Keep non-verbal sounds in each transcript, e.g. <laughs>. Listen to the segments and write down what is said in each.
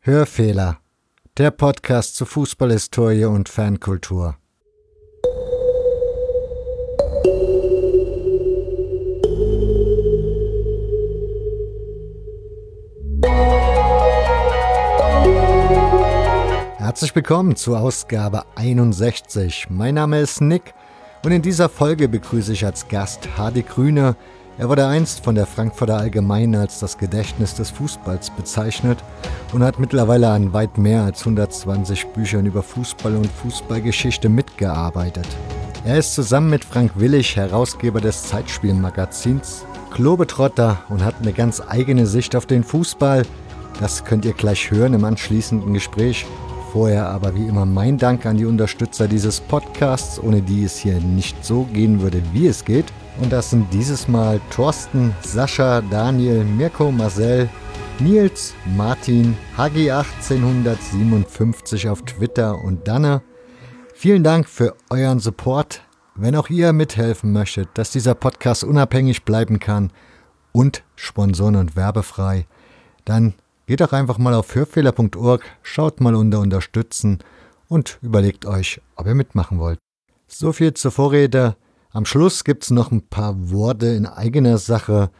Hörfehler, der Podcast zu Fußballhistorie und Fankultur. Herzlich willkommen zur Ausgabe 61. Mein Name ist Nick und in dieser Folge begrüße ich als Gast Hardy Grüne. Er wurde einst von der Frankfurter Allgemeine als das Gedächtnis des Fußballs bezeichnet und hat mittlerweile an weit mehr als 120 Büchern über Fußball und Fußballgeschichte mitgearbeitet. Er ist zusammen mit Frank Willig Herausgeber des Zeitspielmagazins Globetrotter und hat eine ganz eigene Sicht auf den Fußball. Das könnt ihr gleich hören im anschließenden Gespräch. Vorher aber wie immer mein Dank an die Unterstützer dieses Podcasts, ohne die es hier nicht so gehen würde, wie es geht. Und das sind dieses Mal Thorsten, Sascha, Daniel, Mirko, Marcel, Nils, Martin, Hagi1857 auf Twitter und Danne. Vielen Dank für euren Support. Wenn auch ihr mithelfen möchtet, dass dieser Podcast unabhängig bleiben kann und sponsoren- und werbefrei, dann Geht doch einfach mal auf hörfehler.org, schaut mal unter Unterstützen und überlegt euch, ob ihr mitmachen wollt. So viel zur Vorrede. Am Schluss gibt es noch ein paar Worte in eigener Sache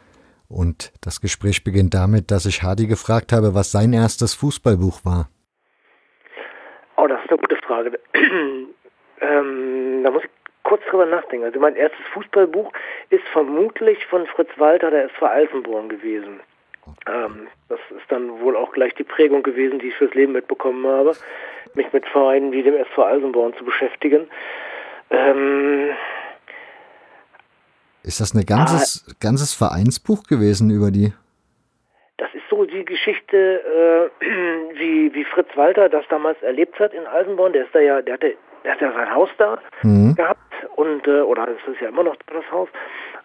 und das Gespräch beginnt damit, dass ich Hardy gefragt habe, was sein erstes Fußballbuch war. Oh, das ist eine gute Frage. <clears throat> ähm, da muss ich kurz drüber nachdenken. Also mein erstes Fußballbuch ist vermutlich von Fritz Walter, der SV Alsenborn gewesen. Ähm, das ist dann wohl auch gleich die Prägung gewesen, die ich fürs Leben mitbekommen habe, mich mit Vereinen wie dem SV Eisenborn zu beschäftigen. Ähm, ist das ein ganzes, ah, ganzes Vereinsbuch gewesen über die? Das ist so die Geschichte, äh, <clears throat> wie, wie Fritz Walter das damals erlebt hat in Eisenborn. Der ist da ja, der hatte, der hat ja sein Haus da mhm. gehabt und äh, oder das ist ja immer noch das Haus.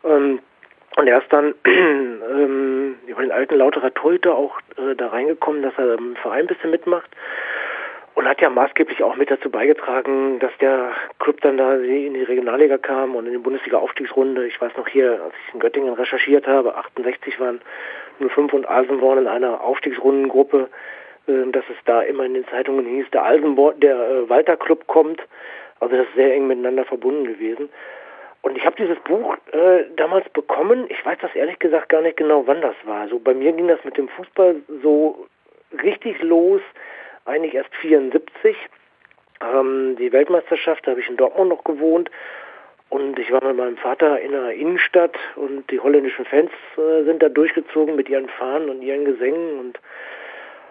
Ähm, und er ist dann <clears throat> ähm, über den alten Lauterer Torhüter auch äh, da reingekommen, dass er im Verein ein bisschen mitmacht. Und hat ja maßgeblich auch mit dazu beigetragen, dass der Club dann da in die Regionalliga kam und in die Bundesliga-Aufstiegsrunde. Ich weiß noch hier, als ich in Göttingen recherchiert habe, 68 waren 05 und Alsenborn in einer Aufstiegsrundengruppe, äh, dass es da immer in den Zeitungen hieß, der Alsenborn, der äh, Walter Club kommt. Also das ist sehr eng miteinander verbunden gewesen. Und ich habe dieses Buch äh, damals bekommen. Ich weiß das ehrlich gesagt gar nicht genau, wann das war. So bei mir ging das mit dem Fußball so richtig los, eigentlich erst 74. Ähm, die Weltmeisterschaft, da habe ich in Dortmund noch gewohnt. Und ich war mit meinem Vater in der Innenstadt und die holländischen Fans äh, sind da durchgezogen mit ihren Fahnen und ihren Gesängen. Und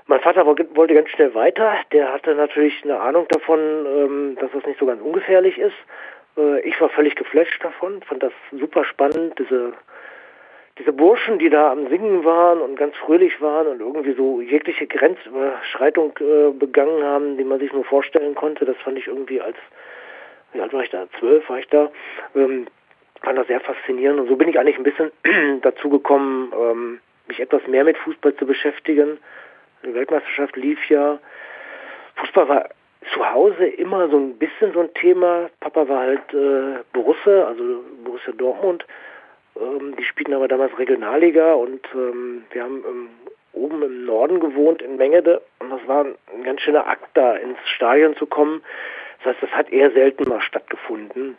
mein Vater wollte ganz schnell weiter. Der hatte natürlich eine Ahnung davon, ähm, dass das nicht so ganz ungefährlich ist. Äh, ich war völlig geflasht davon, fand das super spannend, diese, diese Burschen, die da am Singen waren und ganz fröhlich waren und irgendwie so jegliche Grenzüberschreitung äh, begangen haben, die man sich nur vorstellen konnte. Das fand ich irgendwie als, wie alt war ich da? Zwölf war ich da. Ähm, fand das sehr faszinierend und so bin ich eigentlich ein bisschen <clears throat> dazu gekommen, ähm, mich etwas mehr mit Fußball zu beschäftigen. Die Weltmeisterschaft lief ja. Fußball war zu Hause immer so ein bisschen so ein Thema. Papa war halt äh, Borussia, also Borussia Dortmund. Ähm, die spielten aber damals Regionalliga und ähm, wir haben ähm, oben im Norden gewohnt, in Mengede. Und das war ein ganz schöner Akt, da ins Stadion zu kommen. Das heißt, das hat eher selten mal stattgefunden.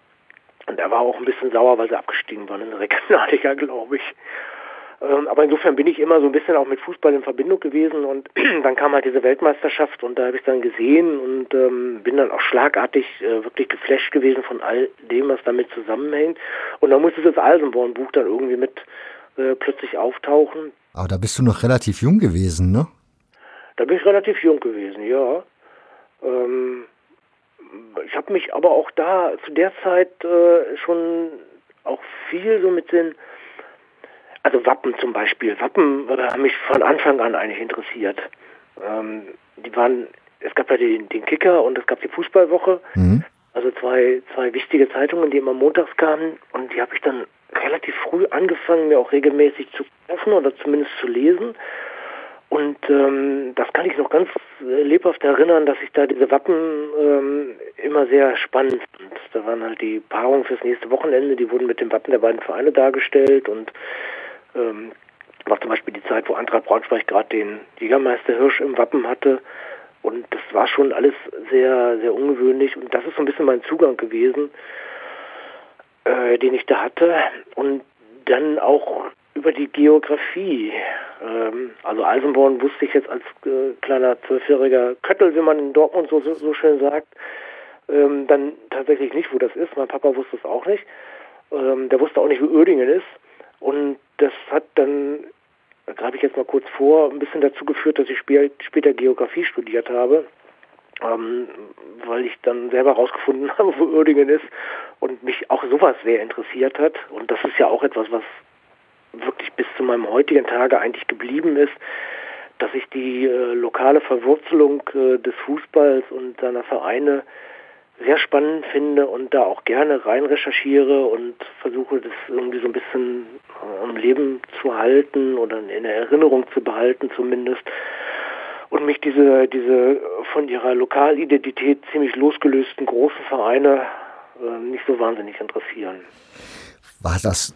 Und er war auch ein bisschen sauer, weil sie abgestiegen waren in der Regionalliga, <laughs> glaube ich. Ähm, aber insofern bin ich immer so ein bisschen auch mit Fußball in Verbindung gewesen und <clears throat> dann kam halt diese Weltmeisterschaft und da habe ich dann gesehen und ähm, bin dann auch schlagartig äh, wirklich geflasht gewesen von all dem, was damit zusammenhängt. Und dann musste das Eisenborn-Buch dann irgendwie mit äh, plötzlich auftauchen. Aber da bist du noch relativ jung gewesen, ne? Da bin ich relativ jung gewesen, ja. Ähm, ich habe mich aber auch da zu der Zeit äh, schon auch viel so mit den also Wappen zum Beispiel. Wappen haben mich von Anfang an eigentlich interessiert. Ähm, die waren, es gab ja den, den Kicker und es gab die Fußballwoche. Mhm. Also zwei, zwei wichtige Zeitungen, die immer montags kamen und die habe ich dann relativ früh angefangen, mir auch regelmäßig zu kaufen oder zumindest zu lesen. Und ähm, das kann ich noch ganz äh, lebhaft erinnern, dass ich da diese Wappen ähm, immer sehr spannend fand. Da waren halt die Paarungen fürs nächste Wochenende, die wurden mit dem Wappen der beiden Vereine dargestellt und ähm, war zum Beispiel die Zeit, wo Eintracht Braunschweig gerade den Jägermeister Hirsch im Wappen hatte. Und das war schon alles sehr, sehr ungewöhnlich. Und das ist so ein bisschen mein Zugang gewesen, äh, den ich da hatte. Und dann auch über die Geografie. Ähm, also Eisenborn wusste ich jetzt als äh, kleiner zwölfjähriger Köttel, wie man in Dortmund so, so, so schön sagt, ähm, dann tatsächlich nicht, wo das ist. Mein Papa wusste es auch nicht. Ähm, der wusste auch nicht, wo Oerdingen ist. Und das hat dann, da greife ich jetzt mal kurz vor, ein bisschen dazu geführt, dass ich später Geografie studiert habe. Ähm, weil ich dann selber herausgefunden <laughs> habe, wo Oerdingen ist und mich auch sowas sehr interessiert hat. Und das ist ja auch etwas, was wirklich bis zu meinem heutigen Tage eigentlich geblieben ist, dass ich die äh, lokale Verwurzelung äh, des Fußballs und seiner Vereine sehr spannend finde und da auch gerne rein recherchiere und versuche das irgendwie so ein bisschen äh, am Leben zu halten oder in der Erinnerung zu behalten zumindest und mich diese diese von ihrer Lokalidentität ziemlich losgelösten großen Vereine äh, nicht so wahnsinnig interessieren. War das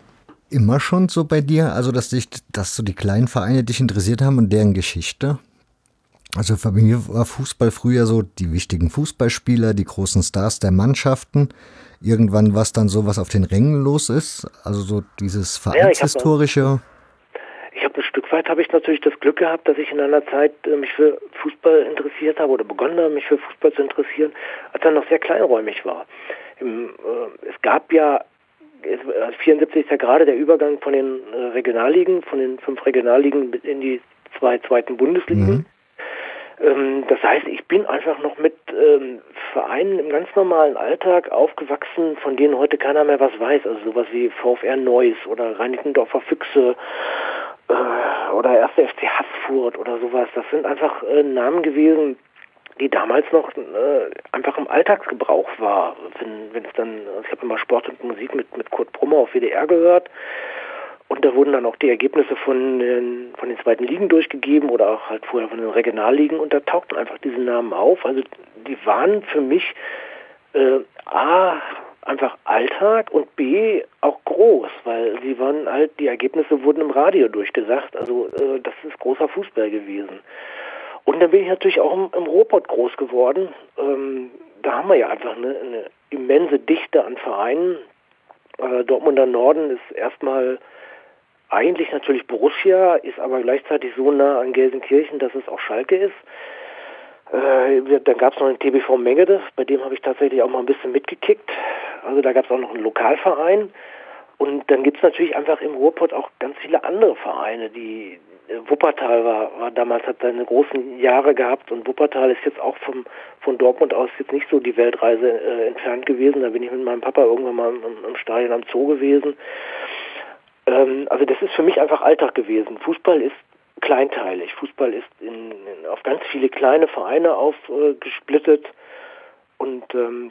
immer schon so bei dir, also dass dich, dass so die kleinen Vereine dich interessiert haben und deren Geschichte? Also für mich war Fußball früher so die wichtigen Fußballspieler, die großen Stars der Mannschaften. Irgendwann was dann so, was auf den Rängen los ist, also so dieses vereinshistorische. Ja, ich habe ein Stück weit habe ich natürlich das Glück gehabt, dass ich in einer Zeit äh, mich für Fußball interessiert habe oder begonnen habe, mich für Fußball zu interessieren, als er noch sehr kleinräumig war. Im, äh, es gab ja 74 ist ja gerade der Übergang von den äh, Regionalligen, von den fünf Regionalligen in die zwei zweiten Bundesligen. Mhm. Ähm, das heißt, ich bin einfach noch mit ähm, Vereinen im ganz normalen Alltag aufgewachsen, von denen heute keiner mehr was weiß. Also sowas wie VfR Neuss oder Reinickendorfer Füchse äh, oder 1. FC Haßfurt oder sowas. Das sind einfach äh, Namen gewesen, die damals noch äh, einfach im Alltagsgebrauch war. Wenn es dann, also ich habe immer Sport und Musik mit mit Kurt Brummer auf WDR gehört und da wurden dann auch die Ergebnisse von den von den zweiten Ligen durchgegeben oder auch halt vorher von den Regionalligen und da tauchten einfach diese Namen auf. Also die waren für mich äh, a einfach Alltag und b auch groß, weil sie waren halt die Ergebnisse wurden im Radio durchgesagt. Also äh, das ist großer Fußball gewesen. Und dann bin ich natürlich auch im, im Ruhrpott groß geworden. Ähm, da haben wir ja einfach eine, eine immense Dichte an Vereinen. Äh, Dortmunder Norden ist erstmal eigentlich natürlich Borussia, ist aber gleichzeitig so nah an Gelsenkirchen, dass es auch Schalke ist. Äh, dann gab es noch den TBV Mengede, bei dem habe ich tatsächlich auch mal ein bisschen mitgekickt. Also da gab es auch noch einen Lokalverein. Und dann gibt es natürlich einfach im Ruhrpott auch ganz viele andere Vereine, die, Wuppertal war, war damals, hat seine großen Jahre gehabt und Wuppertal ist jetzt auch vom, von Dortmund aus jetzt nicht so die Weltreise äh, entfernt gewesen. Da bin ich mit meinem Papa irgendwann mal im, im Stadion am Zoo gewesen. Ähm, also das ist für mich einfach Alltag gewesen. Fußball ist kleinteilig. Fußball ist in, in, auf ganz viele kleine Vereine aufgesplittet. Äh, und ähm,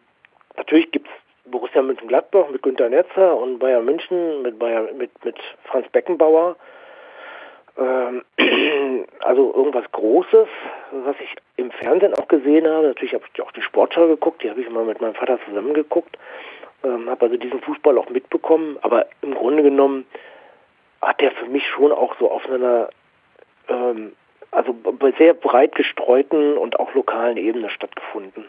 natürlich gibt es Borussia Mönchengladbach mit Günter Netzer und Bayern München mit, Bayern, mit, mit Franz Beckenbauer ähm, <clears throat> also irgendwas Großes, was ich im Fernsehen auch gesehen habe. Natürlich habe ich auch die Sportschau geguckt, die habe ich mal mit meinem Vater zusammen geguckt. Ähm, habe also diesen Fußball auch mitbekommen, aber im Grunde genommen hat der für mich schon auch so auf einer ähm, also sehr breit gestreuten und auch lokalen Ebene stattgefunden.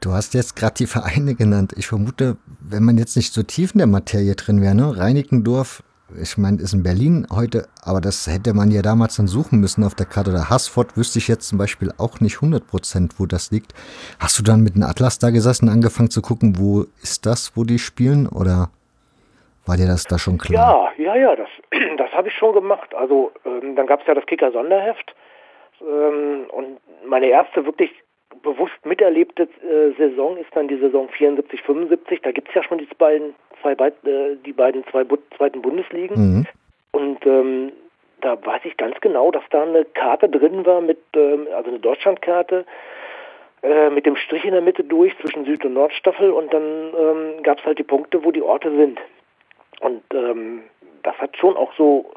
Du hast jetzt gerade die Vereine genannt. Ich vermute, wenn man jetzt nicht so tief in der Materie drin wäre, ne? Reinickendorf ich meine, ist in Berlin heute, aber das hätte man ja damals dann suchen müssen auf der Karte. Oder Haßford wüsste ich jetzt zum Beispiel auch nicht 100 Prozent, wo das liegt. Hast du dann mit einem Atlas da gesessen, angefangen zu gucken, wo ist das, wo die spielen? Oder war dir das da schon klar? Ja, ja, ja, das, <clears throat> das habe ich schon gemacht. Also ähm, dann gab es ja das Kicker-Sonderheft. Ähm, und meine erste wirklich bewusst miterlebte äh, Saison ist dann die Saison 74, 75. Da gibt es ja schon die beiden, zwei, äh, die beiden zwei zweiten Bundesligen. Mhm. Und ähm, da weiß ich ganz genau, dass da eine Karte drin war mit, ähm, also eine Deutschlandkarte äh, mit dem Strich in der Mitte durch zwischen Süd- und Nordstaffel und dann ähm, gab es halt die Punkte, wo die Orte sind. Und ähm, das hat schon auch so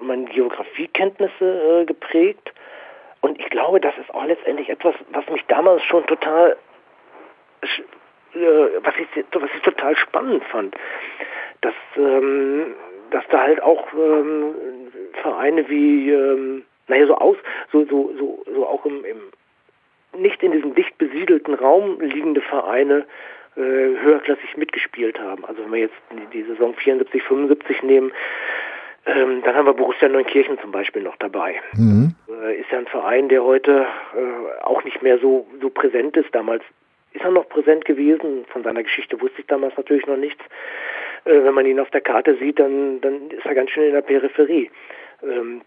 meine Geografiekenntnisse äh, geprägt. Und ich glaube, das ist auch letztendlich etwas, was mich damals schon total, äh, was, ich, was ich total spannend fand. Dass, ähm, dass da halt auch ähm, Vereine wie, ähm, naja, so aus, so, so, so, so auch im, im nicht in diesem dicht besiedelten Raum liegende Vereine höherklassig mitgespielt haben. Also wenn wir jetzt die, die Saison 74, 75 nehmen, ähm, dann haben wir Borussia Neunkirchen zum Beispiel noch dabei. Mhm. Äh, ist ja ein Verein, der heute äh, auch nicht mehr so, so präsent ist. Damals ist er noch präsent gewesen. Von seiner Geschichte wusste ich damals natürlich noch nichts. Äh, wenn man ihn auf der Karte sieht, dann, dann ist er ganz schön in der Peripherie. Ähm,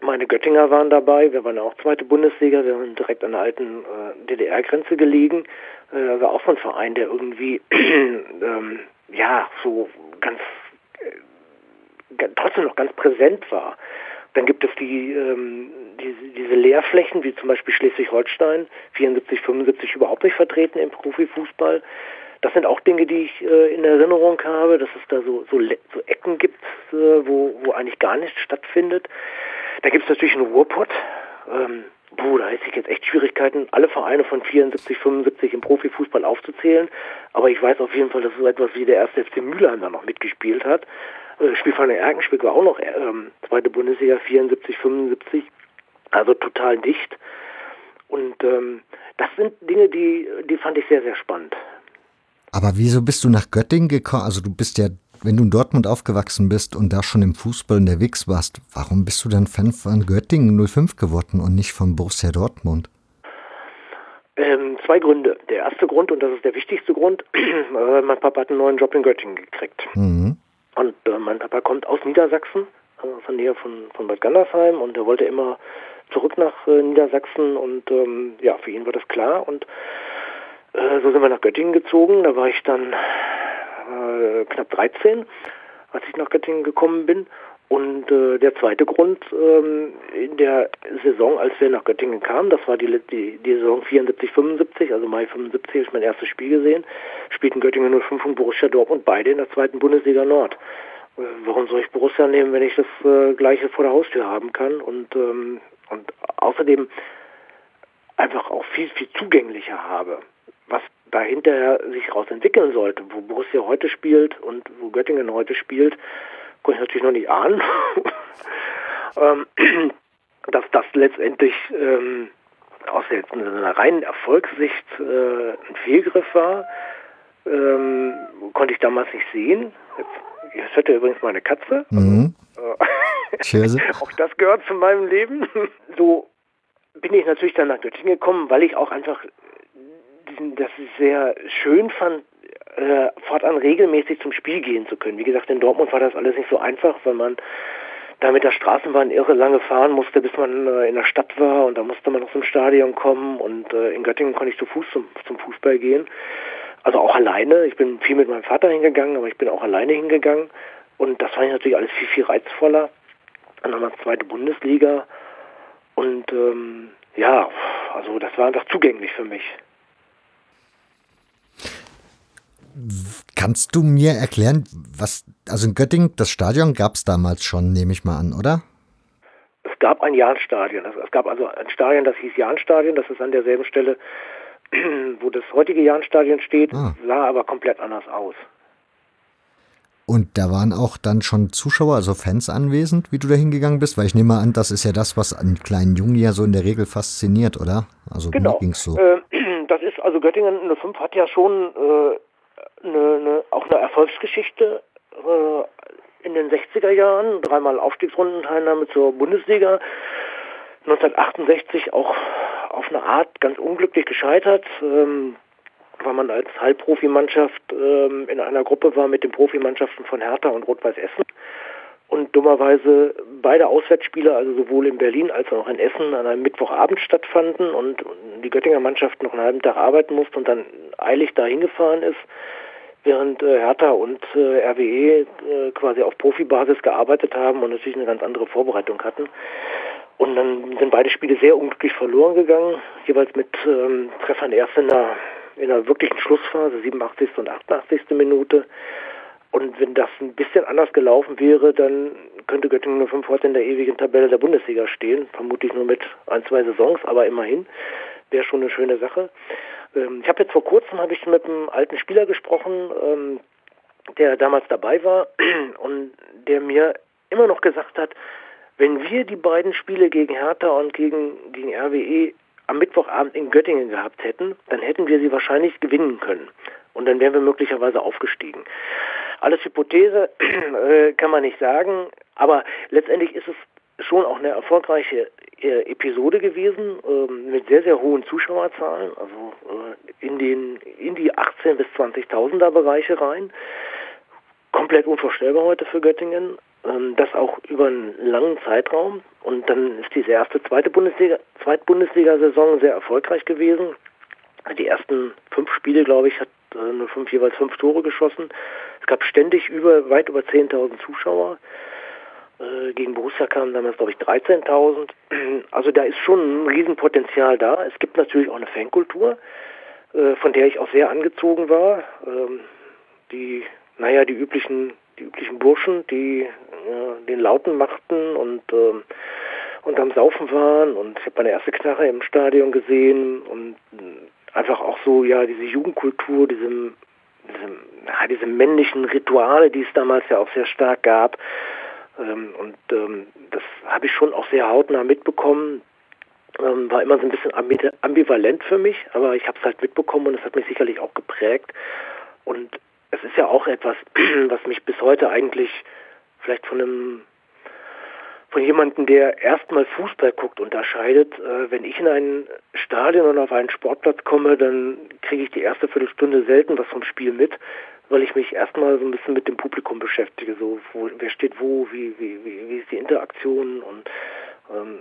meine Göttinger waren dabei, wir waren auch zweite Bundesliga, wir waren direkt an der alten äh, DDR-Grenze gelegen. Äh, also auch so ein Verein, der irgendwie <clears throat> ähm, ja so ganz äh, trotzdem noch ganz präsent war. Dann gibt es die, ähm, die diese Leerflächen, wie zum Beispiel Schleswig-Holstein, 74, 75 überhaupt nicht vertreten im Profifußball. Das sind auch Dinge, die ich äh, in Erinnerung habe, dass es da so, so, so Ecken gibt, äh, wo, wo eigentlich gar nichts stattfindet. Da gibt es natürlich einen Ruhrpott. Ähm, puh, da hätte ich jetzt echt Schwierigkeiten, alle Vereine von 74, 75 im Profifußball aufzuzählen. Aber ich weiß auf jeden Fall, dass so etwas wie der erste FC Mülheim da noch mitgespielt hat. Äh, Spielverein Erkenspiel war auch noch ähm, zweite Bundesliga 74, 75. Also total dicht. Und ähm, das sind Dinge, die, die fand ich sehr, sehr spannend. Aber wieso bist du nach Göttingen gekommen? Also du bist ja wenn du in Dortmund aufgewachsen bist und da schon im Fußball unterwegs warst, warum bist du dann Fan von Göttingen 05 geworden und nicht von Borussia Dortmund? Ähm, zwei Gründe. Der erste Grund, und das ist der wichtigste Grund, <clears throat> äh, mein Papa hat einen neuen Job in Göttingen gekriegt. Mhm. Und äh, mein Papa kommt aus Niedersachsen, äh, von näher von, von Bad Gandersheim, und er wollte immer zurück nach äh, Niedersachsen und ähm, ja, für ihn war das klar. Und äh, so sind wir nach Göttingen gezogen. Da war ich dann äh, knapp 13, als ich nach Göttingen gekommen bin. Und äh, der zweite Grund, ähm, in der Saison, als wir nach Göttingen kamen, das war die, die, die Saison 74, 75, also Mai 75 habe ich mein erstes Spiel gesehen, spielten Göttingen 05 und Borussia Dortmund beide in der zweiten Bundesliga Nord. Äh, warum soll ich Borussia nehmen, wenn ich das äh, gleiche vor der Haustür haben kann? Und, ähm, und außerdem einfach auch viel, viel zugänglicher habe. Was dahinter sich raus entwickeln sollte, wo Borussia heute spielt und wo Göttingen heute spielt, konnte ich natürlich noch nicht ahnen. <laughs> ähm, <clears throat> dass das letztendlich ähm, aus jetzt einer reinen Erfolgssicht äh, ein Fehlgriff war, ähm, konnte ich damals nicht sehen. Jetzt, jetzt hört ihr übrigens meine Katze. Mhm. Also, äh, <laughs> auch das gehört zu meinem Leben. <laughs> So bin ich natürlich dann nach Göttingen gekommen, weil ich auch einfach das ich sehr schön fand, äh, fortan regelmäßig zum Spiel gehen zu können. Wie gesagt, in Dortmund war das alles nicht so einfach, weil man da mit der Straßenbahn irre lange fahren musste, bis man äh, in der Stadt war und da musste man noch zum Stadion kommen und äh, in Göttingen konnte ich zu Fuß zum, zum Fußball gehen. Also auch alleine. Ich bin viel mit meinem Vater hingegangen, aber ich bin auch alleine hingegangen und das war natürlich alles viel, viel reizvoller. Dann haben wir zweite Bundesliga und ähm, ja, also das war einfach zugänglich für mich. Kannst du mir erklären, was, also in Göttingen, das Stadion gab es damals schon, nehme ich mal an, oder? Es gab ein Jahnstadion. Es gab also ein Stadion, das hieß Jahnstadion, das ist an derselben Stelle, <clears throat> wo das heutige Jahnstadion steht, ah. sah aber komplett anders aus. Und da waren auch dann schon Zuschauer, also Fans anwesend, wie du da hingegangen bist? Weil ich nehme an, das ist ja das, was einen kleinen Jungen ja so in der Regel fasziniert, oder? Also genau. mir ging's so. Äh, <clears throat> das ist, also Göttingen 05 hat ja schon äh, eine, eine, auch eine Erfolgsgeschichte äh, in den 60er Jahren, dreimal Aufstiegsrundenteilnahme zur Bundesliga. 1968 auch auf eine Art ganz unglücklich gescheitert, ähm, weil man als Halbprofimannschaft ähm, in einer Gruppe war mit den Profimannschaften von Hertha und Rot-Weiß Essen und dummerweise beide Auswärtsspiele, also sowohl in Berlin als auch in Essen, an einem Mittwochabend stattfanden und die Göttinger Mannschaft noch einen halben Tag arbeiten musste und dann eilig da hingefahren ist während äh, Hertha und äh, RWE äh, quasi auf Profibasis gearbeitet haben und natürlich eine ganz andere Vorbereitung hatten. Und dann sind beide Spiele sehr unglücklich verloren gegangen, jeweils mit ähm, Treffern erst in der, in der wirklichen Schlussphase, 87. und 88. Minute. Und wenn das ein bisschen anders gelaufen wäre, dann könnte Göttingen 05 heute in der ewigen Tabelle der Bundesliga stehen. Vermutlich nur mit ein, zwei Saisons, aber immerhin. Wäre schon eine schöne Sache. Ähm, ich habe jetzt vor kurzem habe ich mit einem alten Spieler gesprochen, ähm, der damals dabei war <clears throat> und der mir immer noch gesagt hat, wenn wir die beiden Spiele gegen Hertha und gegen, gegen RWE am Mittwochabend in Göttingen gehabt hätten, dann hätten wir sie wahrscheinlich gewinnen können. Und dann wären wir möglicherweise aufgestiegen. Alles Hypothese <clears throat> äh, kann man nicht sagen, aber letztendlich ist es schon auch eine erfolgreiche äh, Episode gewesen ähm, mit sehr, sehr hohen Zuschauerzahlen, also äh, in, den, in die 18.000 bis 20.000er Bereiche rein. Komplett unvorstellbar heute für Göttingen. Ähm, das auch über einen langen Zeitraum. Und dann ist diese erste, zweite Bundesliga, Zweitbundesliga-Saison sehr erfolgreich gewesen. Die ersten fünf Spiele, glaube ich, hat äh, nur fünf, jeweils fünf Tore geschossen. Es gab ständig über, weit über 10.000 Zuschauer. Äh, gegen Borussia kamen damals, glaube ich, 13.000. <clears throat> Also da ist schon ein Riesenpotenzial da. Es gibt natürlich auch eine Fankultur, äh, von der ich auch sehr angezogen war. Ähm, die, naja, die üblichen, die üblichen Burschen, die äh, den Lauten machten und, äh, und am Saufen waren. Und ich habe meine erste Knarre im Stadion gesehen und einfach auch so, ja, diese Jugendkultur, diese, diese, ja, diese männlichen Rituale, die es damals ja auch sehr stark gab. Ähm, und ähm, das habe ich schon auch sehr hautnah mitbekommen. Ähm, war immer so ein bisschen ambivalent für mich, aber ich habe es halt mitbekommen und es hat mich sicherlich auch geprägt. Und es ist ja auch etwas, <clears throat> was mich bis heute eigentlich vielleicht von einem von jemandem, der erstmal Fußball guckt, unterscheidet. Äh, wenn ich in ein Stadion oder auf einen Sportplatz komme, dann kriege ich die erste Viertelstunde selten was vom Spiel mit, weil ich mich erstmal so ein bisschen mit dem Publikum beschäftige. So, wo, wer steht wo, wie, wie, wie, wie ist die Interaktion und ähm,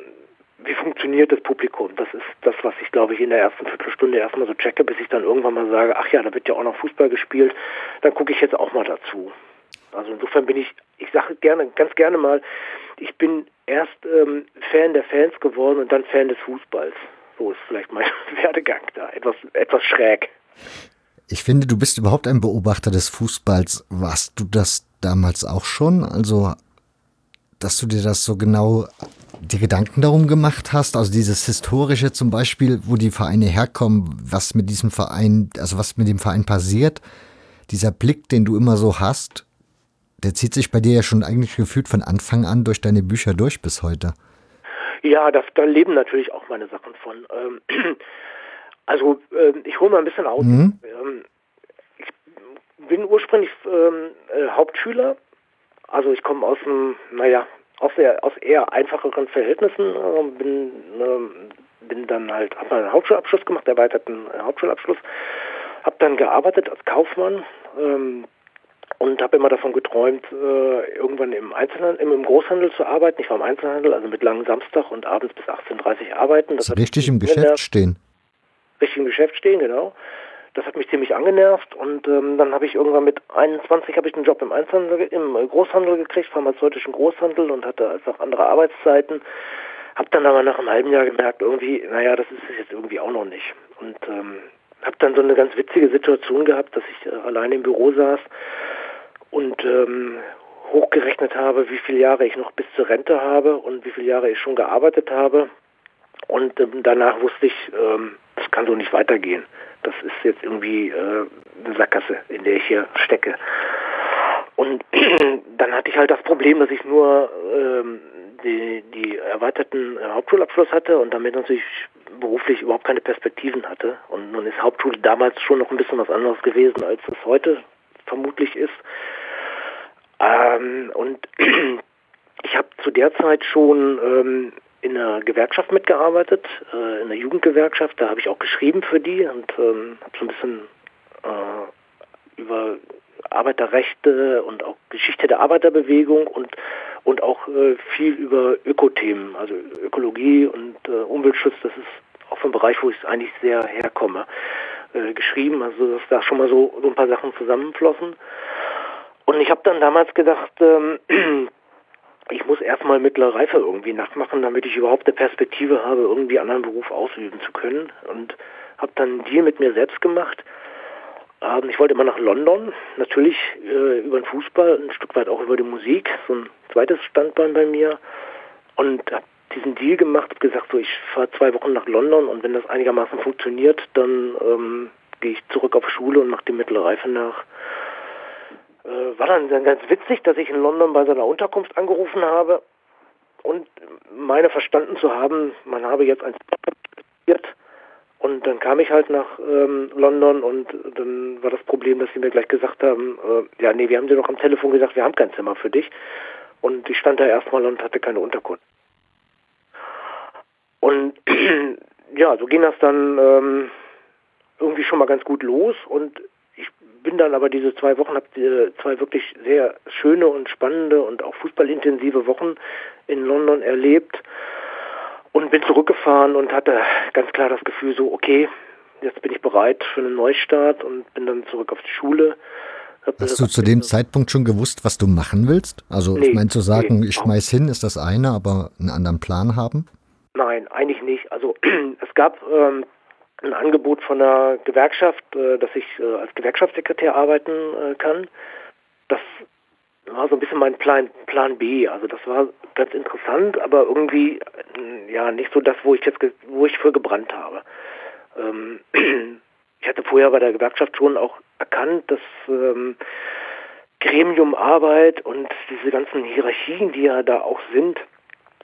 wie funktioniert das Publikum? Das ist das, was ich, glaube ich, in der ersten Viertelstunde erstmal so checke, bis ich dann irgendwann mal sage, ach ja, da wird ja auch noch Fußball gespielt, dann gucke ich jetzt auch mal dazu. Also insofern bin ich, ich sage gerne, ganz gerne mal, ich bin erst ähm, Fan der Fans geworden und dann Fan des Fußballs. So ist vielleicht mein <laughs> Werdegang da, etwas, etwas schräg. Ich finde, du bist überhaupt ein Beobachter des Fußballs. Warst du das damals auch schon? Also, dass du dir das so genau die Gedanken darum gemacht hast, also dieses historische zum Beispiel, wo die Vereine herkommen, was mit diesem Verein, also was mit dem Verein passiert, dieser Blick, den du immer so hast, der zieht sich bei dir ja schon eigentlich gefühlt von Anfang an durch deine Bücher durch bis heute. Ja, das, da leben natürlich auch meine Sachen von. Ähm, also äh, ich hole mal ein bisschen aus. Mhm. Ähm, ich bin ursprünglich ähm, äh, Hauptschüler. Also ich komme aus einem, naja, aus, sehr, aus eher einfacheren Verhältnissen. Äh, bin, ähm, bin dann halt, habe einen Hauptschulabschluss gemacht, erweiterten Hauptschulabschluss. Habe dann gearbeitet als Kaufmann. Ähm, und habe immer davon geträumt, äh, irgendwann im Einzelhandel, im, Großhandel zu arbeiten. Ich war im Einzelhandel, also mit langem Samstag und abends bis 18.30 Uhr arbeiten. Das richtig im Geschäft stehen. Richtig im Geschäft stehen, genau. Das hat mich ziemlich angenervt und ähm, dann habe ich irgendwann mit 21 habe ich einen Job im Einzelhandel, im Großhandel gekriegt, pharmazeutischen Großhandel und hatte einfach andere Arbeitszeiten. Habe dann aber nach einem halben Jahr gemerkt, irgendwie, naja, das ist es jetzt irgendwie auch noch nicht. Und ähm, habe dann so eine ganz witzige Situation gehabt, dass ich äh, alleine im Büro saß und ähm, hochgerechnet habe, wie viele Jahre ich noch bis zur Rente habe und wie viele Jahre ich schon gearbeitet habe. Und ähm, danach wusste ich, ähm, das kann so nicht weitergehen. Das ist jetzt irgendwie äh, eine Sackgasse, in der ich hier stecke. Und <clears throat> dann hatte ich halt das Problem, dass ich nur ähm, die, die erweiterten Hauptschulabschluss hatte und damit natürlich beruflich überhaupt keine Perspektiven hatte. Und nun ist Hauptschule damals schon noch ein bisschen was anderes gewesen, als es heute vermutlich ist. Ähm, und <clears throat> ich habe zu der Zeit schon ähm, in einer Gewerkschaft mitgearbeitet, äh, in einer Jugendgewerkschaft. Da habe ich auch geschrieben für die und ähm, habe so ein bisschen äh, über Arbeiterrechte und auch Geschichte der Arbeiterbewegung und und auch äh, viel über Ökothemen, also Ökologie und äh, Umweltschutz. Das ist auch ein Bereich, wo ich eigentlich sehr herkomme, äh, geschrieben. Also dass da schon mal so, so ein paar Sachen zusammenflossen. Und ich habe dann damals gedacht, ähm, <clears throat> ich muss erstmal mittlere Reife irgendwie nachmachen, damit ich überhaupt eine Perspektive habe, irgendwie einen anderen Beruf ausüben zu können. Und habe dann einen Deal mit mir selbst gemacht. Ähm, ich wollte immer nach London, natürlich äh, über den Fußball, ein Stück weit auch über die Musik, so ein, zweites Standbein bei mir und habe diesen Deal gemacht, habe gesagt, so ich fahre zwei Wochen nach London und wenn das einigermaßen funktioniert, dann ähm, gehe ich zurück auf Schule und mache die mittlere Reife nach. Äh, war dann ganz witzig, dass ich in London bei seiner Unterkunft angerufen habe und meine verstanden zu haben, man habe jetzt ein und dann kam ich halt nach ähm, London und dann war das Problem, dass sie mir gleich gesagt haben, äh, ja, nee, wir haben dir doch am Telefon gesagt, wir haben kein Zimmer für dich. Und ich stand da erstmal und hatte keine Unterkunft. Und <clears throat> ja, so ging das dann ähm, irgendwie schon mal ganz gut los und bin dann aber diese zwei Wochen, habe zwei wirklich sehr schöne und spannende und auch fußballintensive Wochen in London erlebt und bin zurückgefahren und hatte ganz klar das Gefühl so, okay, jetzt bin ich bereit für einen Neustart und bin dann zurück auf die Schule. Hast du zu dem Zeitpunkt schon gewusst, was du machen willst? Also nee, ich meine zu sagen, nee, ich schmeiß hin, ist das eine, aber einen anderen Plan haben? Nein, eigentlich nicht. Also <clears throat> es gab ähm, ein Angebot von der Gewerkschaft, äh, dass ich äh, als Gewerkschaftssekretär arbeiten äh, kann. Das war so ein bisschen mein Plan, Plan B. Also das war ganz interessant, aber irgendwie ja nicht so das, wo ich jetzt wo ich für gebrannt habe. Ähm, <clears throat> ich hatte vorher bei der Gewerkschaft schon auch erkannt, dass ähm, Gremiumarbeit und diese ganzen Hierarchien, die ja da auch sind,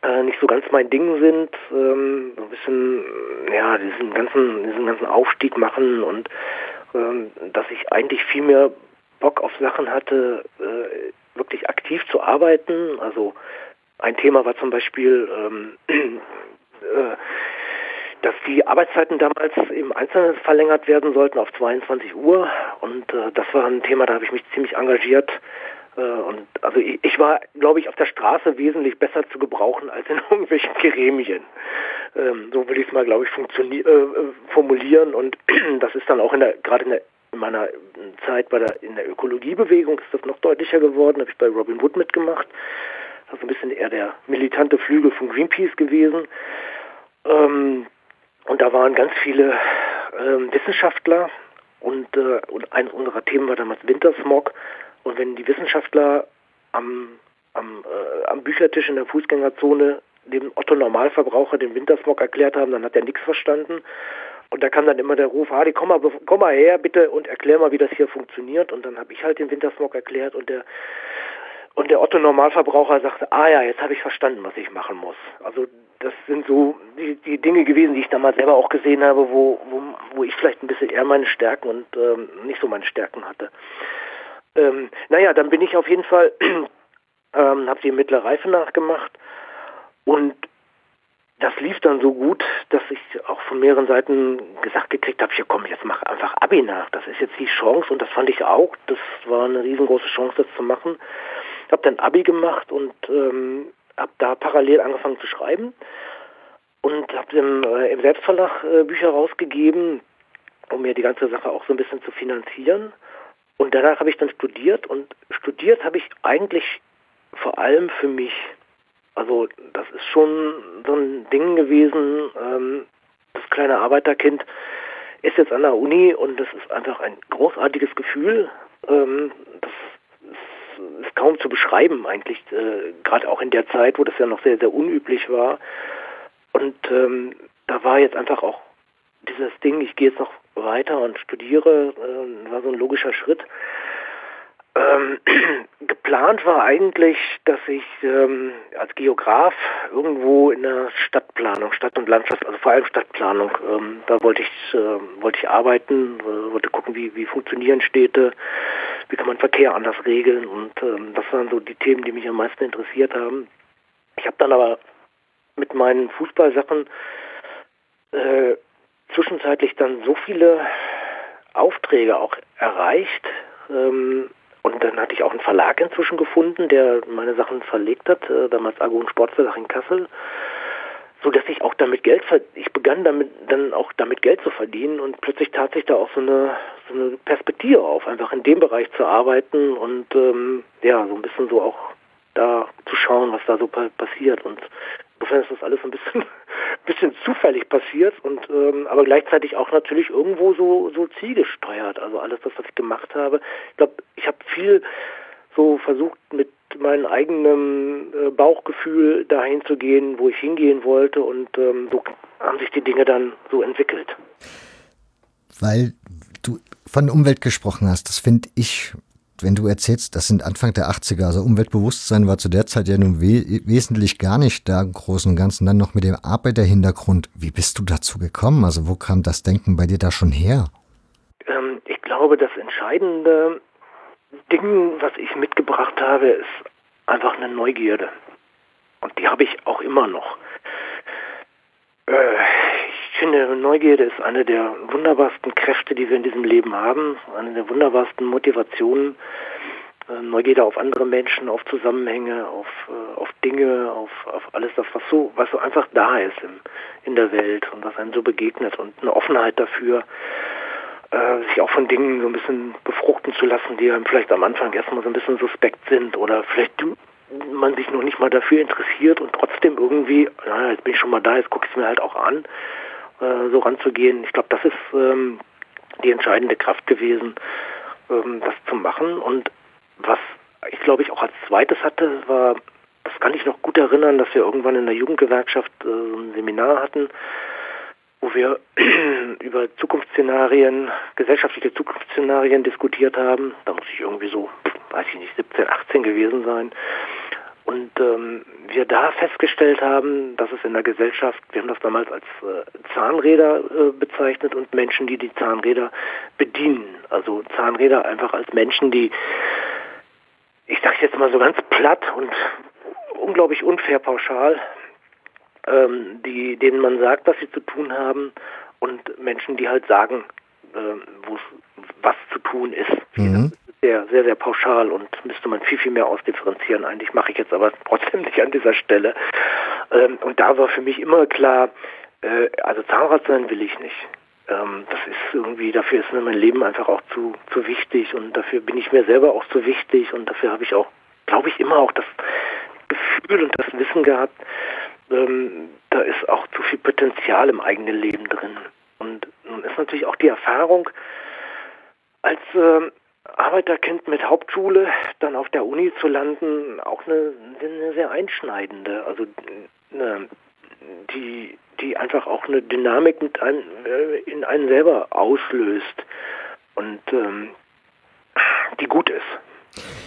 äh, nicht so ganz mein Ding sind. Ähm, so ein bisschen, ja, diesen ganzen, diesen ganzen Aufstieg machen und ähm, dass ich eigentlich viel mehr Bock auf Sachen hatte, äh, wirklich aktiv zu arbeiten. Also ein Thema war zum Beispiel, ähm, <clears throat> äh, dass die Arbeitszeiten damals im Einzelnen verlängert werden sollten auf 22 Uhr. Und äh, das war ein Thema, da habe ich mich ziemlich engagiert. Äh, und also ich, war, glaube ich, auf der Straße wesentlich besser zu gebrauchen als in <laughs> irgendwelchen Gremien. Ähm, so will ich es mal, glaube ich, äh, formulieren. Und <clears throat> das ist dann auch in der, gerade in der in meiner Zeit bei der, in der Ökologiebewegung ist das noch deutlicher geworden, habe ich bei Robin Wood mitgemacht. Das ist ein bisschen eher der militante Flügel von Greenpeace gewesen. Ähm, und da waren ganz viele ähm, Wissenschaftler und, äh, und eines unserer Themen war damals Wintersmog. Und wenn die Wissenschaftler am, am, äh, am Büchertisch in der Fußgängerzone dem Otto Normalverbraucher den Wintersmog erklärt haben, dann hat er nichts verstanden. Und da kam dann immer der Ruf, Hardy, komm mal, komm mal her bitte und erklär mal, wie das hier funktioniert. Und dann habe ich halt den Wintersmog erklärt und der und der Otto Normalverbraucher sagte, ah ja, jetzt habe ich verstanden, was ich machen muss. Also das sind so die, die Dinge gewesen, die ich damals selber auch gesehen habe, wo, wo, wo ich vielleicht ein bisschen eher meine Stärken und ähm, nicht so meine Stärken hatte. Ähm, naja, dann bin ich auf jeden Fall, <clears throat> ähm, habe die mittlere Reife nachgemacht und das lief dann so gut, dass ich auch von mehreren Seiten gesagt gekriegt habe, hier komm, jetzt mach einfach Abi nach. Das ist jetzt die Chance und das fand ich auch. Das war eine riesengroße Chance, das zu machen. Ich habe dann Abi gemacht und ähm, habe da parallel angefangen zu schreiben und habe im, äh, im Selbstverlag äh, Bücher rausgegeben, um mir die ganze Sache auch so ein bisschen zu finanzieren. Und danach habe ich dann studiert und studiert habe ich eigentlich vor allem für mich. Also das ist schon so ein Ding gewesen. Ähm, das kleine Arbeiterkind ist jetzt an der Uni und das ist einfach ein großartiges Gefühl. Ähm, das ist, ist, kaum zu beschreiben eigentlich, äh, gerade auch in der Zeit, wo das ja noch sehr, sehr unüblich war. Und ähm, da war jetzt einfach auch dieses Ding, ich gehe jetzt noch weiter und studiere, äh, war so ein logischer Schritt. Ähm, <clears throat> geplant war eigentlich, dass ich ähm, als Geograf irgendwo in der Stadtplanung, Stadt- und Landschaft, also vor allem Stadtplanung, ähm, da wollte ich, äh, wollte ich arbeiten, äh, wollte gucken, wie, wie funktionieren Städte, wie kann man Verkehr anders regeln und ähm, das waren so die Themen, die mich am meisten interessiert haben. Ich habe dann aber mit meinen Fußballsachen äh, zwischenzeitlich dann so viele Aufträge auch erreicht. Ähm, und dann hatte ich auch einen Verlag inzwischen gefunden, der meine Sachen verlegt hat, äh, damals Argon Sportverlag in Kassel, so dass ich auch damit Geld ich begann damit dann auch damit Geld zu verdienen und plötzlich tat sich da auch so eine so eine Perspektive auf, einfach in dem Bereich zu arbeiten und ähm, ja so ein bisschen so auch da zu schauen, was da so passiert und insofern ist das alles ein bisschen <laughs> bisschen zufällig passiert und ähm, aber gleichzeitig auch natürlich irgendwo so so zielgesteuert. Also alles das, was ich gemacht habe. Ich glaube, ich habe viel so versucht mit meinem eigenen äh, Bauchgefühl dahin zu gehen, wo ich hingehen wollte und ähm, so haben sich die Dinge dann so entwickelt. Weil du von Umwelt gesprochen hast, das finde ich, wenn du erzählst, das sind Anfang der 80er, also Umweltbewusstsein war zu der Zeit ja nun we wesentlich gar nicht da im Großen und Ganzen, dann noch mit dem Arbeiterhintergrund. Wie bist du dazu gekommen? Also wo kam das Denken bei dir da schon her? Ähm, ich glaube, das entscheidende Ding, was ich mitgebracht habe, ist einfach eine Neugierde. Und die habe ich auch immer noch. Äh, ich finde, Neugierde ist eine der wunderbarsten Kräfte, die wir in diesem Leben haben, eine der wunderbarsten Motivationen. Äh, Neugierde auf andere Menschen, auf Zusammenhänge, auf, äh, auf Dinge, auf, auf alles das, was so, was so einfach da ist in, in der Welt und was einem so begegnet und eine Offenheit dafür, äh, sich auch von Dingen so ein bisschen befruchten zu lassen, die einem vielleicht am Anfang erstmal so ein bisschen suspekt sind oder vielleicht man sich noch nicht mal dafür interessiert und trotzdem irgendwie, naja, jetzt bin ich schon mal da, jetzt gucke ich es mir halt auch an, äh, so ranzugehen. Ich glaube, das ist ähm, die entscheidende Kraft gewesen, ähm, das zu machen. Und was ich glaube ich auch als zweites hatte, war, das kann ich noch gut erinnern, dass wir irgendwann in der Jugendgewerkschaft äh, ein Seminar hatten, wo wir <clears throat> über Zukunftsszenarien, gesellschaftliche Zukunftsszenarien diskutiert haben. Da muss ich irgendwie so, weiß ich nicht, 17, 18 gewesen sein. Und ähm, wir da festgestellt haben, dass es in der Gesellschaft, wir haben das damals als äh, Zahnräder äh, bezeichnet und Menschen, die die Zahnräder bedienen. Also Zahnräder einfach als Menschen, die, ich sage jetzt mal so ganz platt und unglaublich unfair pauschal, ähm, die, denen man sagt, was sie zu tun haben und Menschen, die halt sagen, äh, was zu tun ist. Mhm. Sehr, sehr, sehr pauschal und müsste man viel, viel mehr ausdifferenzieren. Eigentlich mache ich jetzt aber <laughs> trotzdem nicht an dieser Stelle. Ähm, und da war für mich immer klar, äh, also Zahnrad sein will ich nicht. Ähm, das ist irgendwie, dafür ist mir mein Leben einfach auch zu, zu wichtig und dafür bin ich mir selber auch zu wichtig und dafür habe ich auch, glaube ich, immer auch das Gefühl und das Wissen gehabt, ähm, da ist auch zu viel Potenzial im eigenen Leben drin. Und nun ist natürlich auch die Erfahrung, als äh, Arbeiterkind mit Hauptschule dann auf der Uni zu landen, auch eine, eine sehr einschneidende. Also eine, die, die einfach auch eine Dynamik mit ein, äh, in einen selber auslöst und ähm, die gut ist.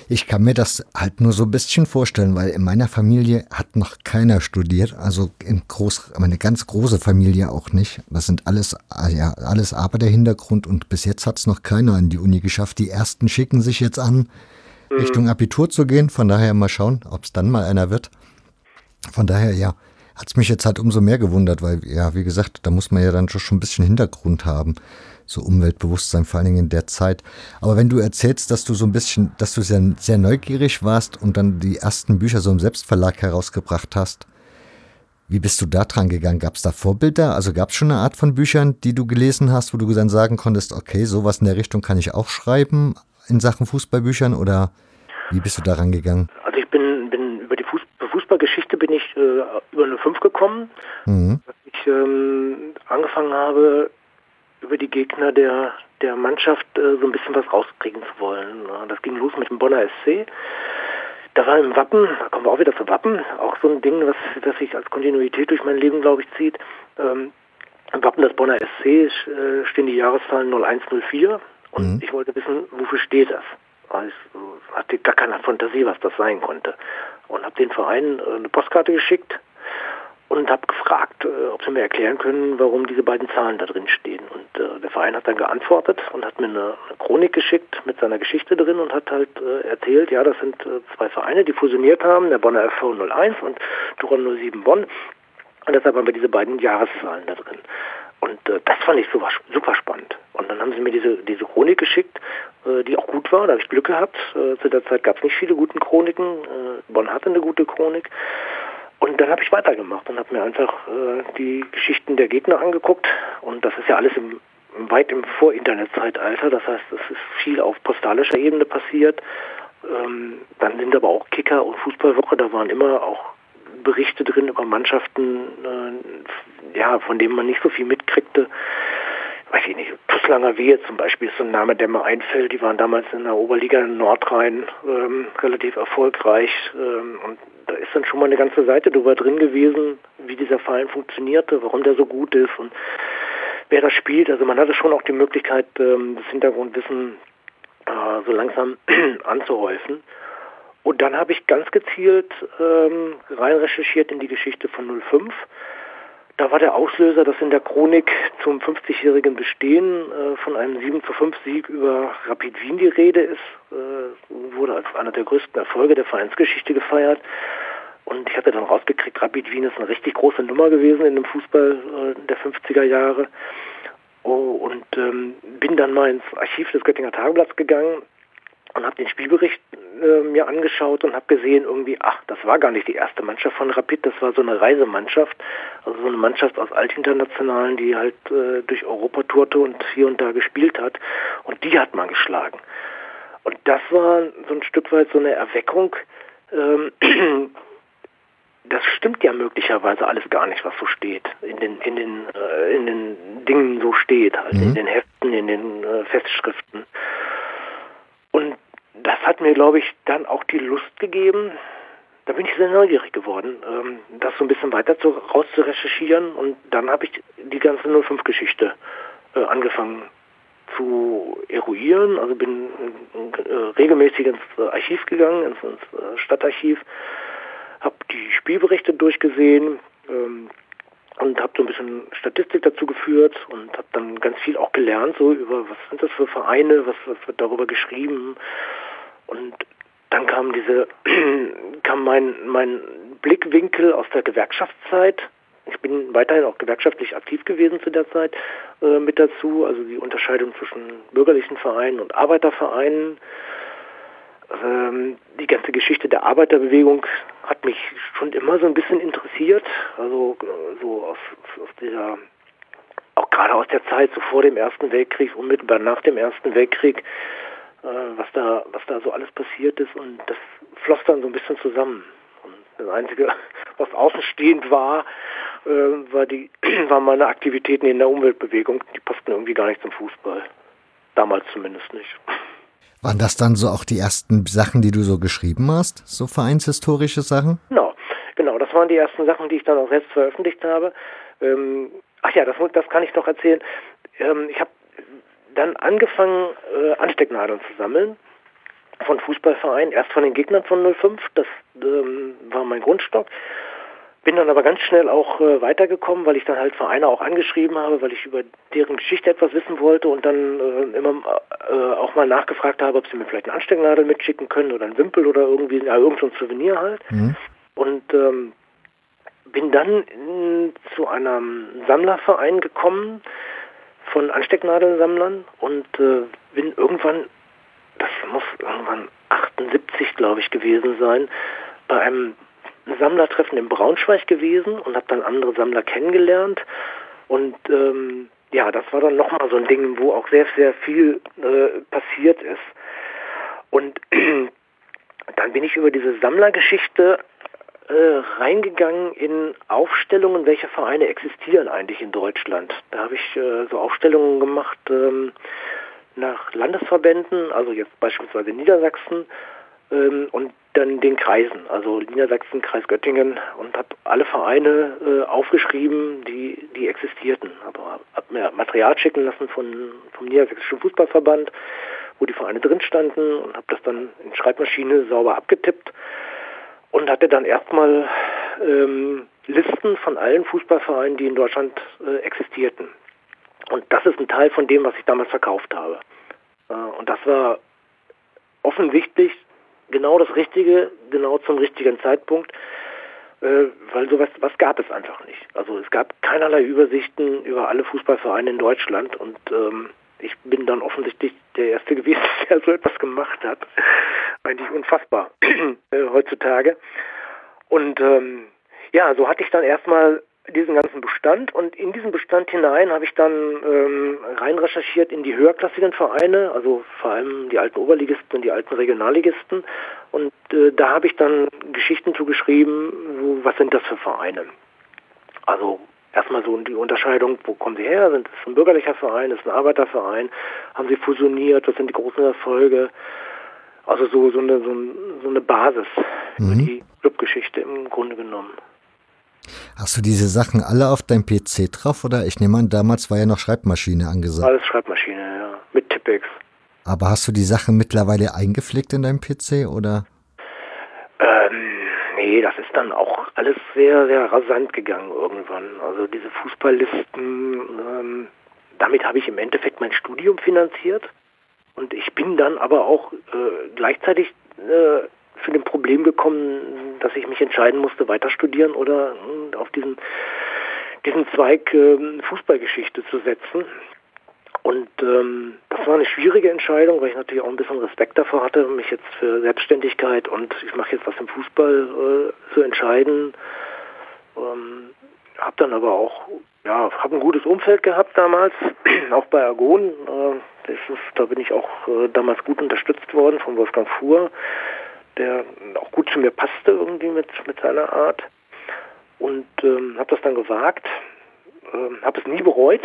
Ich kann mir das halt nur so ein bisschen vorstellen, weil in meiner Familie hat noch keiner studiert, also in groß, meine ganz große Familie auch nicht. Das sind alles, ja, alles Arbeiterhintergrund und bis jetzt hat es noch keiner an die Uni geschafft. Die ersten schicken sich jetzt an, mhm. Richtung Abitur zu gehen. Von daher mal schauen, ob es dann mal einer wird. Von daher, ja, hat es mich jetzt halt umso mehr gewundert, weil, ja, wie gesagt, da muss man ja dann schon ein bisschen Hintergrund haben so Umweltbewusstsein, vor allen Dingen in der Zeit. Aber wenn du erzählst, dass du so ein bisschen, dass du sehr, sehr neugierig warst und dann die ersten Bücher so im Selbstverlag herausgebracht hast, wie bist du da dran gegangen? Gab es da Vorbilder? Also gab es schon eine Art von Büchern, die du gelesen hast, wo du dann sagen konntest, okay, sowas in der Richtung kann ich auch schreiben in Sachen Fußballbüchern oder wie bist du da rangegangen? Also ich bin, bin über die Fuß Fußballgeschichte bin ich äh, über eine 5 gekommen. Mhm. Ich ähm, angefangen habe, über die Gegner der, der Mannschaft äh, so ein bisschen was rauskriegen zu wollen. Das ging los mit dem Bonner SC. Da war im Wappen, da kommen wir auch wieder zu Wappen, auch so ein Ding, was, was sich als Kontinuität durch mein Leben, glaube ich, zieht. Ähm, Im Wappen des Bonner SC äh, stehen die Jahreszahlen 0104 und mhm. ich wollte wissen, wofür steht das? Also hatte gar keine Fantasie, was das sein konnte. Und habe den Verein äh, eine Postkarte geschickt und habe gefragt, äh, ob sie mir erklären können, warum diese beiden Zahlen da drin stehen. Und äh, der Verein hat dann geantwortet und hat mir eine, eine, Chronik geschickt mit seiner Geschichte drin und hat halt äh, erzählt, ja, das sind äh, zwei Vereine, die fusioniert haben, der Bonner FV 01 und Duron 07 Bonn. Und deshalb haben wir diese beiden Jahreszahlen da drin. Und äh, das fand ich super, super spannend. Und dann haben sie mir diese, diese Chronik geschickt, äh, die auch gut war. Da habe ich Glück gehabt. Zu der Zeit gab es nicht viele gute Chroniken. Bonn hatte eine gute Chronik. Und dann habe ich weitergemacht und habe mir einfach äh, die Geschichten der Gegner angeguckt. Und das ist ja alles im, weit im Vor-Internet-Zeitalter. Das heißt, es ist viel auf postalischer Ebene passiert. Ähm, dann sind aber auch Kicker und Fußballwoche, da waren immer auch Berichte drin über Mannschaften, äh, ja, von denen man nicht so viel mitkriegte. Weiß ich nicht, Tusslanger Wehe zum Beispiel ist so ein Name, der mir einfällt. Die waren damals in der Oberliga in Nordrhein ähm, relativ erfolgreich. Ähm, und da ist dann schon mal eine ganze Seite drüber drin gewesen, wie dieser Verein funktionierte, warum der so gut ist und wer da spielt. Also man hatte schon auch die Möglichkeit, ähm, das Hintergrundwissen äh, so langsam <clears throat> anzuhäufen. Und dann habe ich ganz gezielt ähm, rein recherchiert in die Geschichte von 05 da war der Auslöser, dass in der Chronik zum 50-jährigen Bestehen äh, von einem 7 zu 5 Sieg über Rapid Wien die Rede ist. Äh, wurde als einer der größten Erfolge der Vereinsgeschichte gefeiert. Und ich hatte dann rausgekriegt, Rapid Wien ist eine richtig große Nummer gewesen in dem Fußball äh, der 50er Jahre. Oh, und ähm, bin dann mal ins Archiv des Göttinger Tageblatts gegangen und habe den Spielbericht äh, mir angeschaut und habe gesehen irgendwie, ach, das war gar nicht die erste Mannschaft von Rapid, das war so eine Reisemannschaft, also so eine Mannschaft aus Altinternationalen, die halt äh, durch Europa tourte und hier und da gespielt hat und die hat man geschlagen. Und das war so ein Stück weit so eine Erweckung, ähm, <clears throat> das stimmt ja möglicherweise alles gar nicht, was so steht, in den, in den, äh, in den Dingen so steht, halt, mhm. in den Heften, in den äh, Festschriften. Das hat mir, glaube ich, dann auch die Lust gegeben, da bin ich sehr neugierig geworden, ähm, das so ein bisschen weiter zu, raus zu recherchieren. Und dann habe ich die ganze 05-Geschichte äh, angefangen zu eruieren. Also bin äh, regelmäßig ins Archiv gegangen, ins, äh, Stadtarchiv, habe die Spielberichte durchgesehen ähm, und habe so ein bisschen Statistik dazu geführt und habe dann ganz viel auch gelernt, so über was sind das für Vereine, was, was wird darüber geschrieben und dann kam diese, <clears throat> kam mein, mein Blickwinkel aus der Gewerkschaftszeit. Ich bin weiterhin auch gewerkschaftlich aktiv gewesen zu der Zeit äh, mit dazu, also die Unterscheidung zwischen bürgerlichen Vereinen und Arbeitervereinen. Ähm, die ganze Geschichte der Arbeiterbewegung hat mich schon immer so ein bisschen interessiert, also so aus, aus dieser, auch gerade aus der Zeit so vor dem Ersten Weltkrieg, unmittelbar nach dem Ersten Weltkrieg, äh, was da, was da so alles passiert ist und das floss dann so ein bisschen zusammen. Und das Einzige, <laughs> was außenstehend war, äh, war die, <clears throat> waren meine Aktivitäten in der Umweltbewegung. Die passten irgendwie gar nicht zum Fußball. Damals zumindest nicht. <laughs> Waren das dann so auch die ersten Sachen, die du so geschrieben hast? So vereinshistorische Sachen? Genau, genau. Das waren die ersten Sachen, die ich dann auch selbst veröffentlicht habe. Ähm, ach ja, das, das kann ich noch erzählen. Ähm, ich habe dann angefangen, äh, Anstecknadeln zu sammeln von Fußballvereinen, erst von den Gegnern von 05, das ähm, war mein Grundstock. Bin dann aber ganz schnell auch äh, weitergekommen, weil ich dann halt Vereine auch angeschrieben habe, weil ich über deren Geschichte etwas wissen wollte und dann äh, immer äh, auch mal nachgefragt habe, ob sie mir vielleicht eine Anstecknadel mitschicken können oder ein Wimpel oder irgendwie ja, irgendein Souvenir halt. Mhm. Und ähm, bin dann in, zu einem Sammlerverein gekommen, von Anstecknadelsammlern und äh, bin irgendwann, das muss irgendwann 78, glaube ich, gewesen sein, bei einem Sammlertreffen in Braunschweig gewesen und habe dann andere Sammler kennengelernt. Und ähm, ja, das war dann nochmal so ein Ding, wo auch sehr, sehr viel äh, passiert ist. Und <clears throat> dann bin ich über diese Sammlergeschichte äh, reingegangen in Aufstellungen, welche Vereine existieren eigentlich in Deutschland. Da habe ich äh, so Aufstellungen gemacht ähm, nach Landesverbänden, also jetzt beispielsweise Niedersachsen ähm, und dann den Kreisen, also Niedersachsen, Kreis Göttingen und habe alle Vereine äh, aufgeschrieben, die, die existierten. Aber habe mir Material schicken lassen von, vom Niedersächsischen Fußballverband, wo die Vereine drin standen und habe das dann in Schreibmaschine sauber abgetippt und hatte dann erstmal ähm, Listen von allen Fußballvereinen, die in Deutschland äh, existierten. Und das ist ein Teil von dem, was ich damals verkauft habe. Äh, und das war offensichtlich genau das Richtige, genau zum richtigen Zeitpunkt, äh, weil sowas was gab es einfach nicht. Also es gab keinerlei Übersichten über alle Fußballvereine in Deutschland und ähm, ich bin dann offensichtlich der Erste gewesen, <laughs> der so etwas gemacht hat. Eigentlich unfassbar <clears throat> äh, heutzutage. Und ähm, ja, so hatte ich dann erstmal diesen ganzen Bestand und in diesen Bestand hinein habe ich dann ähm, rein recherchiert in die höherklassigen Vereine, also vor allem die alten Oberligisten und die alten Regionalligisten und äh, da habe ich dann Geschichten zugeschrieben, wo, was sind das für Vereine. Also erstmal so die Unterscheidung, wo kommen sie her? Sind es ein bürgerlicher Verein, ist es ein Arbeiterverein? Haben sie fusioniert? Was sind die großen Erfolge? Also so, so, eine, so, so eine Basis mhm. für die Clubgeschichte im Grunde genommen. Hast du diese Sachen alle auf deinem PC drauf oder ich nehme an, damals war ja noch Schreibmaschine angesagt. Alles Schreibmaschine, ja, mit Tippex. Aber hast du die Sachen mittlerweile eingepflegt in deinem PC oder? Ähm, nee, das ist dann auch alles sehr, sehr rasant gegangen irgendwann. Also diese Fußballlisten, ähm, damit habe ich im Endeffekt mein Studium finanziert. Und ich bin dann aber auch äh, gleichzeitig äh, für ein Problem gekommen, dass ich mich entscheiden musste, weiter studieren oder äh, auf diesen, diesen Zweig äh, Fußballgeschichte zu setzen. Und ähm, das war eine schwierige Entscheidung, weil ich natürlich auch ein bisschen Respekt davor hatte, mich jetzt für Selbstständigkeit und ich mache jetzt was im Fußball äh, zu entscheiden. Ähm, habe dann aber auch, ja, habe ein gutes Umfeld gehabt damals, <clears throat> auch bei Argon. Äh, ist, da bin ich auch äh, damals gut unterstützt worden von Wolfgang Fuhr, der auch gut zu mir passte irgendwie mit, mit seiner Art. Und ähm, habe das dann gewagt, ähm, habe es nie bereut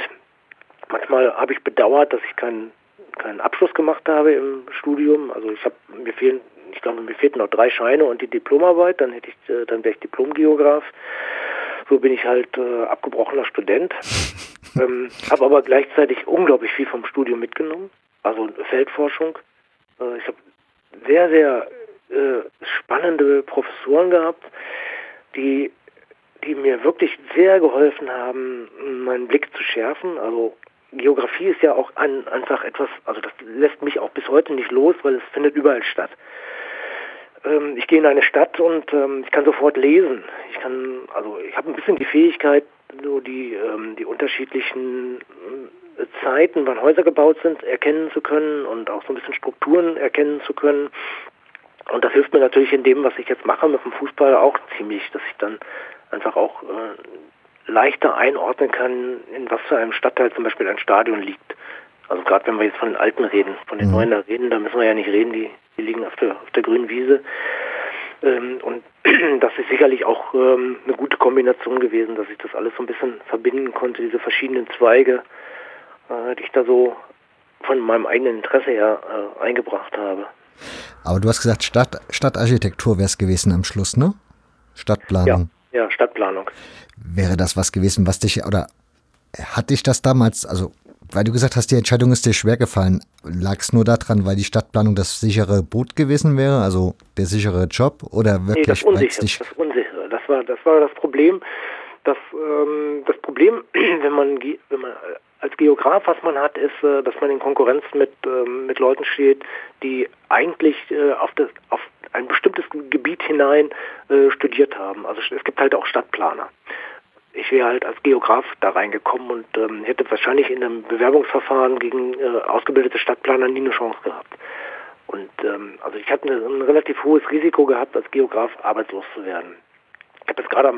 Manchmal habe ich bedauert, dass ich keinen keinen Abschluss gemacht habe im Studium. Also ich habe mir fehlen, ich glaube mir fehlten noch drei Scheine und die Diplomarbeit. Dann hätte ich, äh, dann wäre ich Diplomgeograf. So bin ich halt äh, abgebrochener Student. <laughs> ähm, habe aber gleichzeitig unglaublich viel vom Studium mitgenommen. Also Feldforschung. Äh, ich habe sehr sehr äh, spannende Professoren gehabt, die die mir wirklich sehr geholfen haben, meinen Blick zu schärfen. Also Geografie ist ja auch ein, einfach etwas, also das lässt mich auch bis heute nicht los, weil es findet überall statt. Ähm, ich gehe in eine Stadt und ähm, ich kann sofort lesen. Ich kann, also ich habe ein bisschen die Fähigkeit, so die, ähm, die unterschiedlichen äh, Zeiten, wann Häuser gebaut sind, erkennen zu können und auch so ein bisschen Strukturen erkennen zu können. Und das hilft mir natürlich in dem, was ich jetzt mache mit dem Fußball auch ziemlich, dass ich dann einfach auch äh, leichter einordnen kann, in was für einem Stadtteil zum Beispiel ein Stadion liegt. Also gerade wenn wir jetzt von den Alten reden, von den mhm. Neuen reden, da müssen wir ja nicht reden, die, die liegen auf der, auf der grünen Wiese. Ähm, und <clears throat> das ist sicherlich auch ähm, eine gute Kombination gewesen, dass ich das alles so ein bisschen verbinden konnte, diese verschiedenen Zweige, äh, die ich da so von meinem eigenen Interesse her äh, eingebracht habe. Aber du hast gesagt, Stadt, Stadtarchitektur wäre es gewesen am Schluss, ne? Stadtplanung. Ja, ja, Stadtplanung. Wäre das was gewesen, was dich, oder hat dich das damals, also weil du gesagt hast, die Entscheidung ist dir schwer gefallen, lag es nur daran, weil die Stadtplanung das sichere Boot gewesen wäre, also der sichere Job, oder wirklich? Nee, das Unsichere, dich das Unsichere, das war, das war das Problem. Das, ähm, das Problem, <clears throat> wenn man, wenn man als Geograf, was man hat, ist, äh, dass man in Konkurrenz mit, ähm, mit Leuten steht, die eigentlich äh, auf, das, auf ein bestimmtes Gebiet hinein äh, studiert haben. Also es gibt halt auch Stadtplaner ich wäre halt als Geograf da reingekommen und ähm, hätte wahrscheinlich in einem Bewerbungsverfahren gegen äh, ausgebildete Stadtplaner nie eine Chance gehabt. Und ähm, also ich hatte ein relativ hohes Risiko gehabt, als Geograf arbeitslos zu werden. Ich habe jetzt gerade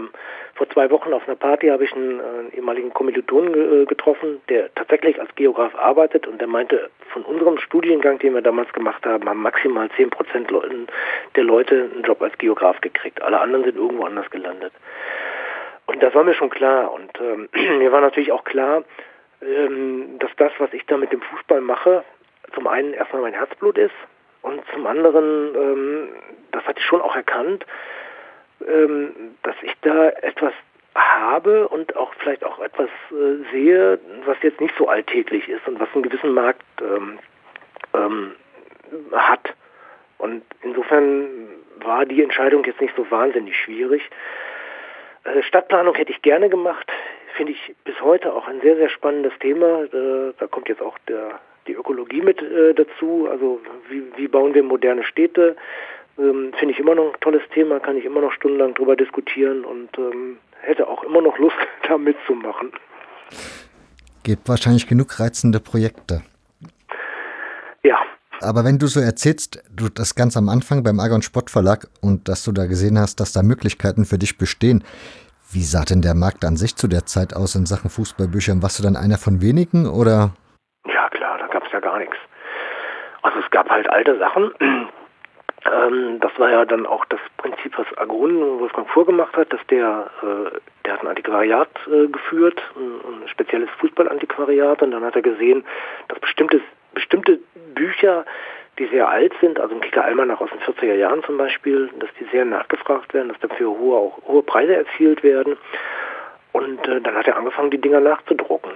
vor zwei Wochen auf einer Party habe ich einen, einen äh, ehemaligen Kommilitonen äh, getroffen, der tatsächlich als Geograf arbeitet und der meinte, von unserem Studiengang, den wir damals gemacht haben, haben maximal 10 Prozent der Leute einen Job als Geograf gekriegt. Alle anderen sind irgendwo anders gelandet. Und das war mir schon klar. Und ähm, <clears throat> mir war natürlich auch klar, ähm, dass das, was ich da mit dem Fußball mache, zum einen erstmal mein Herzblut ist und zum anderen, ähm, das hatte ich schon auch erkannt, ähm, dass ich da etwas habe und auch vielleicht auch etwas äh, sehe, was jetzt nicht so alltäglich ist und was einen gewissen Markt ähm, ähm, hat. Und insofern war die Entscheidung jetzt nicht so wahnsinnig schwierig. Äh, Stadtplanung hätte ich gerne gemacht, finde ich bis heute auch ein sehr, sehr spannendes Thema. Äh, da kommt jetzt auch der, die Ökologie mit äh, dazu. Also wie, wie, bauen wir moderne Städte? Ähm, finde ich immer noch ein tolles Thema, kann ich immer noch stundenlang drüber diskutieren und ähm, hätte auch immer noch Lust, <laughs> da mitzumachen. Gibt wahrscheinlich genug reizende Projekte. Ja, aber wenn du so erzählst, du das ganz am Anfang beim Argon Sportverlag und dass du da gesehen hast, dass da Möglichkeiten für dich bestehen, wie sah denn der Markt an sich zu der Zeit aus in Sachen Fußballbüchern? Warst du dann einer von wenigen oder? Ja klar, da gab es ja gar nichts. Also es gab halt alte Sachen, Ähm, das war ja dann auch das Prinzip, was Agrun Wolfgang vorgemacht hat, dass der, äh, der hat ein Antiquariat äh, geführt, ein, ein spezielles Fußballantiquariat und dann hat er gesehen, dass bestimmte, bestimmte Bücher, die sehr alt sind, also ein Kicker Almanach aus den 40er Jahren zum Beispiel, dass die sehr nachgefragt werden, dass dafür hohe, auch hohe Preise erzielt werden. Und äh, dann hat er angefangen, die Dinger nachzudrucken,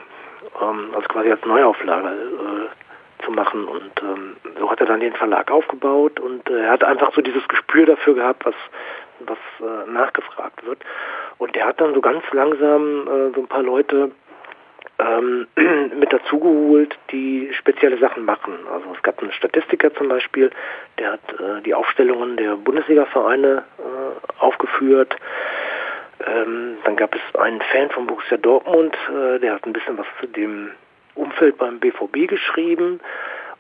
ähm, also quasi als Neuauflage äh, zu machen. Und ähm, so hat er dann den Verlag aufgebaut und äh, er hat einfach so dieses Gespür dafür gehabt, was, was äh, nachgefragt wird. Und er hat dann so ganz langsam äh, so ein paar Leute ähm, <clears throat> mit dazugeholt, die spezielle Sachen machen. Also es gab einen Statistiker zum Beispiel, der hat äh, die Aufstellungen der Bundesliga-Vereine äh, aufgeführt. Ähm, dann gab es einen Fan von Borussia Dortmund, äh, der hat ein bisschen was zu dem Umfeld beim BVB geschrieben.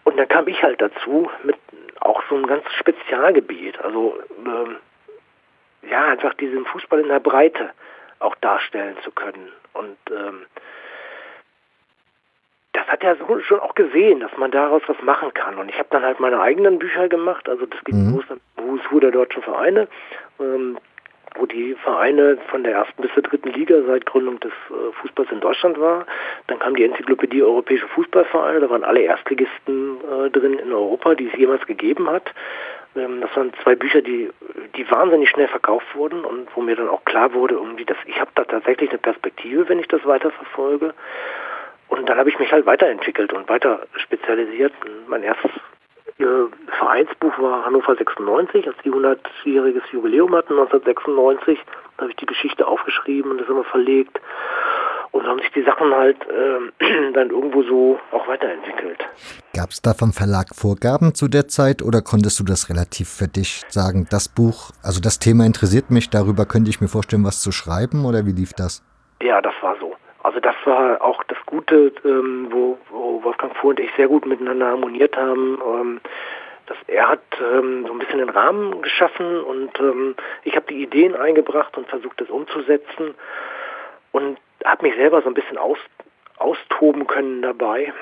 Und dann kam ich halt dazu mit auch so einem ganz Spezialgebiet. Also ähm, ja, einfach diesen Fußball in der Breite auch darstellen zu können. Und ähm, das hat er so schon auch gesehen, dass man daraus was machen kann. Und ich habe dann halt meine eigenen Bücher gemacht. Also das geht mhm. Who der deutschen Vereine. Ähm, wo die Vereine von der ersten bis zur dritten Liga seit Gründung des äh, Fußballs in Deutschland war. Dann kam die Enzyklopädie Europäische Fußballvereine, da waren alle Erstligisten äh, drin in Europa, die es jemals gegeben hat. Ähm, das waren zwei Bücher, die, die wahnsinnig schnell verkauft wurden und wo mir dann auch klar wurde, irgendwie, dass ich habe da tatsächlich eine Perspektive, wenn ich das weiterverfolge. Und dann habe ich mich halt weiterentwickelt und weiter spezialisiert. Mein erstes Ihr Vereinsbuch war Hannover 96, als die 100-jähriges Jubiläum hatten, 1996. Da habe ich die Geschichte aufgeschrieben und das immer verlegt. Und haben sich die Sachen halt äh, <clears throat> dann irgendwo so auch weiterentwickelt. Gab es da vom Verlag Vorgaben zu der Zeit oder konntest du das relativ für dich sagen, das Buch, also das Thema interessiert mich, darüber könnte ich mir vorstellen, was zu schreiben oder wie lief das? Ja, das war so. Also das war auch das Gute, ähm, wo, wo Wolfgang Fuhr und ich sehr gut miteinander harmoniert haben. Ähm, dass er hat ähm, so ein bisschen den Rahmen geschaffen und ähm, ich habe die Ideen eingebracht und versucht, das umzusetzen und habe mich selber so ein bisschen aus, austoben können dabei.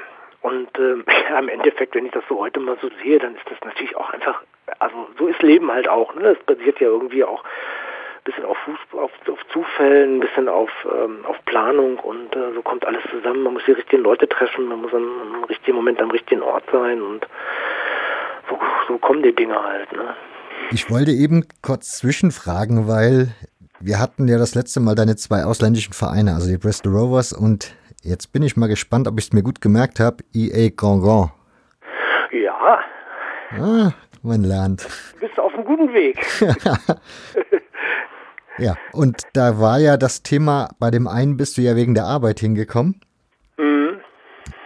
Und ähm, <laughs> ja, im Endeffekt, wenn ich das so heute mal so sehe, dann ist das natürlich auch einfach, also so ist Leben halt auch. Ne? Das basiert ja irgendwie auch bisschen auf, Fuß, auf, auf Zufällen, ein bisschen auf, ähm, auf Planung und äh, so kommt alles zusammen. Man muss die richtigen Leute treffen, man muss am, am richtigen Moment am richtigen Ort sein und so, so kommen die Dinge halt. Ne? Ich wollte eben kurz zwischenfragen, weil wir hatten ja das letzte Mal deine zwei ausländischen Vereine, also die Bristol Rovers und jetzt bin ich mal gespannt, ob ich es mir gut gemerkt habe, EA Grand Grand. Ja. Ah, man lernt. Du bist auf einem guten Weg. <laughs> Ja, und da war ja das Thema, bei dem einen bist du ja wegen der Arbeit hingekommen. Mhm.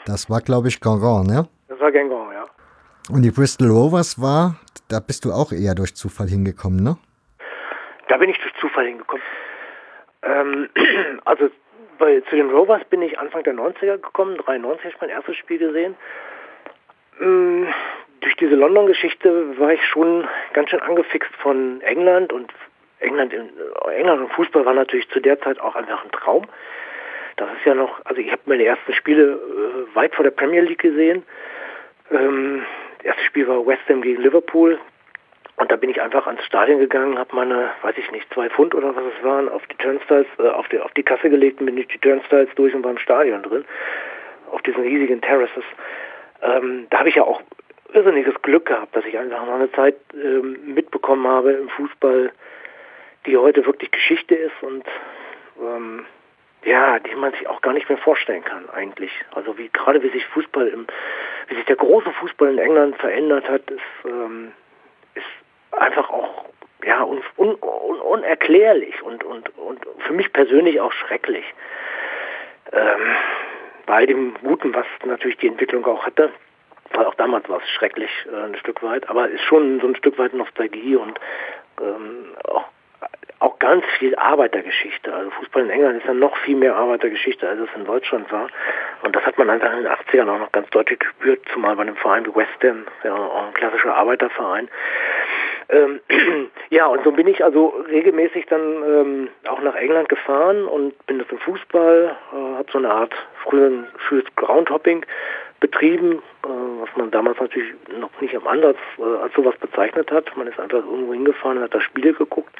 Das war, glaube ich, Gangan, ne? Das war Gangan, ja. Und die Bristol Rovers war, da bist du auch eher durch Zufall hingekommen, ne? Da bin ich durch Zufall hingekommen. Ähm, <clears throat> also bei, zu den Rovers bin ich Anfang der 90er gekommen, 93 habe ich mein erstes Spiel gesehen. Ähm, durch diese London-Geschichte war ich schon ganz schön angefixt von England und England, England und Fußball war natürlich zu der Zeit auch einfach ein Traum. Das ist ja noch, also ich habe meine ersten Spiele äh, weit vor der Premier League gesehen. Ähm, das erste Spiel war West Ham gegen Liverpool. Und da bin ich einfach ans Stadion gegangen, habe meine, weiß ich nicht, zwei Pfund oder was es waren, auf die Turnstiles, äh, auf, die, auf die Kasse gelegt und bin durch die Turnstiles durch und war im Stadion drin. Auf diesen riesigen Terraces. Ähm, da habe ich ja auch irrsinniges Glück gehabt, dass ich einfach noch eine Zeit ähm, mitbekommen habe im Fußball, die heute wirklich Geschichte ist und ähm, ja, die man sich auch gar nicht mehr vorstellen kann eigentlich. Also wie gerade wie sich Fußball im, wie sich der große Fußball in England verändert hat, ist, ähm, ist einfach auch ja un, un, un, unerklärlich und, und, und für mich persönlich auch schrecklich. Ähm, bei dem Guten, was natürlich die Entwicklung auch hatte, weil auch damals war es schrecklich äh, ein Stück weit, aber ist schon so ein Stück weit Nostalgie und ähm, auch auch ganz viel Arbeitergeschichte. Also Fußball in England ist ja noch viel mehr Arbeitergeschichte, als es in Deutschland war. Und das hat man einfach in den 80ern auch noch ganz deutlich gespürt, zumal bei einem Verein wie West Ham, ja auch ein klassischer Arbeiterverein. Ähm, <clears throat> ja, und so bin ich also regelmäßig dann ähm, auch nach England gefahren und bin im Fußball, äh, habe so eine Art frühen Groundhopping betrieben, äh, was man damals natürlich noch nicht im Ansatz äh, als sowas bezeichnet hat. Man ist einfach irgendwo hingefahren und hat da Spiele geguckt.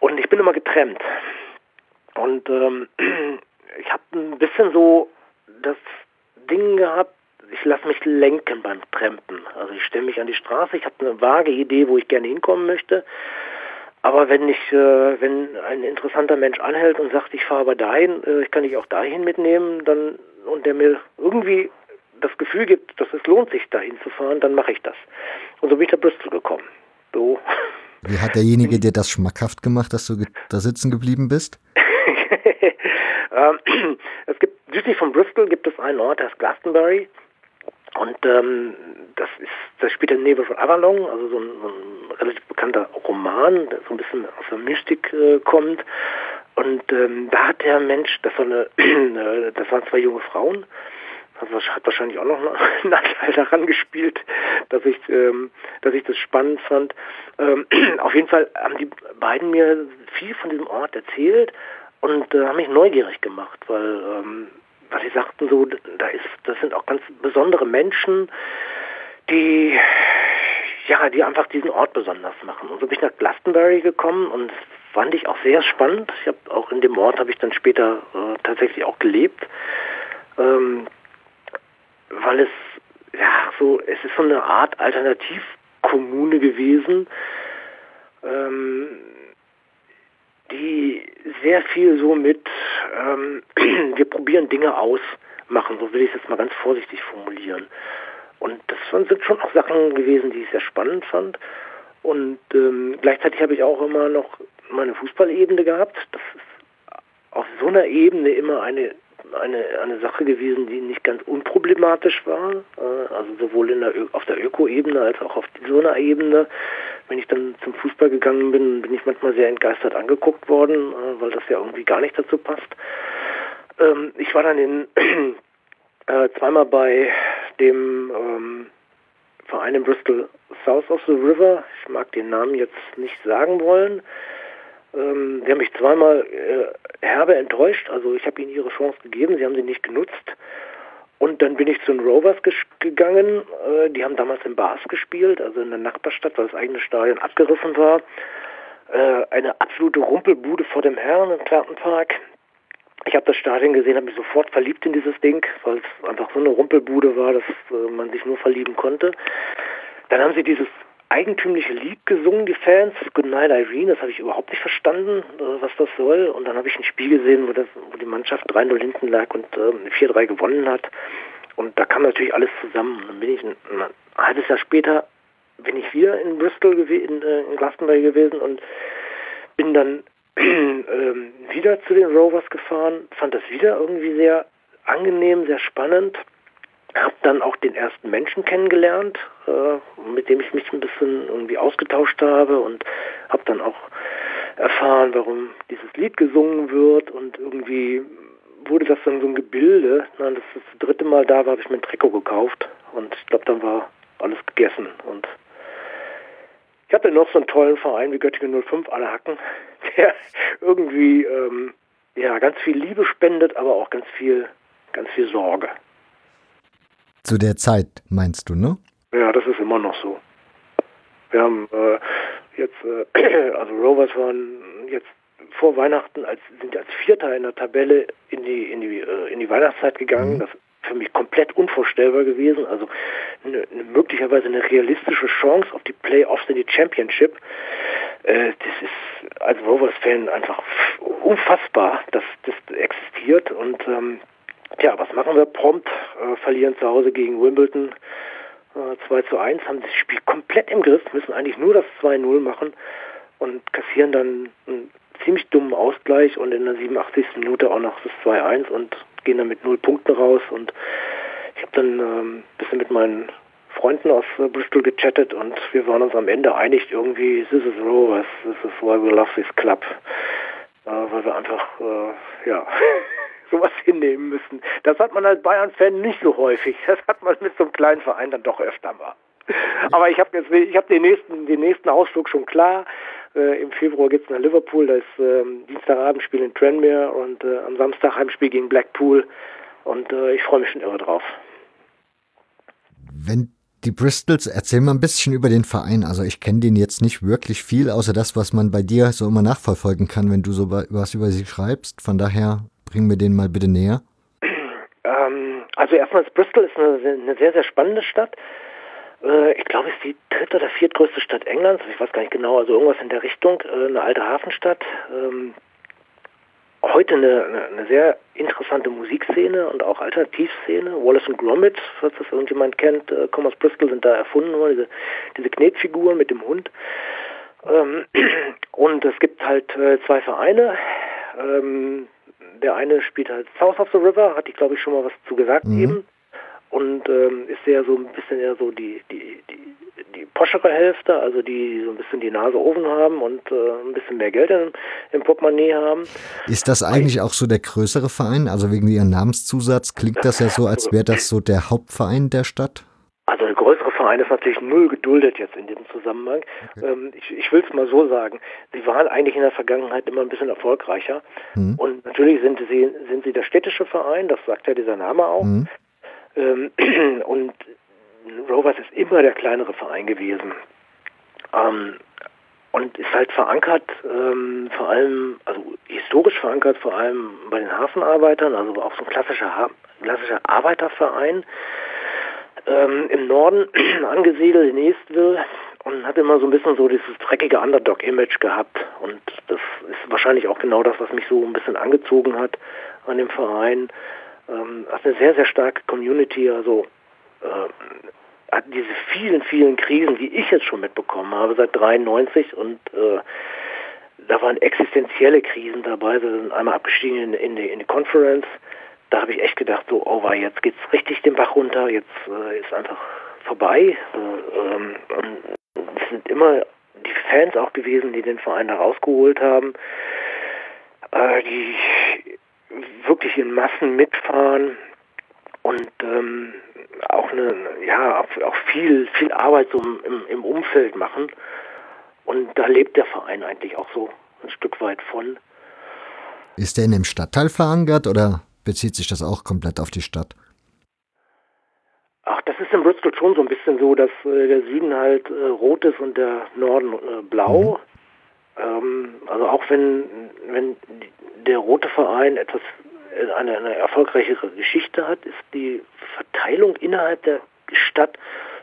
Und ich bin immer getrennt. Und ähm, <clears throat> ich habe ein bisschen so das Ding gehabt, ich lasse mich lenken beim Trampen. Also ich stelle mich an die Straße, ich habe eine vage Idee, wo ich gerne hinkommen möchte. Aber wenn ich, äh, wenn ein interessanter Mensch anhält und sagt, ich fahre aber dahin, äh, ich kann dich auch dahin mitnehmen, dann und der mir irgendwie das Gefühl gibt, dass es lohnt sich, dahin zu fahren, dann mache ich das. Und so bin ich nach Bristol gekommen. So. <laughs> Wie hat derjenige dir das schmackhaft gemacht, dass du da sitzen geblieben bist? <laughs> Ähm, <clears throat> es gibt südlich von Bristol gibt es einen Ort, der ist Glastonbury. Und ähm, das ist, das spielt in Nebel von Avalon, also so ein, so ein, relativ bekannter Roman, der so ein bisschen aus der Mystik äh, kommt. Und ähm, da hat der Mensch, das war eine, <clears throat> das waren zwei junge Frauen, also hat wahrscheinlich auch noch einen <laughs> Nachteil daran gespielt, dass ich, ähm, dass ich das spannend fand. Ähm, <clears throat> auf jeden Fall haben die beiden mir viel von diesem Ort erzählt und äh, haben mich neugierig gemacht, weil ähm, was Sie sagten, so, da ist, das sind auch ganz besondere Menschen, die, ja, die einfach diesen Ort besonders machen. Und so bin ich nach Glastonbury gekommen und fand ich auch sehr spannend. Ich habe auch in dem Ort habe ich dann später äh, tatsächlich auch gelebt, ähm, weil es ja so, es ist so eine Art Alternativkommune gewesen. Ähm, die sehr viel so mit, ähm, <clears throat> wir probieren Dinge aus, machen, so will ich es jetzt mal ganz vorsichtig formulieren. Und das sind schon auch Sachen gewesen, die ich sehr spannend fand. Und ähm, gleichzeitig habe ich auch immer noch meine Fußballebene gehabt. Das ist auf so einer Ebene immer eine, eine, eine Sache gewesen, die nicht ganz unproblematisch war. Äh, also sowohl der, auf der Öko-Ebene als auch auf so einer Ebene wenn ich dann zum Fußball gegangen bin, bin ich manchmal sehr entgeistert angeguckt worden, äh, weil das ja irgendwie gar nicht dazu passt. Ähm, ich war dann in, <clears throat> äh, zweimal bei dem ähm, Verein in Bristol South of the River. Ich mag den Namen jetzt nicht sagen wollen. Ähm, die haben mich zweimal äh, herbe enttäuscht. Also ich habe ihnen ihre Chance gegeben, sie haben sie nicht genutzt. Und dann bin ich zu den Rovers gegangen. Äh, die haben damals in Bars gespielt, also in der Nachbarstadt, weil das eigene Stadion abgerissen war. Äh, eine absolute Rumpelbude vor dem Herrn im Clartenpark. Ich habe das Stadion gesehen, habe mich sofort verliebt in dieses Ding, weil es einfach so eine Rumpelbude war, dass äh, man sich nur verlieben konnte. Dann haben sie dieses eigentümliche Lied gesungen, die Fans, Goodnight Irene, das habe ich überhaupt nicht verstanden, äh, was das soll. Und dann habe ich ein Spiel gesehen, wo, das, wo die Mannschaft 3-0 hinten lag und äh, 4-3 gewonnen hat. Und da kam natürlich alles zusammen. Und dann bin ich ein, ein halbes Jahr später bin ich wieder in Bristol in, äh, in Glastonbury gewesen und bin dann <clears throat> ähm, wieder zu den Rovers gefahren, fand das wieder irgendwie sehr angenehm, sehr spannend habe dann auch den ersten Menschen kennengelernt, äh, mit dem ich mich ein bisschen irgendwie ausgetauscht habe und habe dann auch erfahren, warum dieses Lied gesungen wird und irgendwie wurde das dann so ein Gebilde. Nein, das das dritte Mal da war, habe ich mir ein Trikot gekauft und ich glaube, dann war alles gegessen und ich hatte noch so einen tollen Verein wie Göttingen 05, alle Hacken, <laughs> der irgendwie ähm, ja ganz viel Liebe spendet, aber auch ganz viel, ganz viel Sorge. Zu der Zeit meinst du, ne? Ja, das ist immer noch so. Wir haben äh, jetzt, äh, <clears throat> also Rovers waren jetzt vor Weihnachten als sind als Vierter in der Tabelle in die in die äh, in die Weihnachtszeit gegangen. Mhm. Das ist für mich komplett unvorstellbar gewesen. Also eine, eine, möglicherweise eine realistische Chance auf die Playoffs in die Championship. Äh, das ist als Rovers-Fan einfach unfassbar, dass das existiert und ähm, Tja, was machen wir? Prompt äh, verlieren zu Hause gegen Wimbledon äh, 2 zu 1, haben das Spiel komplett im Griff, müssen eigentlich nur das 2-0 machen und kassieren dann einen ziemlich dummen Ausgleich und in der 87. Minute auch noch das 2-1 und gehen dann mit null Punkten raus und ich habe dann ein ähm, bisschen mit meinen Freunden aus äh, Bristol gechattet und wir waren uns am Ende einig irgendwie, this is Rovers, this is why we love this club, äh, weil wir einfach, äh, ja, <laughs> sowas hinnehmen müssen. Das hat man als Bayern-Fan nicht so häufig. Das hat man mit so einem kleinen Verein dann doch öfter mal. Aber ich habe jetzt ich habe den nächsten, den nächsten Ausflug schon klar. Äh, Im Februar geht es nach Liverpool, da ist äh, Dienstagabendspiel in Tranmere und äh, am Samstag Heimspiel gegen Blackpool und äh, ich freue mich schon irre drauf. Wenn die Bristols, erzähl mal ein bisschen über den Verein. Also ich kenne den jetzt nicht wirklich viel, außer das, was man bei dir so immer nachverfolgen kann, wenn du so was über sie schreibst. Von daher bring mir den mal bitte näher. Ähm, also erstmal Bristol ist eine, eine, sehr, sehr spannende Stadt. Äh, ich glaube, es ist die dritte oder viertgrößte Stadt Englands. Ich weiß gar nicht genau, also irgendwas in der Richtung. Äh, eine alte Hafenstadt. Ähm, heute eine, eine, sehr interessante Musikszene und auch Alternativszene. Wallace und Gromit, falls das irgendjemand kennt, äh, kommen aus Bristol, sind da erfunden worden, diese, diese Knetfiguren mit dem Hund. Ähm, <clears throat> und es gibt halt äh, zwei Vereine. Ähm, der eine spielt halt South of the River, hatte ich glaube ich schon mal was zu gesagt mhm. eben. Und ähm, ist sehr so ein bisschen eher so die, die, die die poschere Hälfte, also die so ein bisschen die Nase offen haben und äh, ein bisschen mehr Geld im, im Portemonnaie haben. Ist das eigentlich auch so der größere Verein? Also wegen ihrem Namenszusatz klingt das ja so, als wäre das so der Hauptverein der Stadt? Also der größere Verein ist natürlich null geduldet jetzt in diesem Zusammenhang. Okay. Ähm, ich, ich will es mal so sagen. Sie waren eigentlich in der Vergangenheit immer ein bisschen erfolgreicher. Mhm. Und natürlich sind sie, sind sie der städtische Verein, das sagt ja dieser Name auch. Mhm. Ähm, <clears throat> und Rovers ist immer der kleinere Verein gewesen. Ähm, und ist halt verankert, vor allem, also historisch verankert, vor allem bei den Hafenarbeitern, also auch so ein klassischer, klassischer Arbeiterverein ähm, im Norden <clears throat> angesiedelt in Eastville und hat immer so ein bisschen so dieses dreckige Underdog-Image gehabt. Und das ist wahrscheinlich auch genau das, was mich so ein bisschen angezogen hat an dem Verein. Ähm, hat eine sehr, sehr starke Community, also äh, hat diese vielen, vielen Krisen, die ich jetzt schon mitbekommen habe seit 93 und äh, da waren existenzielle Krisen dabei. Sie sind einmal abgestiegen in, in, die, in die Conference. Da habe ich echt gedacht, so, oh, war jetzt geht's richtig den Bach runter. Jetzt äh, ist einfach vorbei. Äh, ähm, es sind immer die Fans auch gewesen, die den Verein da rausgeholt haben, äh, die wirklich in Massen mitfahren und ähm, auch eine, ja, auch viel, viel Arbeit so im, im Umfeld machen. Und da lebt der Verein eigentlich auch so ein Stück weit von. Ist der in dem Stadtteil verankert oder bezieht sich das auch komplett auf die Stadt? Ach, das ist in Bristol schon so ein bisschen so, dass äh, der Süden halt äh, rot ist und der Norden äh, blau. Mhm. Ähm, also auch wenn, wenn der rote Verein etwas eine, eine erfolgreichere Geschichte hat, ist die Verteilung innerhalb der Stadt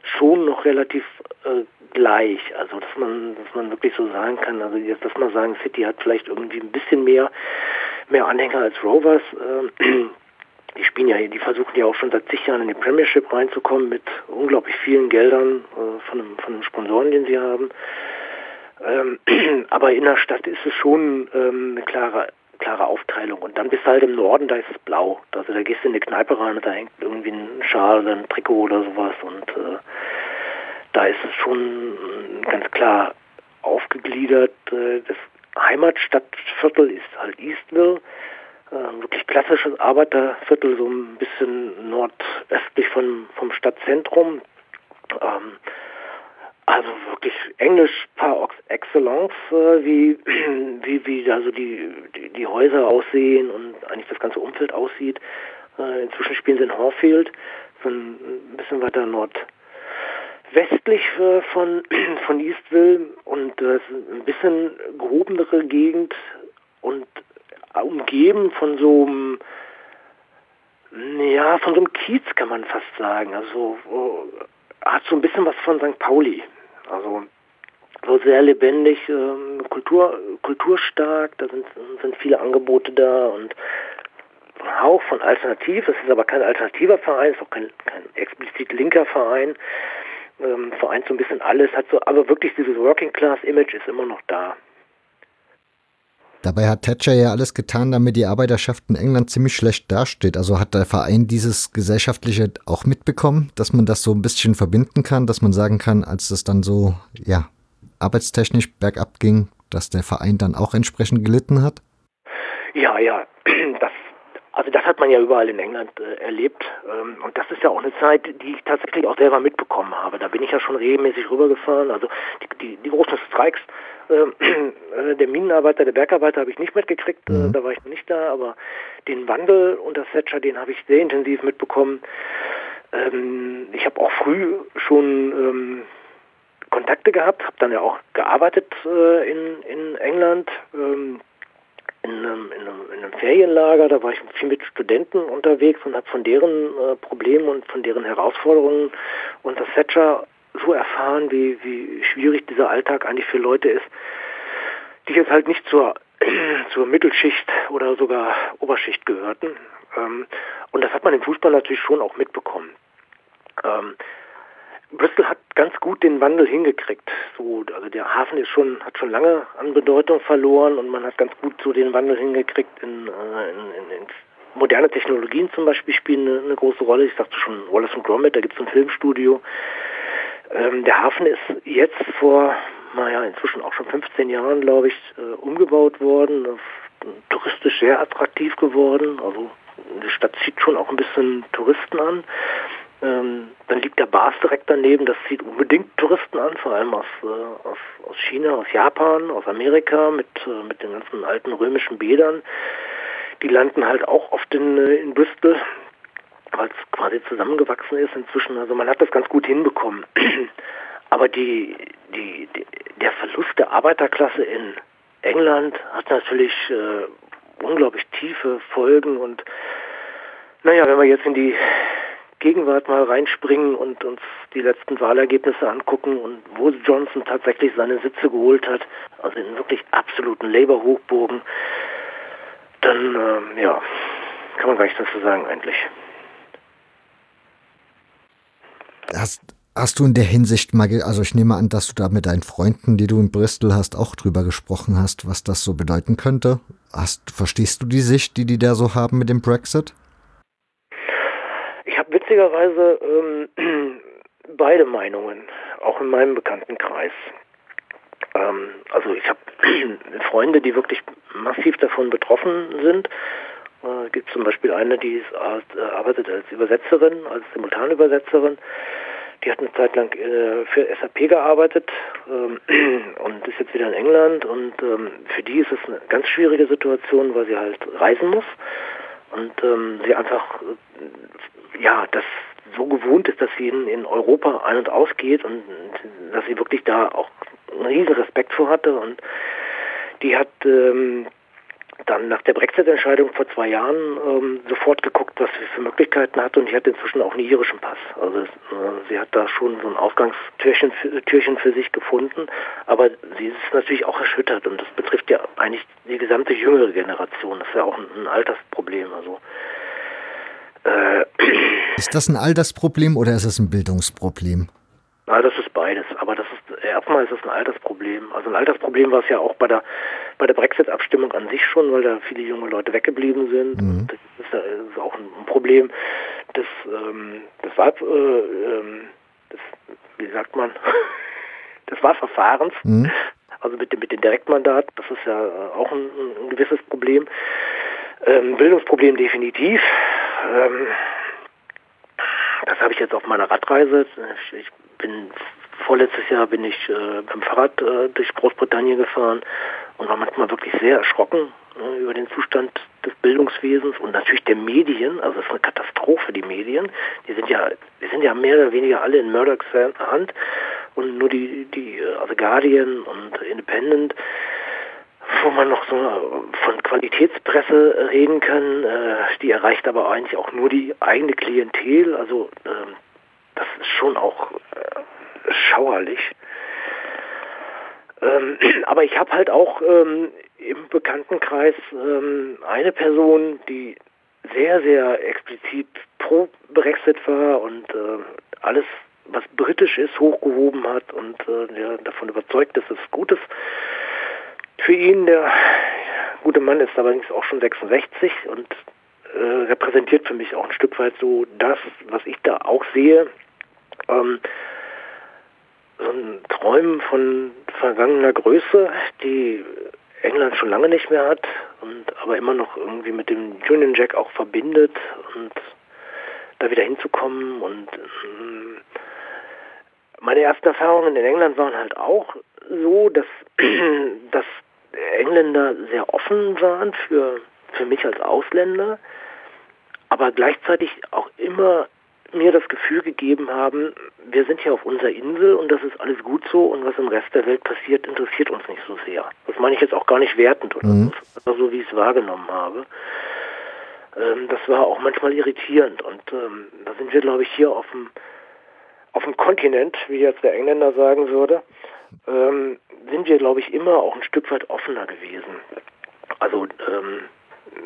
schon noch relativ äh, gleich. Also dass man, dass man wirklich so sagen kann, also jetzt, dass man sagen, City hat vielleicht irgendwie ein bisschen mehr, mehr Anhänger als Rovers. Äh, <clears throat> die spielen ja, die versuchen ja auch schon seit zig Jahren in die Premiership reinzukommen mit unglaublich vielen Geldern äh, von, von den Sponsoren, den sie haben. Ähm, <clears throat> aber in der Stadt ist es schon ähm, eine klare klare Aufteilung. Und dann bist du halt im Norden, da ist es blau. Also da gehst du in die Kneipe rein und da hängt irgendwie ein Schal oder ein Trikot oder sowas. Und äh, da ist es schon ganz klar aufgegliedert. Äh, das Heimatstadtviertel ist halt Eastville. Äh, wirklich klassisches Arbeiterviertel, so ein bisschen nordöstlich von, vom Stadtzentrum. Ähm, also wirklich Englisch par excellence, äh, wie, <clears throat> wie, wie also die, die, die, Häuser aussehen und eigentlich das ganze Umfeld aussieht. Äh, inzwischen spielen sie in Horfield, so ein bisschen weiter nordwestlich äh, von, <clears throat> von Eastville und das ist ein bisschen gehobenere Gegend und umgeben von so einem ja, von so einem Kiez kann man fast sagen. Also hat so ein bisschen was von St. Pauli. Also so sehr lebendig, ähm, Kultur, kulturstark, da sind, sind viele Angebote da und ein Hauch von Alternativ, es ist aber kein alternativer Verein, es ist auch kein, kein explizit linker Verein, ähm, vereint so ein bisschen alles, hat so, aber wirklich dieses Working Class Image ist immer noch da. Dabei hat Thatcher ja alles getan, damit die Arbeiterschaft in England ziemlich schlecht dasteht. Also hat der Verein dieses Gesellschaftliche auch mitbekommen, dass man das so ein bisschen verbinden kann, dass man sagen kann, als es dann so, ja, arbeitstechnisch bergab ging, dass der Verein dann auch entsprechend gelitten hat? Ja, ja, also das hat man ja überall in England äh, erlebt. Ähm, und das ist ja auch eine Zeit, die ich tatsächlich auch selber mitbekommen habe. Da bin ich ja schon regelmäßig rübergefahren. Also die, die, die großen Streiks ähm, <clears throat> äh, der Minenarbeiter, der Bergarbeiter habe ich nicht mitgekriegt, äh, mhm. da war ich noch nicht da, aber den Wandel unter Thatcher, den habe ich sehr intensiv mitbekommen. Ähm, ich habe auch früh schon ähm, Kontakte gehabt, habe dann ja auch gearbeitet äh, in, in England. Ähm, in einem, in, einem, in einem, Ferienlager, da war ich viel mit Studenten unterwegs und habe von deren äh, Problemen und von deren Herausforderungen unter Thatcher so erfahren, wie, wie schwierig dieser Alltag eigentlich für Leute ist, die jetzt halt nicht zur, <clears throat> zur Mittelschicht oder sogar Oberschicht gehörten. Ähm, und das hat man im Fußball natürlich schon auch mitbekommen. Ähm, Bristol hat ganz gut den Wandel hingekriegt. So, also der Hafen ist schon, hat schon lange an Bedeutung verloren und man hat ganz gut so den Wandel hingekriegt in, äh, in, in, in moderne Technologien zum Beispiel spielen eine, eine, große Rolle. Ich sagte schon Wallace und Gromit, da gibt es ein Filmstudio. Ähm, der Hafen ist jetzt vor, naja, inzwischen auch schon 15 Jahren, glaube ich, äh, umgebaut worden, touristisch sehr attraktiv geworden. Also die Stadt zieht schon auch ein bisschen Touristen an. Ähm, dann liegt der Bars direkt daneben, das zieht unbedingt Touristen an, vor allem aus, äh, aus, aus China, aus Japan, aus Amerika mit, äh, mit den ganzen alten römischen Bädern. Die landen halt auch oft in, äh, in Bristol, weil es quasi zusammengewachsen ist inzwischen. Also man hat das ganz gut hinbekommen. <clears throat> Aber die, die, die, der Verlust der Arbeiterklasse in England hat natürlich äh, unglaublich tiefe Folgen und naja, wenn wir jetzt in die Gegenwart mal reinspringen und uns die letzten Wahlergebnisse angucken und wo Johnson tatsächlich seine Sitze geholt hat, also in wirklich absoluten Labour-Hochburgen, dann äh, ja, kann man gar nichts dazu sagen eigentlich. Hast, hast du in der Hinsicht mal, also ich nehme an, dass du da mit deinen Freunden, die du in Bristol hast, auch drüber gesprochen hast, was das so bedeuten könnte? Hast, verstehst du die Sicht, die die da so haben mit dem Brexit? Witzigerweise ähm, <clears throat> beide Meinungen, auch in meinem Bekanntenkreis. Ähm, also ich habe <clears throat> Freunde, die wirklich massiv davon betroffen sind. Äh, es gibt zum Beispiel eine, die ist, äh, arbeitet als Übersetzerin, als Simultanübersetzerin. Die hat eine Zeit lang äh, für SAP gearbeitet ähm, <clears throat> und ist jetzt wieder in England. Und ähm, für die ist es eine ganz schwierige Situation, weil sie halt reisen muss und ähm, sie einfach ja, das so gewohnt ist, dass sie in, in Europa ein- und ausgeht und dass sie wirklich da auch einen riesen Respekt vor hatte. Und die hat ähm, dann nach der Brexit-Entscheidung vor zwei Jahren ähm, sofort geguckt, was sie für Möglichkeiten hat und die hat inzwischen auch einen irischen Pass. Also äh, sie hat da schon so ein Ausgangstürchen für, Türchen für sich gefunden, aber sie ist natürlich auch erschüttert und das betrifft ja eigentlich die gesamte jüngere Generation. Das ist ja auch ein, ein Altersproblem. Also äh, ist das ein Altersproblem oder ist es ein Bildungsproblem? Na, das ist beides. Aber das ist erstmal ist es ein Altersproblem. Also ein Altersproblem war es ja auch bei der bei der Brexit-Abstimmung an sich schon, weil da viele junge Leute weggeblieben sind. Mhm. Das, ist, das, ist, auch ein Problem des ähm, des, Wahl, äh, ähm, des wie sagt man <laughs> des Wahlverfahrens. Mhm. Also mit dem mit dem Direktmandat. Das ist ja auch ein, ein gewisses Problem. Ähm, Bildungsproblem definitiv. Ähm, das habe ich jetzt auf meiner Radreise. Ich, ich bin vorletztes Jahr bin ich äh, beim Fahrrad äh, durch Großbritannien gefahren und war manchmal wirklich sehr erschrocken ne, über den Zustand des Bildungswesens und natürlich der Medien. Also es ist eine Katastrophe, die Medien. Die sind ja, die sind ja mehr oder weniger alle in Murdochs Hand und nur die, die, also Guardian und Independent wo man noch so von Qualitätspresse reden kann, äh, die erreicht aber eigentlich auch nur die eigene Klientel. Also ähm, das ist schon auch äh, schauerlich. Ähm, <clears throat> aber ich habe halt auch ähm, im Bekanntenkreis ähm, eine Person, die sehr, sehr explizit pro Brexit war und äh, alles, was britisch ist, hochgehoben hat und äh, der davon überzeugt dass es gut ist für ihn. Der gute Mann ist allerdings auch schon 66 und äh, repräsentiert für mich auch ein Stück weit so das, was ich da auch sehe. Ähm, so ein Träumen von vergangener Größe, die England schon lange nicht mehr hat und aber immer noch irgendwie mit dem Union Jack auch verbindet und da wieder hinzukommen und ähm, meine ersten Erfahrungen in England waren halt auch so, dass, <clears throat> dass Engländer sehr offen waren für, für mich als Ausländer, aber gleichzeitig auch immer mir das Gefühl gegeben haben, wir sind hier auf unserer Insel und das ist alles gut so und was im Rest der Welt passiert, interessiert uns nicht so sehr. Das meine ich jetzt auch gar nicht wertend oder mhm. so, so wie ich es wahrgenommen habe. Ähm, das war auch manchmal irritierend und ähm, da sind wir, glaube ich, hier auf dem, auf dem Kontinent, wie jetzt der Engländer sagen würde, ähm, sind wir, glaube ich, immer auch ein Stück weit offener gewesen. Also ähm,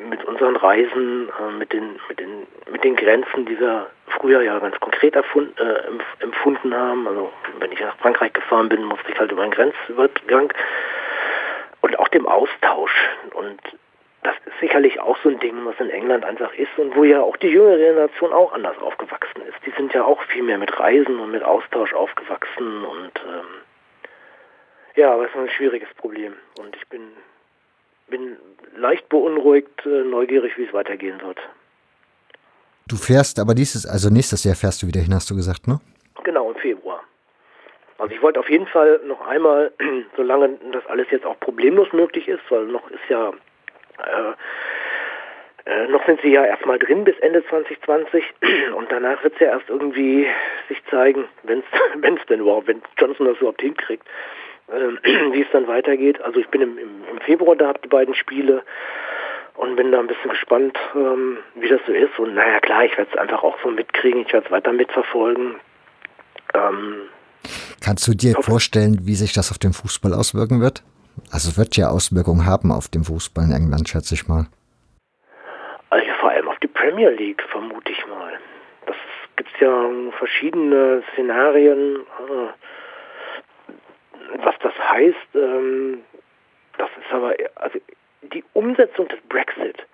mit unseren Reisen, äh, mit, den, mit, den, mit den Grenzen, die wir früher ja ganz konkret erfund, äh, empfunden haben. Also wenn ich nach Frankreich gefahren bin, musste ich halt über einen Grenzübergang und auch dem Austausch. Und das ist sicherlich auch so ein Ding, was in England einfach ist und wo ja auch die jüngere Generation auch anders aufgewachsen ist. Die sind ja auch viel mehr mit Reisen und mit Austausch aufgewachsen und ähm, ja, aber es ist ein schwieriges Problem und ich bin bin leicht beunruhigt, äh, neugierig, wie es weitergehen wird. Du fährst aber dieses, also nächstes Jahr fährst du wieder hin, hast du gesagt, ne? Genau, im Februar. Also ich wollte auf jeden Fall noch einmal, <clears throat> solange das alles jetzt auch problemlos möglich ist, weil noch ist ja, äh, äh, noch sind sie ja erstmal drin bis Ende 2020 <clears throat> und danach wird es ja erst irgendwie sich zeigen, wenn es <laughs> denn überhaupt, wenn Johnson das überhaupt hinkriegt, <clears throat> wie es dann weitergeht. Also ich bin im, im, im Februar da, habe die beiden Spiele und bin da ein bisschen gespannt, ähm, wie das so ist. Und naja, klar, ich werde es einfach auch so mitkriegen, ich werde es weiter mitverfolgen. Ähm, Kannst du dir vorstellen, wie sich das auf den Fußball auswirken wird? Also es wird ja Auswirkungen haben auf den Fußball in England, schätze ich mal. Also vor allem auf die Premier League, vermute ich mal. Das gibt ja verschiedene Szenarien. Äh, was das heißt, ähm, das ist aber, also die Umsetzung des Brexit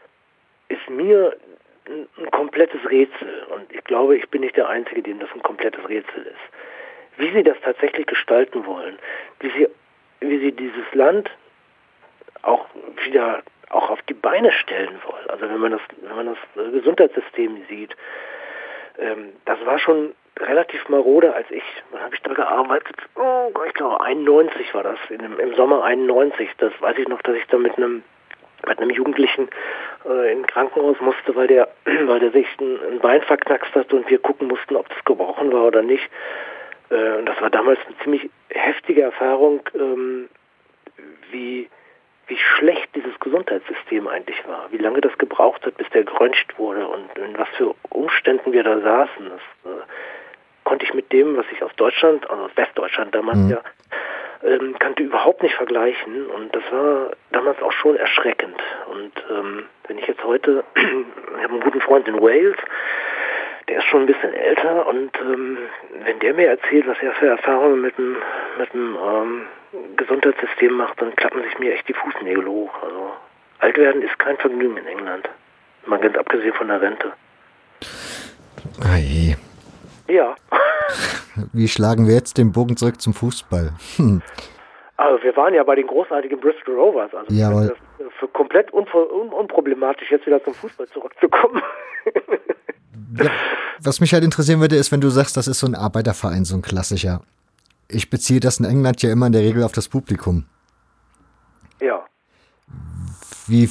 ist mir ein, ein, komplettes Rätsel. Und ich glaube, ich bin nicht der Einzige, dem das ein komplettes Rätsel ist. Wie sie das tatsächlich gestalten wollen, wie sie, wie sie dieses Land auch wieder auch auf die Beine stellen wollen. Also wenn man das, wenn man das Gesundheitssystem sieht, ähm, das war schon relativ marode als ich. Wann habe ich da gearbeitet? Oh, ich glaube 91 war das, dem, im Sommer 91. Das weiß ich noch, dass ich da mit einem mit einem Jugendlichen äh, in Krankenhaus musste, weil der, <clears throat> weil der sich ein, ein Bein verknackst hat und wir gucken mussten, ob das gebrochen war oder nicht. Äh, und das war damals eine ziemlich heftige Erfahrung, ähm, wie wie schlecht dieses Gesundheitssystem eigentlich war, wie lange das gebraucht hat, bis der geröntgt wurde und in was für Umständen wir da saßen. Das äh, konnte ich mit dem, was ich aus Deutschland, also aus Westdeutschland damals mhm. ja, ähm, kannte, überhaupt nicht vergleichen. Und das war damals auch schon erschreckend. Und ähm, wenn ich jetzt heute, <clears throat> ich habe einen guten Freund in Wales, der ist schon ein bisschen älter und ähm, wenn der mir erzählt, was er für Erfahrungen mit dem, mit dem ähm, Gesundheitssystem macht, dann klappen sich mir echt die Fußnägel hoch. Also alt werden ist kein Vergnügen in England. Mal ganz abgesehen von der Rente. Ei. Ja. <laughs> Wie schlagen wir jetzt den Bogen zurück zum Fußball? Hm. Also wir waren ja bei den großartigen Bristol Rovers. Also Jawohl. für komplett un un unproblematisch, jetzt wieder zum Fußball zurückzukommen. <laughs> was mich halt interessieren würde, ist, wenn du sagst, das ist so ein Arbeiterverein, so ein klassischer. Ich beziehe das in England ja immer in der Regel auf das Publikum. Ja. Wie,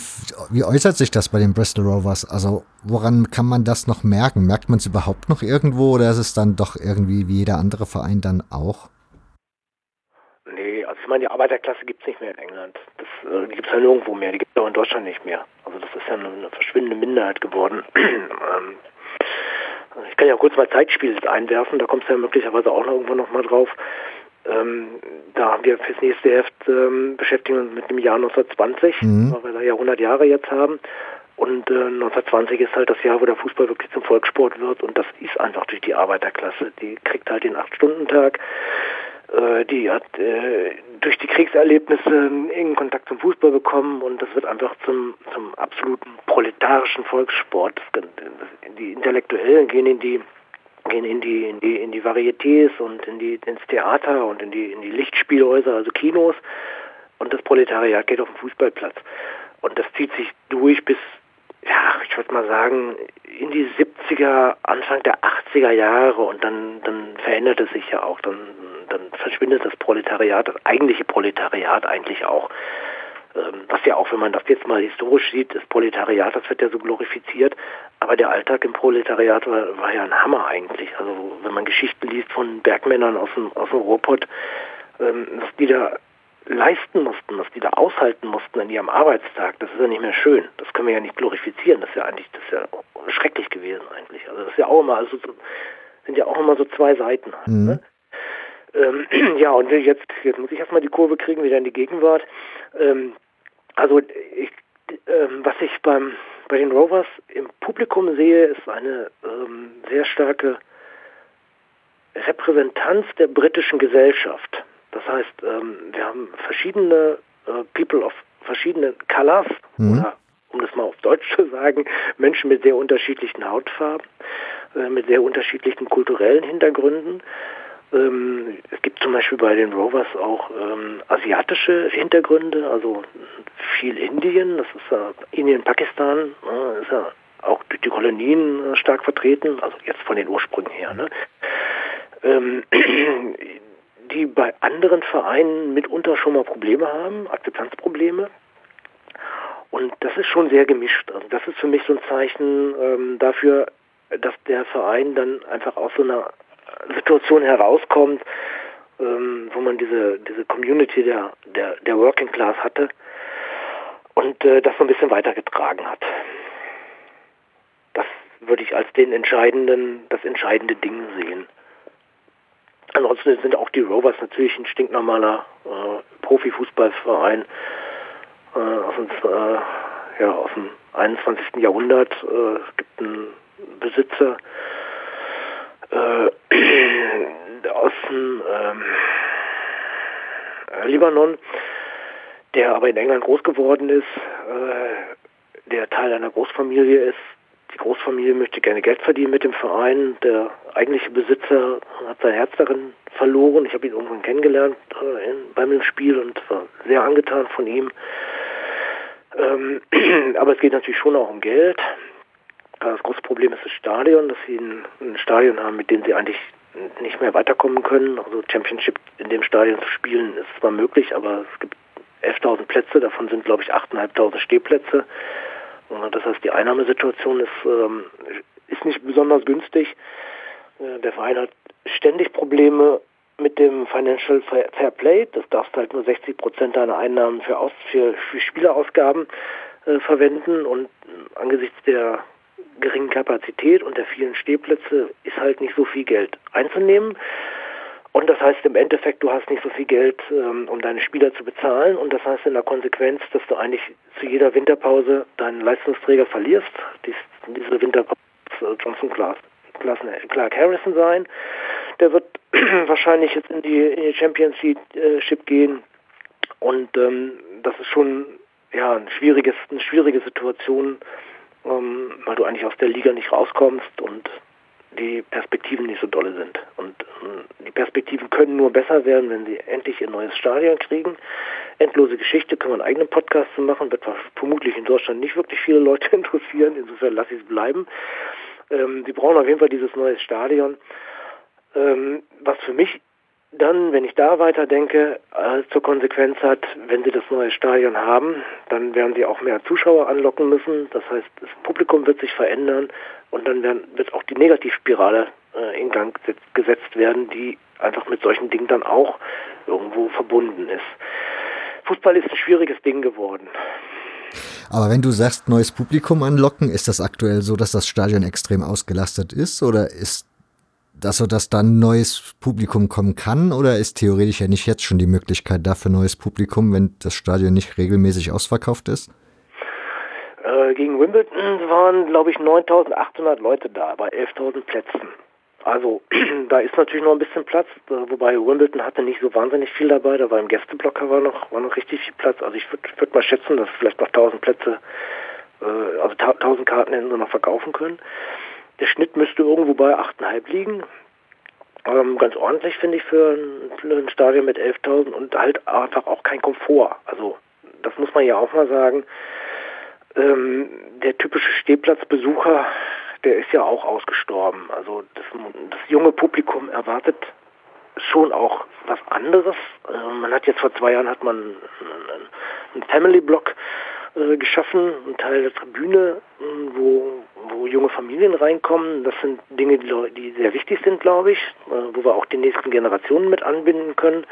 wie äußert sich das bei den Bristol Rovers? Also woran kann man das noch merken? Merkt man es überhaupt noch irgendwo oder ist es dann doch irgendwie wie jeder andere Verein dann auch? Nee, also ich meine, die Arbeiterklasse gibt es nicht mehr in England. Das äh, gibt es ja nirgendwo mehr. Die gibt es auch in Deutschland nicht mehr. Also das ist ja eine, eine verschwindende Minderheit geworden. <clears throat> ähm, ich kann ja kurz mal Zeitspiel einwerfen, da kommst du ja möglicherweise auch noch irgendwo noch mal drauf. Ähm, da haben wir fürs nächste Heft ähm, beschäftigen uns mit dem Jahr 1920, mhm. weil wir da ja 100 Jahre jetzt haben. Und äh, 1920 ist halt das Jahr, wo der Fußball wirklich zum Volkssport wird. Und das ist einfach durch die Arbeiterklasse. Die kriegt halt den 8-Stunden-Tag. Äh, die hat äh, durch die Kriegserlebnisse engen Kontakt zum Fußball bekommen. Und das wird einfach zum, zum absoluten proletarischen Volkssport. Die Intellektuellen gehen in die gehen in die, in die, in die Varietés und in die, ins Theater und in die, in die Lichtspielhäuser, also Kinos. Und das Proletariat geht auf den Fußballplatz. Und das zieht sich durch bis, ja, ich würde mal sagen, in die 70er, Anfang der 80er Jahre und dann, dann verändert es sich ja auch. Dann, dann verschwindet das Proletariat, das eigentliche Proletariat eigentlich auch. Ähm, was ja auch, wenn man das jetzt mal historisch sieht, das Proletariat, das wird ja so glorifiziert, aber der Alltag im Proletariat war, war ja ein Hammer eigentlich. Also wenn man Geschichten liest von Bergmännern aus dem, aus dem Ruhrpott, ähm, was die da leisten mussten, was die da aushalten mussten an ihrem Arbeitstag, das ist ja nicht mehr schön. Das können wir ja nicht glorifizieren. Das ist ja eigentlich, das ist ja schrecklich gewesen eigentlich. Also das ist ja auch immer, also sind ja auch immer so zwei Seiten. Halt, mhm. ne? ähm, <clears throat> ja, und jetzt, jetzt muss ich erstmal die Kurve kriegen, wieder in die Gegenwart. Ähm, also ich, ähm, was ich beim bei den Rovers im Publikum sehe, ist eine ähm, sehr starke Repräsentanz der britischen Gesellschaft. Das heißt, ähm, wir haben verschiedene äh, People of verschiedenen Colors mhm. oder um das mal auf Deutsch <laughs> zu sagen, Menschen mit sehr unterschiedlichen Hautfarben, äh, mit sehr unterschiedlichen kulturellen Hintergründen. Ähm, es gibt zum Beispiel bei den Rovers auch ähm, asiatische Hintergründe, also viel Indien, das ist äh, Indien, Pakistan, äh, ist ja auch durch die Kolonien stark vertreten, also jetzt von den Ursprüngen her. Ne? <clears throat> Die bei anderen Vereinen mitunter schon mal Probleme haben, Akzeptanzprobleme. Und das ist schon sehr gemischt. Also das ist für mich so ein Zeichen ähm, dafür, dass der Verein dann einfach aus so einer Situation herauskommt, ähm, wo man diese, diese Community der, der, der Working Class hatte und äh, das so ein bisschen weitergetragen hat. Das würde ich als den entscheidenden, das entscheidende Ding sehen. Ansonsten sind auch die Rovers natürlich ein stinknormaler äh, Profifußballverein äh, aus, dem, äh, ja, aus dem 21. Jahrhundert. Äh, es gibt einen Besitzer äh, <clears throat> aus dem ähm, Libanon, der aber in England groß geworden ist, äh, der Teil einer Großfamilie ist, Großfamilie möchte gerne Geld verdienen mit dem Verein. Der eigentliche Besitzer hat sein Herz darin verloren. Ich habe ihn irgendwann kennengelernt äh, in, beim Spiel und war sehr angetan von ihm. Ähm, <clears throat> aber es geht natürlich schon auch um Geld. Das große Problem ist das Stadion, dass sie ein, ein Stadion haben, mit dem sie eigentlich nicht mehr weiterkommen können. Also Championship in dem Stadion zu spielen ist zwar möglich, aber es gibt 11.000 Plätze, davon sind glaube ich 8.500 Stehplätze. Das heißt, die Einnahmesituation ist, ähm, ist nicht besonders günstig. Äh, der Verein hat ständig Probleme mit dem Financial Fair Play. Das darfst halt nur 60 Prozent deiner Einnahmen für, Aus für, für Spielerausgaben äh, verwenden. Und angesichts der geringen Kapazität und der vielen Stehplätze ist halt nicht so viel Geld einzunehmen. Und das heißt im Endeffekt, du hast nicht so viel Geld, ähm, um deine Spieler zu bezahlen. Und das heißt in der Konsequenz, dass du eigentlich zu jeder Winterpause deinen Leistungsträger verlierst. Dies, diese Winterpause Johnson Clark, Clark Harrison sein. Der wird <clears throat> wahrscheinlich jetzt in die, in die Championship gehen. Und ähm, das ist schon ja, ein schwieriges, eine schwierige Situation, ähm, weil du eigentlich aus der Liga nicht rauskommst und die Perspektiven nicht so dolle sind. Und äh, die Perspektiven können nur besser werden, wenn sie endlich ihr neues Stadion kriegen. Endlose Geschichte, können wir einen eigenen Podcast zu machen, wird vermutlich in Deutschland nicht wirklich viele Leute <laughs> interessieren, insofern lasse ich es bleiben. Ähm, sie brauchen auf jeden Fall dieses neue Stadion. Ähm, was für mich dann, wenn ich da weiterdenke, äh, zur Konsequenz hat, wenn sie das neue Stadion haben, dann werden sie auch mehr Zuschauer anlocken müssen. Das heißt, das Publikum wird sich verändern und dann werden, wird auch die Negativspirale äh, in Gang gesetzt werden, die einfach mit solchen Dingen dann auch irgendwo verbunden ist. Fußball ist ein schwieriges Ding geworden. Aber wenn du sagst, neues Publikum anlocken, ist das aktuell so, dass das Stadion extrem ausgelastet ist oder ist das so, dass dann neues Publikum kommen kann oder ist theoretisch ja nicht jetzt schon die Möglichkeit dafür neues Publikum, wenn das Stadion nicht regelmäßig ausverkauft ist? Äh, gegen Wimbledon waren, glaube ich, 9.800 Leute da bei 11.000 Plätzen. Also <clears throat> da ist natürlich noch ein bisschen Platz, äh, wobei Wimbledon hatte nicht so wahnsinnig viel dabei, da war im Gästeblocker war noch, war noch richtig viel Platz. Also ich würde würd mal schätzen, dass vielleicht noch 1000 Plätze, äh, also 1000 Karten hätten sie noch verkaufen können. Der Schnitt müsste irgendwo bei 8,5 liegen. Ähm, ganz ordentlich finde ich für ein, für ein, Stadion mit 11.000 und halt einfach auch kein Komfort. Also das muss man ja auch mal sagen. Ähm, der typische Stehplatzbesucher, der ist ja auch ausgestorben. Also das, das junge Publikum erwartet schon auch was anderes. Äh, man hat jetzt vor zwei Jahren hat man einen Family Block äh, geschaffen, einen Teil der Tribüne, wo, wo junge Familien reinkommen. Das sind Dinge, die, die sehr wichtig sind, glaube ich, äh, wo wir auch die nächsten Generationen mit anbinden können.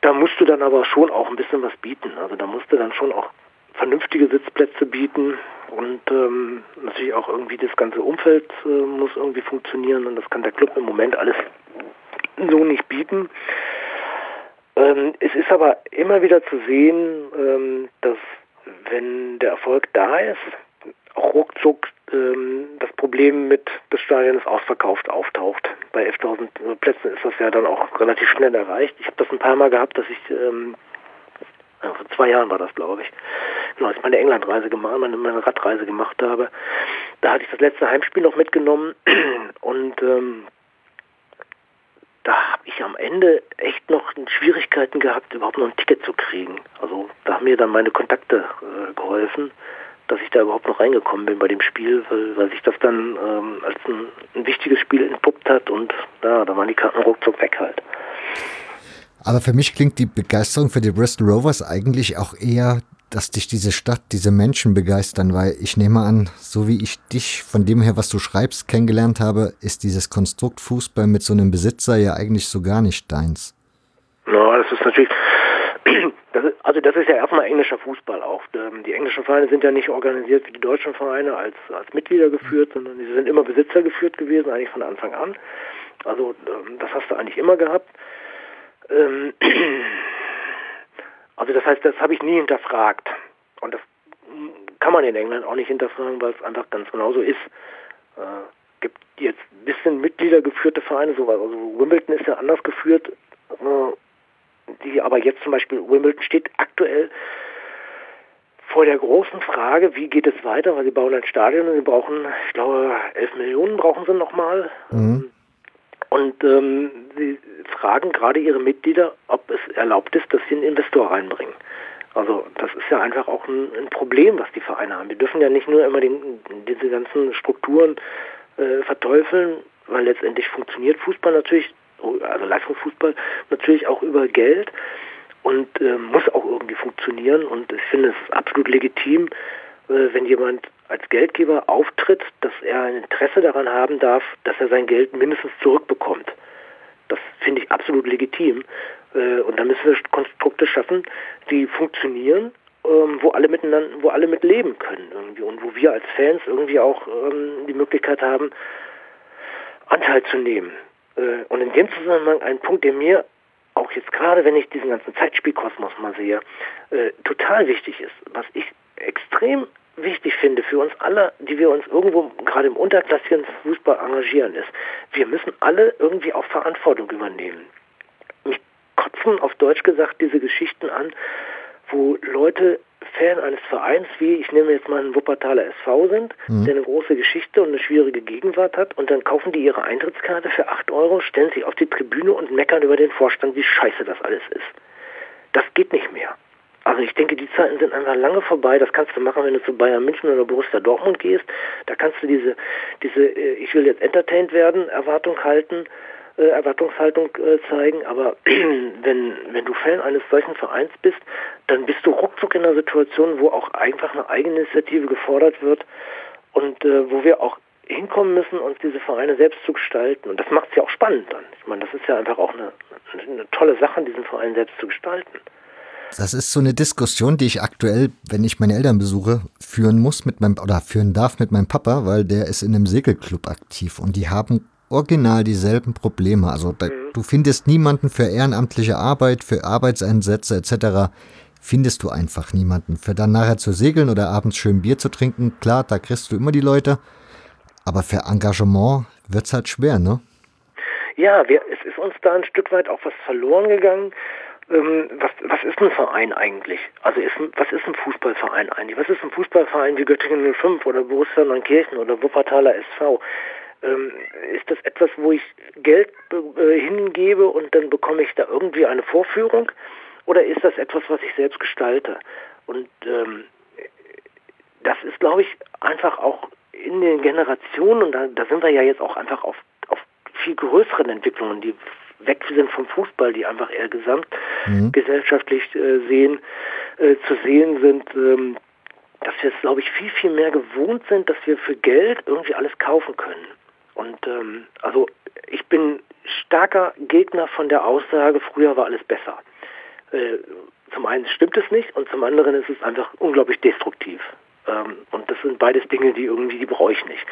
Da musst du dann aber schon auch ein bisschen was bieten. Also da musst du dann schon auch vernünftige Sitzplätze bieten und ähm, natürlich auch irgendwie das ganze Umfeld äh, muss irgendwie funktionieren und das kann der Club im Moment alles so nicht bieten. Ähm, es ist aber immer wieder zu sehen, ähm, dass wenn der Erfolg da ist, auch ruckzuck ähm, das Problem mit des Stadions ausverkauft auftaucht. Bei 11.000 Plätzen ist das ja dann auch relativ schnell erreicht. Ich habe das ein paar Mal gehabt, dass ich ähm, vor zwei Jahren war das, glaube ich. Genau, als ich meine Englandreise gemacht, meine, meine Radreise gemacht habe. Da hatte ich das letzte Heimspiel noch mitgenommen <clears throat> und ähm, da habe ich am Ende echt noch Schwierigkeiten gehabt, überhaupt noch ein Ticket zu kriegen. Also da haben mir dann meine Kontakte äh, geholfen, dass ich da überhaupt noch reingekommen bin bei dem Spiel, weil, weil sich das dann ähm, als ein, ein, wichtiges Spiel entpuppt hat und ja, da waren die Karten ruckzuck weg halt. Aber für mich klingt die Begeisterung für die Bristol Rovers eigentlich auch eher dass dich diese Stadt, diese Menschen begeistern, weil ich nehme an, so wie ich dich von dem her, was du schreibst, kennengelernt habe, ist dieses Konstrukt Fußball mit so einem Besitzer ja eigentlich so gar nicht deins. Ja, das ist natürlich, <clears throat> das ist, also das ist ja erstmal englischer Fußball auch. Ähm, die englischen Vereine sind ja nicht organisiert wie die deutschen Vereine als, als Mitglieder geführt, sondern sie sind immer Besitzer geführt gewesen, eigentlich von Anfang an. Also ähm, das hast du eigentlich immer gehabt. <clears throat> Ähm, Also das heißt, das habe ich nie hinterfragt. Und das kann man in England auch nicht hinterfragen, weil es einfach ganz genauso ist. Äh, gibt jetzt ein bisschen Mitgliedergeführte Vereine, so, also Wimbledon ist ja anders geführt, äh, die aber jetzt zum Beispiel, Wimbledon steht aktuell vor der großen Frage, wie geht es weiter, weil sie bauen ein Stadion und sie brauchen, ich glaube, 11 Millionen brauchen sie nochmal. Mhm. Und ähm, sie fragen gerade ihre Mitglieder, ob es erlaubt ist, dass sie einen Investor reinbringen. Also das ist ja einfach auch ein, ein Problem, was die Vereine haben. Wir dürfen ja nicht nur immer den, diese ganzen Strukturen äh, verteufeln, weil letztendlich funktioniert Fußball natürlich, also Leistungsfußball natürlich auch über Geld und äh, muss auch irgendwie funktionieren. Und ich finde es absolut legitim, äh, wenn jemand als Geldgeber auftritt, dass er ein Interesse daran haben darf, dass er sein Geld mindestens zurückbekommt. Das finde ich absolut legitim. Äh, und da müssen wir Konstrukte schaffen, die funktionieren, ähm, wo alle miteinander, wo alle mit leben können irgendwie und wo wir als Fans irgendwie auch ähm, die Möglichkeit haben, Anteil zu nehmen. Äh, und in dem Zusammenhang ein Punkt, der mir auch jetzt gerade, wenn ich diesen ganzen Zeitspielkosmos mal sehe, äh, total wichtig ist, was ich extrem wichtig finde für uns alle, die wir uns irgendwo gerade im unterklassigen Fußball engagieren, ist, wir müssen alle irgendwie auch Verantwortung übernehmen. Mich kotzen auf Deutsch gesagt diese Geschichten an, wo Leute Fan eines Vereins wie, ich nehme jetzt mal einen Wuppertaler SV sind, mhm. der eine große Geschichte und eine schwierige Gegenwart hat und dann kaufen die ihre Eintrittskarte für 8 Euro, stellen sich auf die Tribüne und meckern über den Vorstand, wie scheiße das alles ist. Das geht nicht mehr. Also ich denke, die Zeiten sind einfach lange vorbei. Das kannst du machen, wenn du zu Bayern München oder Borussia Dortmund gehst. Da kannst du diese, diese, äh, ich will jetzt entertained werden, Erwartung halten, äh, Erwartungshaltung äh, zeigen. Aber <clears throat> wenn, wenn du Fan eines solchen Vereins bist, dann bist du ruckzuck in einer Situation, wo auch einfach eine Eigeninitiative gefordert wird und äh, wo wir auch hinkommen müssen, uns diese Vereine selbst zu gestalten. Und das macht es ja auch spannend dann. Ich meine, das ist ja einfach auch eine, eine tolle Sache, diesen Verein selbst zu gestalten. Das ist so eine Diskussion, die ich aktuell, wenn ich meine Eltern besuche, führen muss mit meinem oder führen darf mit meinem Papa, weil der ist in einem Segelclub aktiv und die haben original dieselben Probleme. Also da, mhm. du findest niemanden für ehrenamtliche Arbeit, für Arbeitseinsätze etc. Findest du einfach niemanden. Für dann nachher zu segeln oder abends schön Bier zu trinken, klar, da kriegst du immer die Leute. Aber für Engagement wird es halt schwer, ne? Ja, wir, es ist uns da ein Stück weit auch was verloren gegangen ähm, was, was ist ein Verein eigentlich? Also ist, was ist ein Fußballverein eigentlich? Was ist ein Fußballverein wie Göttingen 05 oder Borussia Neunkirchen oder Wuppertaler SV? Ähm, ist das etwas, wo ich Geld äh, hingebe und dann bekomme ich da irgendwie eine Vorführung? Oder ist das etwas, was ich selbst gestalte? Und ähm, das ist, glaube ich, einfach auch in den Generationen, und da, da sind wir ja jetzt auch einfach auf, auf viel größeren Entwicklungen, die weg sind vom Fußball, die einfach eher gesamtgesellschaftlich mhm. sehen, äh, zu sehen sind, ähm, dass wir es, glaube ich, viel, viel mehr gewohnt sind, dass wir für Geld irgendwie alles kaufen können. Und ähm, also ich bin starker Gegner von der Aussage, früher war alles besser. Äh, zum einen stimmt es nicht und zum anderen ist es einfach unglaublich destruktiv. Ähm, und das sind beides Dinge, die irgendwie, die brauche ich nicht.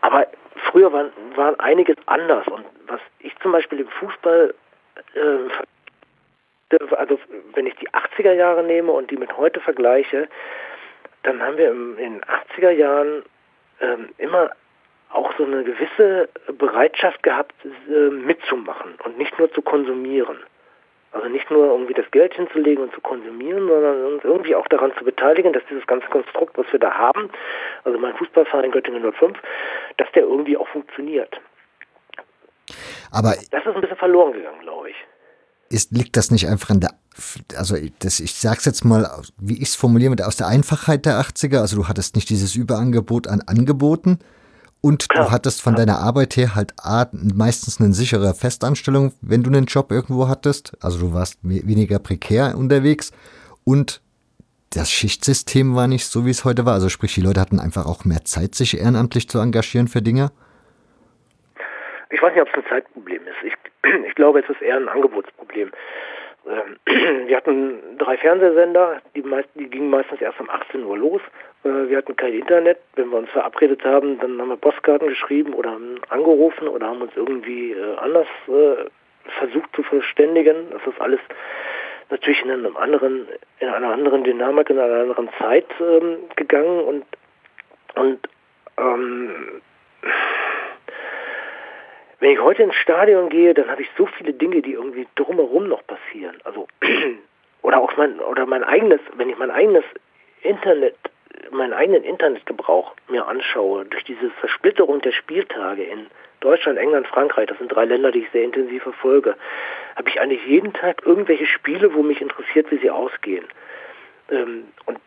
Aber früher waren, waren einiges anders und was ich zum Beispiel im Fußball äh, also wenn ich die 80er Jahre nehme und die mit heute vergleiche, dann haben wir in den 80er Jahren ähm, immer auch so eine gewisse Bereitschaft gehabt, äh, mitzumachen und nicht nur zu konsumieren. Also nicht nur irgendwie das Geld hinzulegen und zu konsumieren, sondern uns irgendwie auch daran zu beteiligen, dass dieses ganze Konstrukt, was wir da haben, also mein Fußballverein Göttingen 05, dass der irgendwie auch funktioniert. Aber das ist ein bisschen verloren gegangen, glaube ich. Ist, liegt das nicht einfach an der, also das, ich sag's jetzt mal, wie ich es formuliere, aus der Einfachheit der 80er, also du hattest nicht dieses Überangebot an Angeboten, und du hattest von deiner Arbeit her halt A, meistens eine sichere Festanstellung, wenn du einen Job irgendwo hattest. Also du warst weniger prekär unterwegs. Und das Schichtsystem war nicht so, wie es heute war. Also sprich, die Leute hatten einfach auch mehr Zeit, sich ehrenamtlich zu engagieren für Dinge. Ich weiß nicht, ob es ein Zeitproblem ist. Ich, <clears throat> ich glaube, es ist eher ein Angebotsproblem. Ähm, <clears throat> wir hatten drei Fernsehsender, die, meist, die gingen meistens erst um 18 Uhr los. Äh, wir hatten kein Internet. Wenn wir uns verabredet haben, dann haben wir Postkarten geschrieben oder haben angerufen oder haben uns irgendwie äh, anders äh, versucht zu verständigen. Das ist alles natürlich in einem anderen, in einer anderen Dynamik, in einer anderen Zeit ähm, gegangen und und ähm, wenn ich heute ins Stadion gehe, dann habe ich so viele Dinge, die irgendwie drumherum noch passieren. Also <clears throat> oder auch mein oder mein eigenes, wenn ich mein eigenes Internet, meinen eigenen Internetgebrauch mir anschaue, durch diese Zersplitterung der Spieltage in Deutschland, England, Frankreich, das sind drei Länder, die ich sehr intensiv verfolge, habe ich eigentlich jeden Tag irgendwelche Spiele, wo mich interessiert, wie sie ausgehen. Ähm, und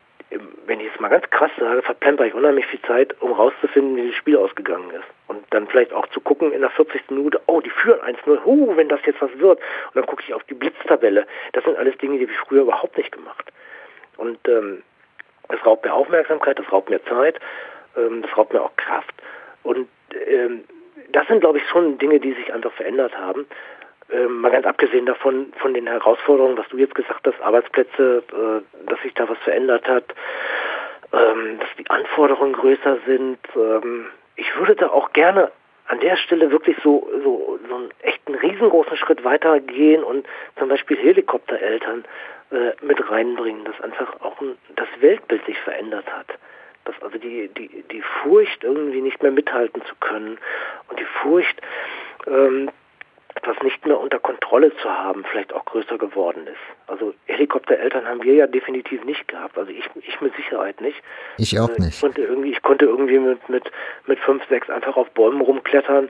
wenn ich es mal ganz krass sage, verplemper ich unheimlich viel Zeit, um rauszufinden, wie das Spiel ausgegangen ist. Und dann vielleicht auch zu gucken in der 40. Minute, oh, die führen 1-0, huh, wenn das jetzt was wird. Und dann gucke ich auf die Blitztabelle. Das sind alles Dinge, die habe ich früher überhaupt nicht gemacht. Und ähm, das raubt mir Aufmerksamkeit, das raubt mir Zeit, ähm, das raubt mir auch Kraft. Und ähm, das sind, glaube ich, schon Dinge, die sich einfach verändert haben. Ähm, mal ganz abgesehen davon, von den Herausforderungen, was du jetzt gesagt hast, Arbeitsplätze, äh, dass sich da was verändert hat, ähm, dass die Anforderungen größer sind. Ähm, ich würde da auch gerne an der Stelle wirklich so, so, so einen echten riesengroßen Schritt weitergehen und zum Beispiel Helikoptereltern äh, mit reinbringen, dass einfach auch ein, das Weltbild sich verändert hat. Dass also die, die, die Furcht irgendwie nicht mehr mithalten zu können und die Furcht, ähm, etwas nicht mehr unter Kontrolle zu haben, vielleicht auch größer geworden ist. Also Helikoptereltern haben wir ja definitiv nicht gehabt. Also ich, ich mit Sicherheit nicht. Ich auch nicht. Ich konnte irgendwie, ich konnte irgendwie mit, mit, mit fünf, sechs einfach auf Bäumen rumklettern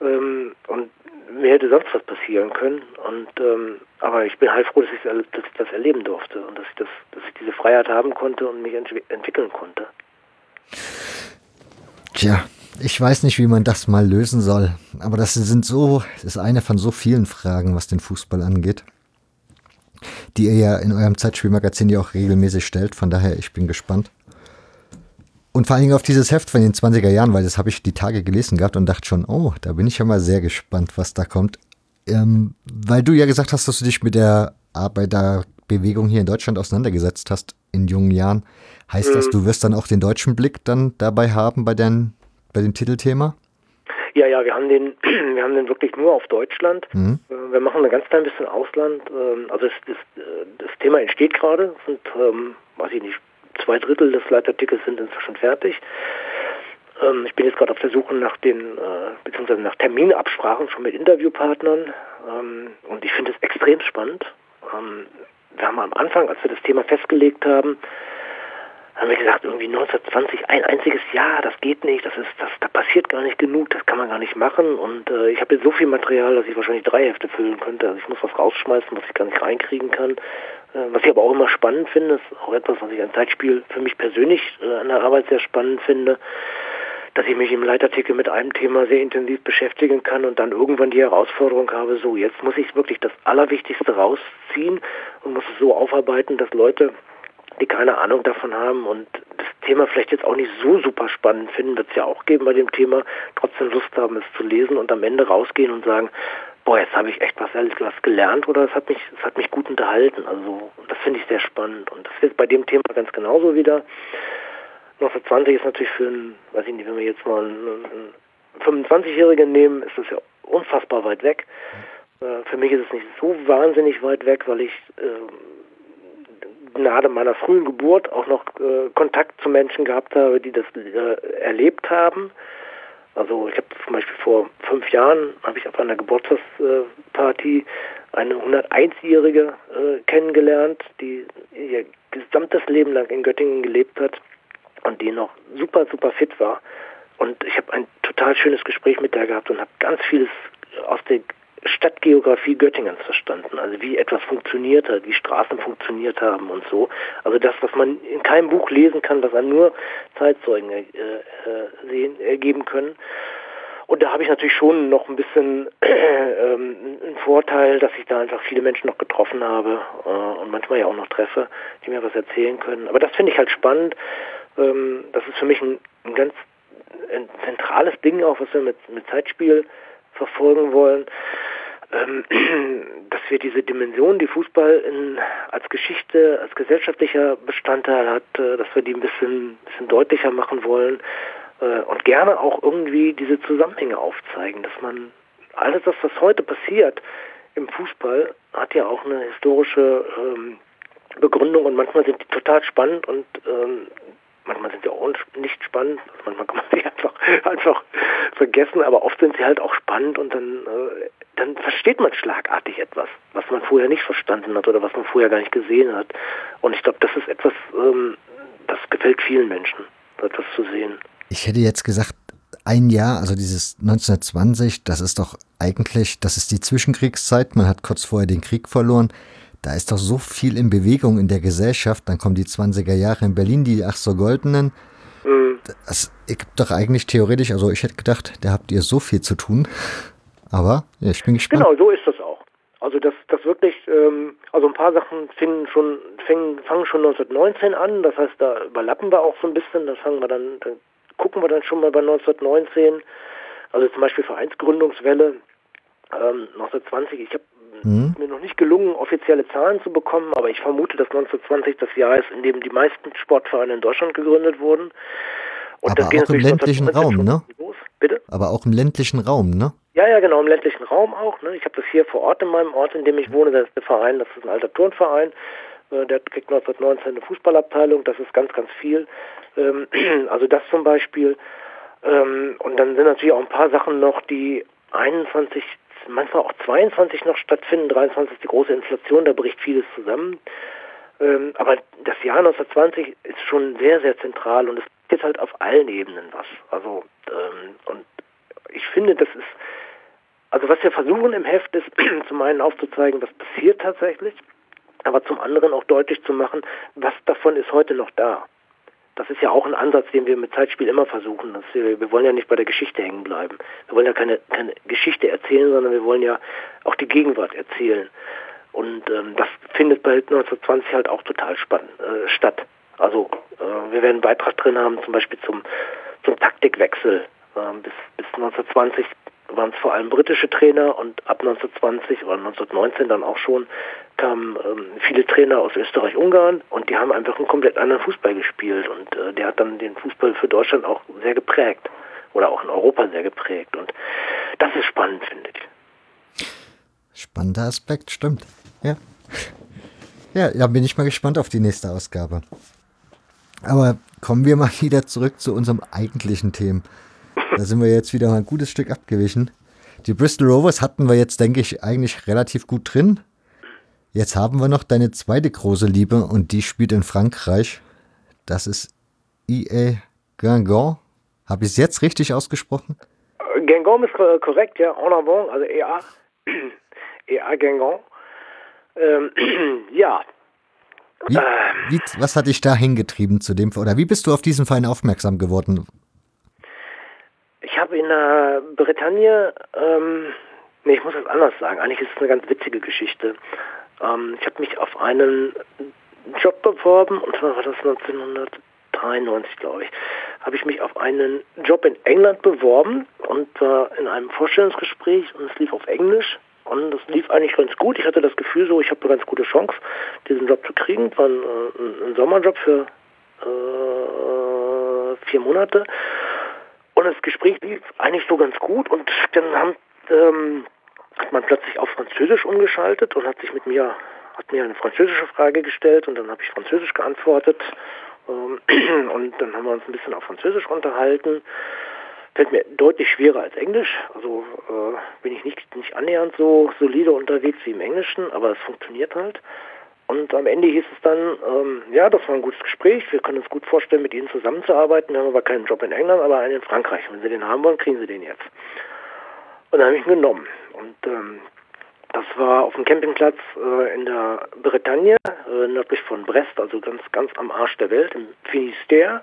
ähm, und mir hätte sonst was passieren können. Und ähm, aber ich bin halt froh, dass ich, dass ich das erleben durfte und dass ich das, dass ich diese Freiheit haben konnte und mich entwickeln konnte. Tja, ich weiß nicht, wie man das mal lösen soll. Aber das sind so, das ist eine von so vielen Fragen, was den Fußball angeht, die ihr ja in eurem Zeitspielmagazin ja auch regelmäßig stellt. Von daher, ich bin gespannt. Und vor allen Dingen auf dieses Heft von den 20er Jahren, weil das habe ich die Tage gelesen gehabt und dachte schon, oh, da bin ich ja mal sehr gespannt, was da kommt. Ähm, weil du ja gesagt hast, dass du dich mit der Arbeiterbewegung hier in Deutschland auseinandergesetzt hast in jungen Jahren. Heißt mhm. das, du wirst dann auch den deutschen Blick dann dabei haben bei deinen bei dem Titelthema? Ja, ja, wir haben den, <clears throat> wir haben den wirklich nur auf Deutschland. Mhm. Äh, wir machen ein ganz klein bisschen Ausland. Ähm, also das, das, äh, das Thema entsteht gerade. Sind, ähm, weiß ich nicht, zwei Drittel des Leitartikels sind inzwischen fertig. Ähm, ich bin jetzt gerade auf der Suche nach den, äh, beziehungsweise nach Terminabsprachen schon mit Interviewpartnern. und ich finde es extrem spannend. wir haben am Anfang, als wir das Thema festgelegt haben, haben wir gesagt, irgendwie 1920 ein einziges Jahr, das geht nicht, das ist, das, da passiert gar nicht genug, das kann man gar nicht machen. Und äh, ich habe jetzt so viel Material, dass ich wahrscheinlich drei Hefte füllen könnte. Also ich muss was rausschmeißen, was ich gar nicht reinkriegen kann. Äh, was ich aber auch immer spannend finde, ist auch etwas, was ich ein Zeitspiel für mich persönlich äh, an der Arbeit sehr spannend finde, dass ich mich im Leitartikel mit einem Thema sehr intensiv beschäftigen kann und dann irgendwann die Herausforderung habe, so jetzt muss ich wirklich das Allerwichtigste rausziehen und muss es so aufarbeiten, dass Leute, die keine Ahnung davon haben und das Thema vielleicht jetzt auch nicht so super spannend finden, wird es ja auch geben bei dem Thema, trotzdem Lust haben, es zu lesen und am Ende rausgehen und sagen, boah, jetzt habe ich echt was, was gelernt oder es hat mich, es hat mich gut unterhalten. Also das finde ich sehr spannend und das ist bei dem Thema ganz genauso wieder. 1920 ist natürlich für einen, weiß ich nicht, wenn wir jetzt mal einen, 25-Jährigen nehmen, ist das ja unfassbar weit weg. Äh, für mich ist es nicht so wahnsinnig weit weg, weil ich äh, nahe meiner frühen Geburt auch noch äh, Kontakt zu Menschen gehabt habe, die das äh, erlebt haben. Also ich habe zum Beispiel vor fünf Jahren, habe ich auf einer Geburtstagsparty eine 101-Jährige äh, kennengelernt, die ihr gesamtes Leben lang in Göttingen gelebt hat und die noch super, super fit war. Und ich habe ein total schönes Gespräch mit der gehabt und habe ganz vieles aus der Stadtgeografie Göttingens verstanden. Also wie etwas funktioniert hat, wie Straßen funktioniert haben und so. Also das, was man in keinem Buch lesen kann, was einem nur Zeitzeugen äh, äh, sehen, ergeben können. Und da habe ich natürlich schon noch ein bisschen äh, einen Vorteil, dass ich da einfach viele Menschen noch getroffen habe äh, und manchmal ja auch noch treffe, die mir was erzählen können. Aber das finde ich halt spannend. Ähm, das ist für mich ein, ein ganz ein zentrales Ding auch, was wir mit, mit Zeitspiel verfolgen wollen, ähm, <clears throat> dass wir diese Dimension, die Fußball in, als Geschichte, als gesellschaftlicher Bestandteil hat, äh, dass wir die ein bisschen, bisschen deutlicher machen wollen äh, und gerne auch irgendwie diese Zusammenhänge aufzeigen, dass man alles das, was heute passiert im Fußball, hat ja auch eine historische ähm, Begründung und manchmal sind die total spannend und ähm, manchmal sind sie auch nicht spannend, also manchmal kann man <laughs> sie einfach, einfach vergessen, aber oft sind sie halt auch spannend und dann, äh, dann versteht man schlagartig etwas, was man vorher nicht verstanden hat oder was man vorher gar nicht gesehen hat. Und ich glaube, das ist etwas, ähm, das gefällt vielen Menschen, etwas zu sehen. Ich hätte jetzt gesagt, ein Jahr, also dieses 1920, das ist doch eigentlich, das ist die Zwischenkriegszeit, man hat kurz vorher den Krieg verloren. Da ist doch so viel in Bewegung in der Gesellschaft. Dann kommen die 20er Jahre in Berlin, die ach so goldenen. Mhm. Das gibt doch eigentlich theoretisch, also ich hätte gedacht, da habt ihr so viel zu tun. Aber ja, ich bin gespannt. Genau, so ist das auch. Also das, das wirklich, ähm, also ein paar Sachen fingen schon, fingen, fangen schon 1919 an. Das heißt, da überlappen wir auch so ein bisschen. Das fangen wir dann, dann gucken wir dann schon mal bei 1919. Also zum Beispiel Vereinsgründungswelle ähm, 1920. Ich habe Mhm. Mir noch nicht gelungen, offizielle Zahlen zu bekommen, aber ich vermute, dass 1920 das Jahr ist, in dem die meisten Sportvereine in Deutschland gegründet wurden. Und aber auch im ländlichen Raum, ne? Los. Bitte? Aber auch im ländlichen Raum, ne? Ja, ja, genau, im ländlichen Raum auch. Ne? Ich habe das hier vor Ort in meinem Ort, in dem ich wohne, das ist der Verein, das ist ein alter Turnverein. Äh, der kriegt 1919 eine Fußballabteilung, das ist ganz, ganz viel. Ähm, <clears throat> also das zum Beispiel. Ähm, und dann sind natürlich auch ein paar Sachen noch, die 21 manchmal auch 22 noch stattfinden, 23 ist die große Inflation, da bricht vieles zusammen. Ähm, aber das Jahr 1920 ist schon sehr, sehr zentral und es geht halt auf allen Ebenen was. Also ähm, und ich finde, das ist, also was wir versuchen im Heft ist, <clears throat> zum einen aufzuzeigen, was passiert tatsächlich, aber zum anderen auch deutlich zu machen, was davon ist heute noch da das ist ja auch ein Ansatz, den wir mit Zeitspiel immer versuchen. Wir, wir, wollen ja nicht bei der Geschichte hängen bleiben. Wir wollen ja keine, keine Geschichte erzählen, sondern wir wollen ja auch die Gegenwart erzählen. Und ähm, das findet bei 1920 halt auch total spannend äh, statt. Also äh, wir werden einen Beitrag drin haben, zum Beispiel zum, zum Taktikwechsel. Äh, bis, bis 1920 waren es vor allem britische Trainer und ab 1920 oder 1919 dann auch schon kamen ähm, viele Trainer aus Österreich-Ungarn und die haben einfach einen komplett anderen Fußball gespielt und äh, der hat dann den Fußball für Deutschland auch sehr geprägt oder auch in Europa sehr geprägt und das ist spannend, finde ich. Spannender Aspekt, stimmt. Ja. Ja, da bin ich mal gespannt auf die nächste Ausgabe. Aber kommen wir mal wieder zurück zu unserem eigentlichen Thema. Da sind wir jetzt wieder mal ein gutes Stück abgewichen. Die Bristol Rovers hatten wir jetzt, denke ich, eigentlich relativ gut drin. Jetzt haben wir noch deine zweite große Liebe und die spielt in Frankreich. Das ist EA Guingamp. Habe ich es jetzt richtig ausgesprochen? Guingamp ist korrekt, ja. En avant, also EA. <clears throat> EA Guingamp. Ähm, <clears throat> ja. Wie, wie, was hat dich da hingetrieben zu dem, oder wie bist du auf diesen Verein aufmerksam geworden? In der Bretagne, ähm, nee, ich muss das anders sagen. Eigentlich ist es eine ganz witzige Geschichte. Ähm, ich habe mich auf einen Job beworben, und zwar war das 1993, glaube ich, habe ich mich auf einen Job in England beworben und war in einem Vorstellungsgespräch und es lief auf Englisch. Und das lief eigentlich ganz gut. Ich hatte das Gefühl so, ich habe eine ganz gute Chance, diesen Job zu kriegen. War ein, ein, ein Sommerjob für äh, vier Monate. Und das Gespräch lief eigentlich so ganz gut und dann haben, ähm, hat man plötzlich auf Französisch umgeschaltet und hat sich mit mir, hat mir eine französische Frage gestellt und dann habe ich Französisch geantwortet ähm, <clears throat> und dann haben wir uns ein bisschen auf Französisch unterhalten. Fällt mir deutlich schwerer als Englisch, also äh, bin ich nicht, nicht annähernd so solide unterwegs wie im Englischen, aber es funktioniert halt. Und am Ende hieß es dann, ähm, ja, das war ein gutes Gespräch, wir können uns gut vorstellen, mit Ihnen zusammenzuarbeiten. Wir haben aber keinen Job in England, aber einen in Frankreich. Wenn Sie den haben wollen, kriegen Sie den jetzt. Und dann habe ich ihn genommen. Und ähm, das war auf dem Campingplatz äh, in der Bretagne, äh, nördlich von Brest, also ganz, ganz am Arsch der Welt, im Finisterre.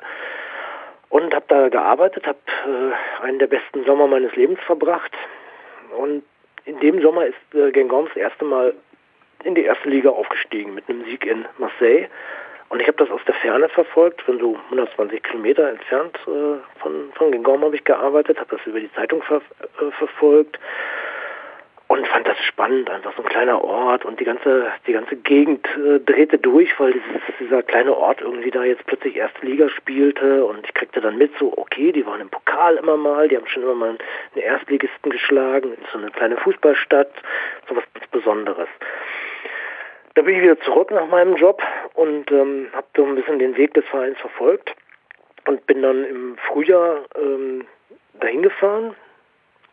Und habe da gearbeitet, habe äh, einen der besten Sommer meines Lebens verbracht. Und in dem Sommer ist äh, das erste Mal in die erste Liga aufgestiegen mit einem Sieg in Marseille. Und ich habe das aus der Ferne verfolgt, von so 120 Kilometer entfernt äh, von, von Gengorm habe ich gearbeitet, habe das über die Zeitung ver äh, verfolgt und fand das spannend, einfach so ein kleiner Ort und die ganze, die ganze Gegend äh, drehte durch, weil dieses, dieser kleine Ort irgendwie da jetzt plötzlich erste Liga spielte und ich kriegte dann mit, so okay, die waren im Pokal immer mal, die haben schon immer mal einen Erstligisten geschlagen, so eine kleine Fußballstadt, so was Besonderes. Da bin ich wieder zurück nach meinem Job und ähm, habe so ein bisschen den Weg des Vereins verfolgt und bin dann im Frühjahr ähm, dahin gefahren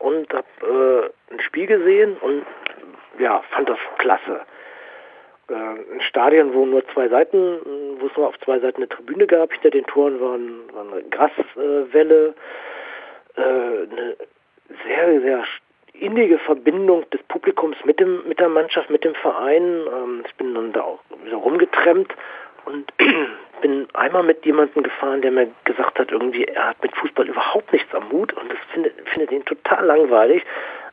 und habe äh, ein Spiel gesehen und ja, fand das klasse. Äh, ein Stadion, wo nur zwei Seiten, wo es nur auf zwei Seiten eine Tribüne gab, hinter den Toren waren, war eine Graswelle, äh, eine sehr, sehr innige Verbindung des Publikums mit dem mit der Mannschaft, mit dem Verein. Ähm, ich bin dann da auch wieder rumgetrennt und <clears throat> bin einmal mit jemandem gefahren, der mir gesagt hat, irgendwie er hat mit Fußball überhaupt nichts am Mut und das findet, findet ihn total langweilig.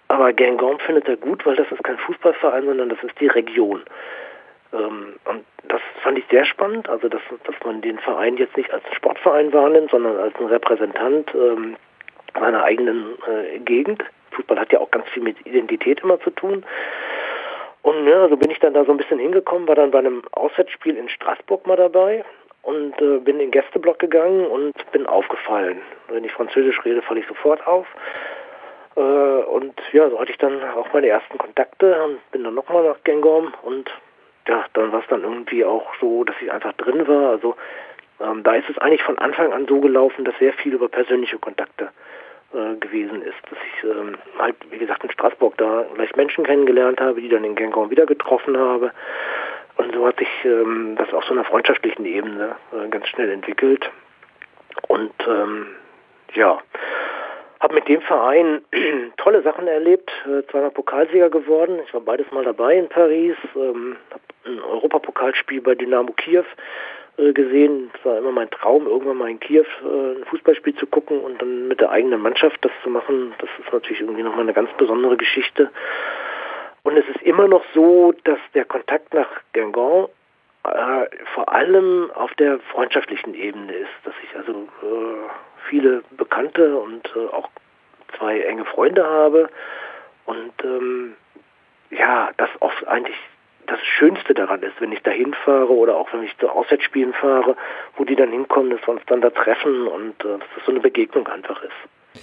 Aber Guingamp findet er gut, weil das ist kein Fußballverein, sondern das ist die Region. Ähm, und das fand ich sehr spannend, also dass, dass man den Verein jetzt nicht als Sportverein wahrnimmt, sondern als ein Repräsentant ähm, seiner eigenen äh, Gegend. Fußball hat ja auch ganz viel mit Identität immer zu tun. Und ja, so bin ich dann da so ein bisschen hingekommen, war dann bei einem Auswärtsspiel in Straßburg mal dabei und äh, bin in den Gästeblock gegangen und bin aufgefallen. Wenn ich Französisch rede, falle ich sofort auf. Äh, und ja, so hatte ich dann auch meine ersten Kontakte und bin dann nochmal nach Gengorm und ja, dann war es dann irgendwie auch so, dass ich einfach drin war. Also ähm, da ist es eigentlich von Anfang an so gelaufen, dass sehr viel über persönliche Kontakte äh, gewesen ist, dass ich ähm, halt, wie gesagt, in Straßburg da gleich Menschen kennengelernt habe, die dann in Gengorm wieder getroffen habe. Und so hat sich ähm, das auf so einer freundschaftlichen Ebene äh, ganz schnell entwickelt. Und ähm, ja, habe mit dem Verein <clears throat> tolle Sachen erlebt, äh, zweimal Pokalsieger geworden. Ich war beides mal dabei in Paris, ähm, habe ein Europapokalspiel bei Dynamo Kiew gesehen. Es war immer mein Traum, irgendwann mal in Kiew äh, ein Fußballspiel zu gucken und dann mit der eigenen Mannschaft das zu machen. Das ist natürlich irgendwie nochmal eine ganz besondere Geschichte. Und es ist immer noch so, dass der Kontakt nach Guingamp äh, vor allem auf der freundschaftlichen Ebene ist, dass ich also äh, viele Bekannte und äh, auch zwei enge Freunde habe und ähm, ja, das oft eigentlich das Schönste daran ist, wenn ich da hinfahre oder auch wenn ich zu Auswärtsspielen fahre, wo die dann hinkommen, dass wir uns dann da treffen und äh, dass das so eine Begegnung einfach ist.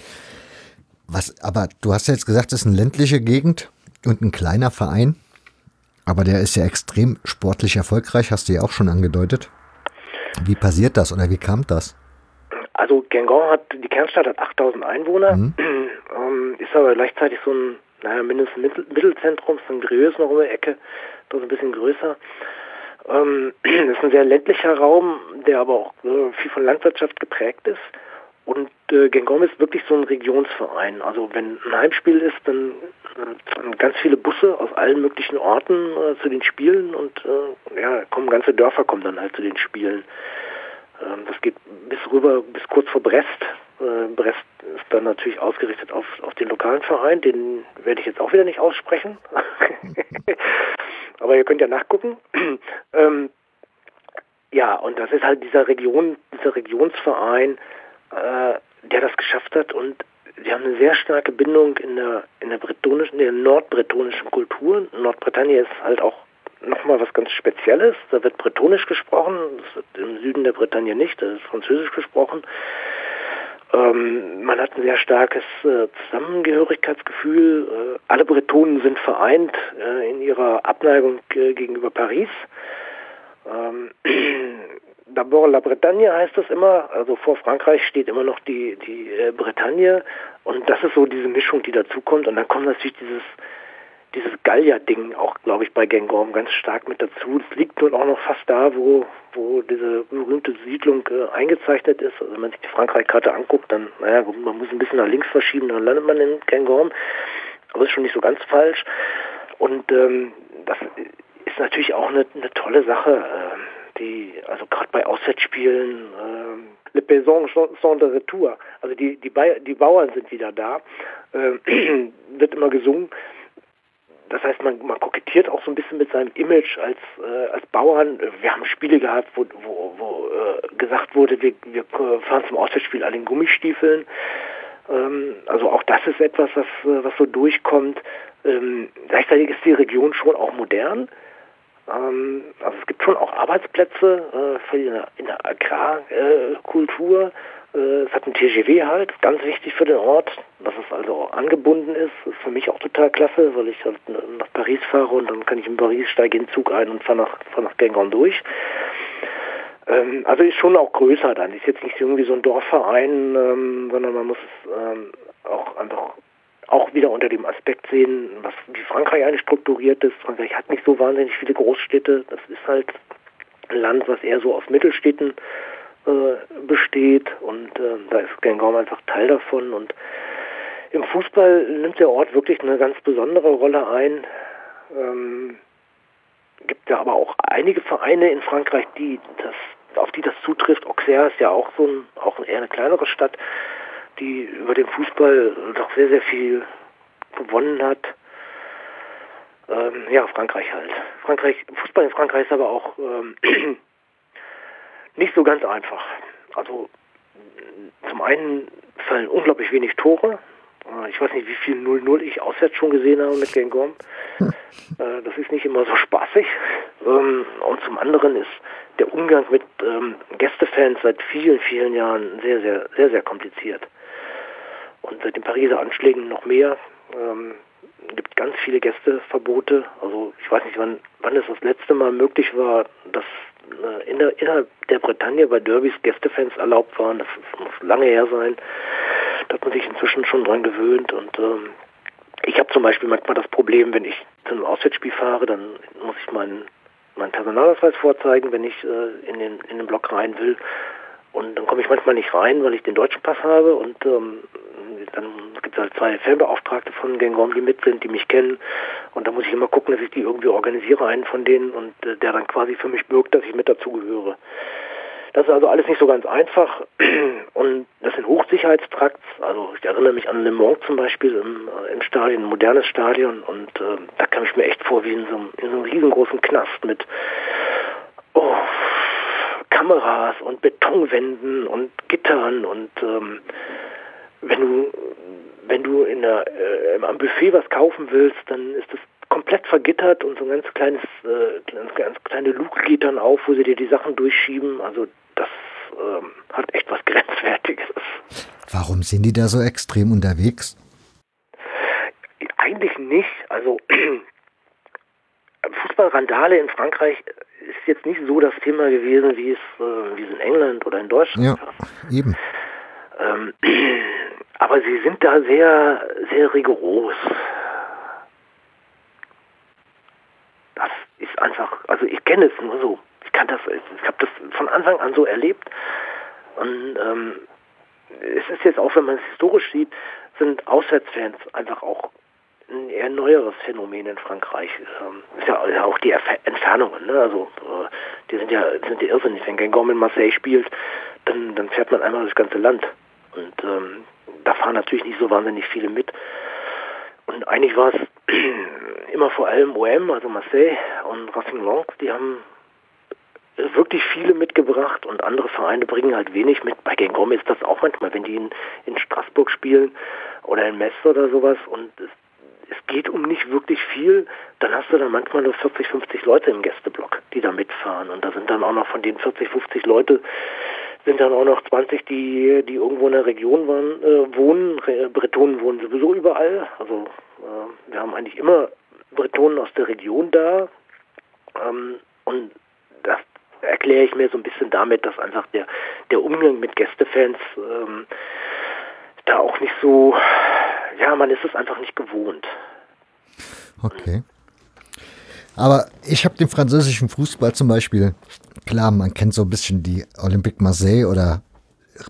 Was, aber du hast ja jetzt gesagt, es ist eine ländliche Gegend und ein kleiner Verein, aber der ist ja extrem sportlich erfolgreich, hast du ja auch schon angedeutet. Wie passiert das oder wie kam das? Also Guingamp hat, die Kernstadt hat 8000 Einwohner, mhm. <clears throat> ähm, ist aber gleichzeitig so ein, naja, mindestens Mittel, Mittelzentrum, so ein Grieux noch um die Ecke das ist ein bisschen größer. Ähm, <clears throat> das ist ein sehr ländlicher Raum, der aber auch äh, viel von Landwirtschaft geprägt ist. Und äh, Gengom ist wirklich so ein Regionsverein. Also wenn ein Heimspiel ist, dann äh, ganz viele Busse aus allen möglichen Orten äh, zu den Spielen und äh, ja, kommen ganze Dörfer kommen dann halt zu den Spielen. Ähm, das geht bis rüber, bis kurz vor Brest. Äh, Brest ist dann natürlich ausgerichtet auf, auf den lokalen Verein. Den werde ich jetzt auch wieder nicht aussprechen. <laughs> <laughs> Aber ihr könnt ja nachgucken. <clears throat> ähm, ja, und das ist halt dieser Region, dieser Regionsverein, äh, der das geschafft hat und sie haben eine sehr starke Bindung in der in der bretonischen, in der nordbretonischen Kultur. Nordbritannien ist halt auch nochmal was ganz Spezielles. Da wird bretonisch gesprochen, das wird im Süden der Bretagne nicht, da ist französisch gesprochen. Ähm, man hat ein sehr starkes äh, Zusammengehörigkeitsgefühl. Äh, alle Bretonen sind vereint äh, in ihrer Abneigung äh, gegenüber Paris. Ähm, <clears throat> D'abord la Bretagne heißt das immer, also vor Frankreich steht immer noch die, die äh, Bretagne und das ist so diese Mischung, die dazukommt und dann kommt natürlich dieses dieses Gallier-Ding auch, glaube ich, bei Gengorm ganz stark mit dazu. Das liegt nun auch noch fast da, wo, wo diese berühmte Siedlung äh, eingezeichnet ist. Also wenn man sich die Frankreich-Karte anguckt, dann, naja, man muss ein bisschen nach links verschieben, dann landet man in Gengorm. Aber ist schon nicht so ganz falsch. Und ähm, das ist natürlich auch eine, eine tolle Sache, äh, die, also gerade bei Auswärtsspielen, äh, Le Paysans sont de retour, also die, die, die Bauern sind wieder da, äh, <clears throat> wird immer gesungen das heißt, man, man kokettiert auch so ein bisschen mit seinem Image als, äh, als Bauern. Wir haben Spiele gehabt, wo, wo, wo äh, gesagt wurde, wir, wir fahren zum Auswärtsspiel an den Gummistiefeln. Ähm, also auch das ist etwas, was, äh, was so durchkommt. Ähm, gleichzeitig ist die Region schon auch modern. Ähm, also es gibt schon auch Arbeitsplätze äh, für in der Agrarkultur. Äh, es hat ein TGW halt, ganz wichtig für den Ort, dass es also angebunden ist. Das ist für mich auch total klasse, weil ich halt nach Paris fahre und dann kann ich in Paris, steige in den Zug ein und fahre nach, fahr nach Gengon durch. Ähm, also ist schon auch größer dann. Ist jetzt nicht irgendwie so ein Dorfverein, ähm, sondern man muss es ähm, auch einfach auch wieder unter dem Aspekt sehen, was wie Frankreich eigentlich strukturiert ist. Frankreich hat nicht so wahnsinnig viele Großstädte. Das ist halt ein Land, was eher so aus Mittelstädten äh, besteht und äh, da ist Gengaum einfach Teil davon und im Fußball nimmt der Ort wirklich eine ganz besondere Rolle ein. Ähm, gibt ja aber auch einige Vereine in Frankreich, die das, auf die das zutrifft. Auxerre ist ja auch so ein, auch eher eine kleinere Stadt, die über den Fußball doch sehr, sehr viel gewonnen hat. Ähm, ja, Frankreich halt. Frankreich, Fußball in Frankreich ist aber auch ähm, <clears throat> nicht so ganz einfach. Also zum einen fallen unglaublich wenig Tore. Äh, ich weiß nicht, wie viel 0-0 ich auswärts schon gesehen habe mit Gangorm. Hm. Äh, das ist nicht immer so spaßig. Ähm, und zum anderen ist der Umgang mit ähm, Gästefans seit vielen, vielen Jahren sehr, sehr, sehr, sehr kompliziert. Und seit den Pariser Anschlägen noch mehr. Gibt ganz viele Gästeverbote. Also ich weiß nicht, wann, wann es das letzte Mal möglich war, dass äh, in der, innerhalb der Bretagne bei Derbys Gästefans erlaubt waren. Das muss lange her sein. Da hat man sich inzwischen schon dran gewöhnt und ähm, ich habe zum Beispiel manchmal das Problem, wenn ich zu einem Auswärtsspiel fahre, dann muss ich meinen, meinen Personalausweis vorzeigen, wenn ich äh, in, den, in den Block rein will. Und dann komme ich manchmal nicht rein, weil ich den deutschen Pass habe und ähm, dann gibt es halt zwei Filmbeauftragte von Gangorm, die mit sind, die mich kennen. Und da muss ich immer gucken, dass ich die irgendwie organisiere, einen von denen, und äh, der dann quasi für mich birgt, dass ich mit dazugehöre. Das ist also alles nicht so ganz einfach. <clears throat> Und das sind Hochsicherheitstrakts. Also ich erinnere mich an Le Mans zum Beispiel im, äh, im Stadion, ein modernes Stadion. Und äh, da kam ich mir echt vor wie in so, einem, in so einem riesengroßen Knast mit oh, Kameras und Betonwänden und Gittern und ähm, wenn du wenn du in der, äh, am Buffet was kaufen willst, dann ist das komplett vergittert und so ein ganz kleines, äh, ganz, ganz kleine Luke geht dann auf, wo sie dir die Sachen durchschieben. Also das ähm, hat echt was <laughs> Grenzwertiges. Warum sind die da so extrem unterwegs? Eigentlich nicht. Also <clears throat> Fußballrandale in Frankreich ist jetzt nicht so das Thema gewesen, wie es, äh, wie es in England oder in Deutschland ja, eben. Ähm, <clears throat> aber sie sind da sehr, sehr rigoros. Das ist einfach, also ich kenne es nur so. Ich kann das, ich habe das von Anfang an so erlebt. Und ähm, es ist jetzt auch, wenn man es historisch sieht, sind Auswärtsfans einfach auch ein eher neueres Phänomen in Frankreich. Ähm, ist ja auch die Entfernungen, ne? Also äh, die sind ja sind ja irrsinnig. Wenn Gengom in Marseille spielt, dann, dann fährt man einmal das ganze Land. Und ähm, da fahren natürlich nicht so wahnsinnig viele mit. Und eigentlich war es <clears throat> immer vor allem OM, also Marseille und Racing Lens, die haben wirklich viele mitgebracht und andere Vereine bringen halt wenig mit. Bei Gengom ist das auch manchmal, wenn die in, in Straßburg spielen oder in Metz oder sowas und es, es geht um nicht wirklich viel, dann hast du dann manchmal nur 40, 50 Leute im Gästeblock, die da mitfahren und da sind dann auch noch von den 40, 50 Leute sind dann auch noch 20, die, die irgendwo in der Region waren, äh, wohnen. Bretonen wohnen sowieso überall. Also äh, wir haben eigentlich immer Bretonen aus der Region da. Ähm, und das erkläre ich mir so ein bisschen damit, dass einfach der, der Umgang mit Gästefans ähm, da auch nicht so, ja, man ist es einfach nicht gewohnt. Okay. Aber ich habe den französischen Fußball zum Beispiel, klar, man kennt so ein bisschen die Olympique Marseille oder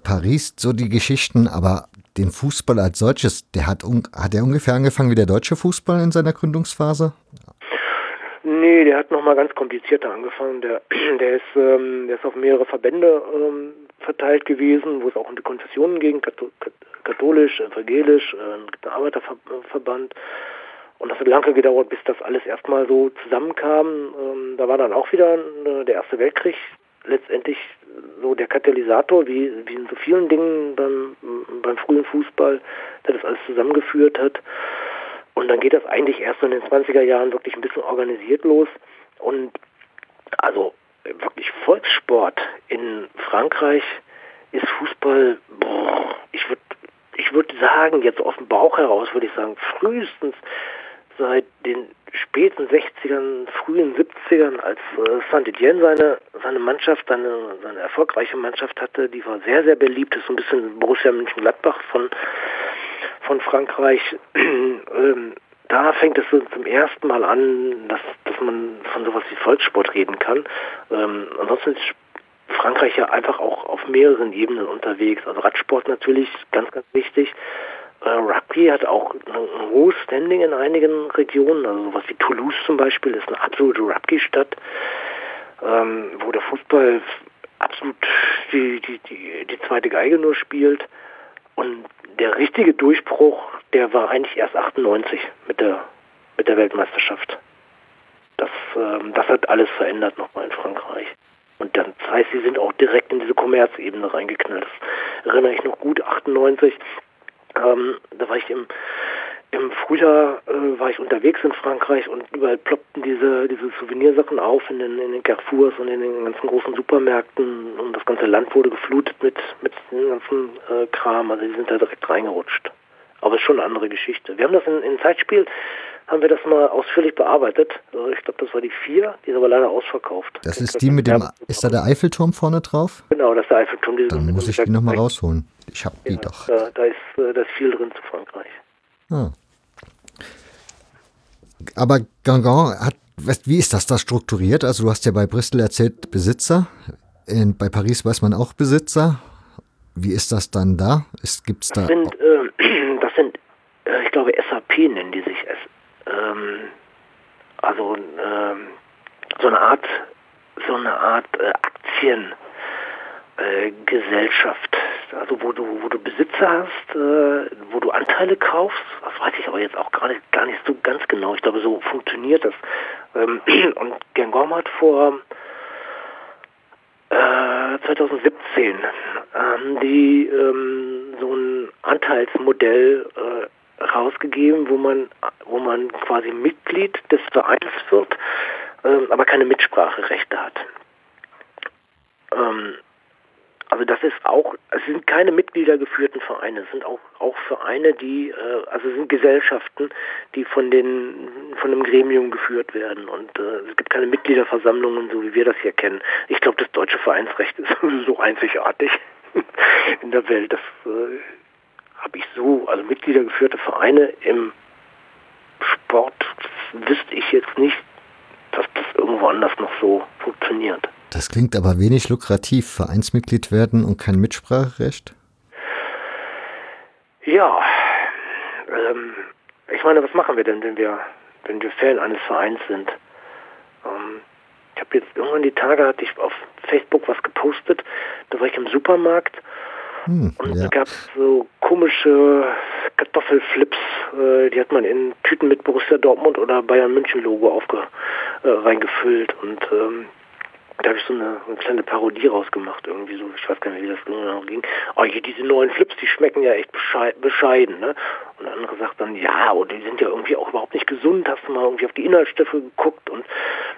Paris, so die Geschichten, aber den Fußball als solches, der hat, hat er ungefähr angefangen wie der deutsche Fußball in seiner Gründungsphase? Nee, der hat nochmal ganz komplizierter angefangen. Der, <clears throat> der, ist, ähm, der ist auf mehrere Verbände ähm, verteilt gewesen, wo es auch um die Konfessionen ging, katholisch, evangelisch, äh, Arbeiterverband. Und das hat lange gedauert, bis das alles erstmal so zusammenkam. Ähm, da war dann auch wieder äh, der Erste Weltkrieg letztendlich so der Katalysator, wie, wie in so vielen Dingen beim, beim frühen Fußball, der das alles zusammengeführt hat. Und dann geht das eigentlich erst in den 20er Jahren wirklich ein bisschen organisiert los. Und also wirklich Volkssport in Frankreich ist Fußball, boah, ich würde ich würde sagen, jetzt aus dem Bauch heraus würde ich sagen, frühestens seit den späten 60ern, frühen 70ern, als äh, Saint-Étienne seine, seine Mannschaft, seine, seine erfolgreiche Mannschaft hatte, die war sehr, sehr beliebt, ist so ein bisschen Borussia Mönchengladbach von, von Frankreich. <clears throat> ähm, da fängt es so zum ersten Mal an, dass, dass man von sowas wie Volkssport reden kann. Ähm, ansonsten ist Frankreich ja einfach auch auf mehreren Ebenen unterwegs. Also Radsport natürlich ganz, ganz wichtig. Äh, Rugby hat auch ein hohes Standing in einigen Regionen, also sowas wie Toulouse zum Beispiel ist eine absolute Rugby-Stadt, ähm, wo der Fußball absolut die, die, die, die zweite Geige nur spielt. Und der richtige Durchbruch, der war eigentlich erst 98 mit der, mit der Weltmeisterschaft. Das, ähm, das hat alles verändert nochmal in Frankreich. Und dann, das heißt, sie sind auch direkt in diese Kommerzebene reingeknallt. Das erinnere ich noch gut, 98 ähm, da war ich im, im Frühjahr äh, war ich unterwegs in Frankreich und überall ploppten diese, diese Souvenirsachen auf in den, in den Carrefours und in den ganzen großen Supermärkten und das ganze Land wurde geflutet mit, mit dem ganzen äh, Kram. Also die sind da direkt reingerutscht. Aber es ist schon eine andere Geschichte. Wir haben das in, in Zeitspiel, haben wir das mal ausführlich bearbeitet. Also ich glaube, das war die vier, die ist aber leider ausverkauft. Das ist die mit dem, ist da der Eiffelturm vorne drauf? Genau, das ist der Eiffelturm. Dann muss ich die nochmal rausholen. Ich habe die ja, doch. Da, da, ist, äh, da ist viel drin zu Frankreich. Ah. Aber Gangan hat, wie ist das da strukturiert? Also du hast ja bei Bristol erzählt Besitzer. In, bei Paris weiß man auch Besitzer. Wie ist das dann da? Gibt es da? Sind, äh, sind äh, ich glaube, SAP nennen die sich. Ähm, also ähm, so eine Art, so eine Art äh, Aktien. Äh, also wo du, wo du Besitzer hast, äh, wo du Anteile kaufst, das weiß ich aber jetzt auch gar nicht, gar nicht so ganz genau. Ich glaube, so funktioniert das. Ähm, <clears throat> und Gengom hat vor äh, 2017 ähm, die ähm, so ein Anteilsmodell äh, rausgegeben, wo man, wo man quasi Mitglied des Vereins wird, ähm, aber keine Mitspracherechte hat. Ähm, also das ist auch, es sind keine mitgliedergeführten Vereine, es sind auch, auch Vereine, die, äh, also sind Gesellschaften, die von den von einem Gremium geführt werden und äh, es gibt keine Mitgliederversammlungen, so wie wir das hier kennen. Ich glaube, das deutsche Vereinsrecht ist <laughs> so einzigartig <laughs> in der Welt. Das äh, habe ich so, also mitgliedergeführte Vereine im Sport wüsste ich jetzt nicht, dass das irgendwo anders noch so funktioniert. Das klingt aber wenig lukrativ. Vereinsmitglied werden und kein Mitspracherecht? Ja, ähm, ich meine, was machen wir denn, wenn wir, wenn wir Fan eines Vereins sind? Ähm, ich habe jetzt irgendwann die Tage hatte ich auf Facebook was gepostet. Da war ich im Supermarkt hm, und ja. da gab es so komische Kartoffelflips, äh, die hat man in Tüten mit Borussia Dortmund oder Bayern München Logo aufge, äh, reingefüllt und ähm, da habe ich so eine, eine, kleine Parodie rausgemacht, irgendwie so, ich weiß gar nicht, wie das genau ging. Oh, hier diese neuen Flips, die schmecken ja echt bescheiden, ne? Und der andere sagt dann, ja, und die sind ja irgendwie auch überhaupt nicht gesund, hast du mal irgendwie auf die Inhaltsstoffe geguckt und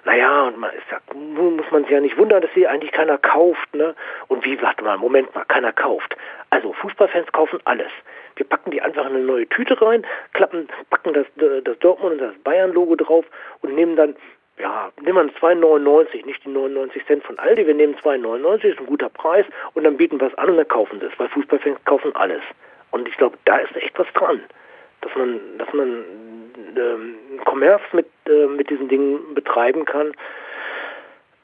naja, und man ist ja, muss man sich ja nicht wundern, dass sie eigentlich keiner kauft, ne? Und wie, warte mal, Moment mal, keiner kauft. Also Fußballfans kaufen alles. Wir packen die einfach in eine neue Tüte rein, klappen, packen das, das Dortmund und das Bayern-Logo drauf und nehmen dann ja, nehmen wir 2,99, nicht die 99 Cent von Aldi, wir nehmen 2,99, ist ein guter Preis. Und dann bieten wir es an und dann kaufen sie es, weil Fußballfans kaufen alles. Und ich glaube, da ist echt was dran, dass man, dass man ähm, Kommerz mit, äh, mit diesen Dingen betreiben kann,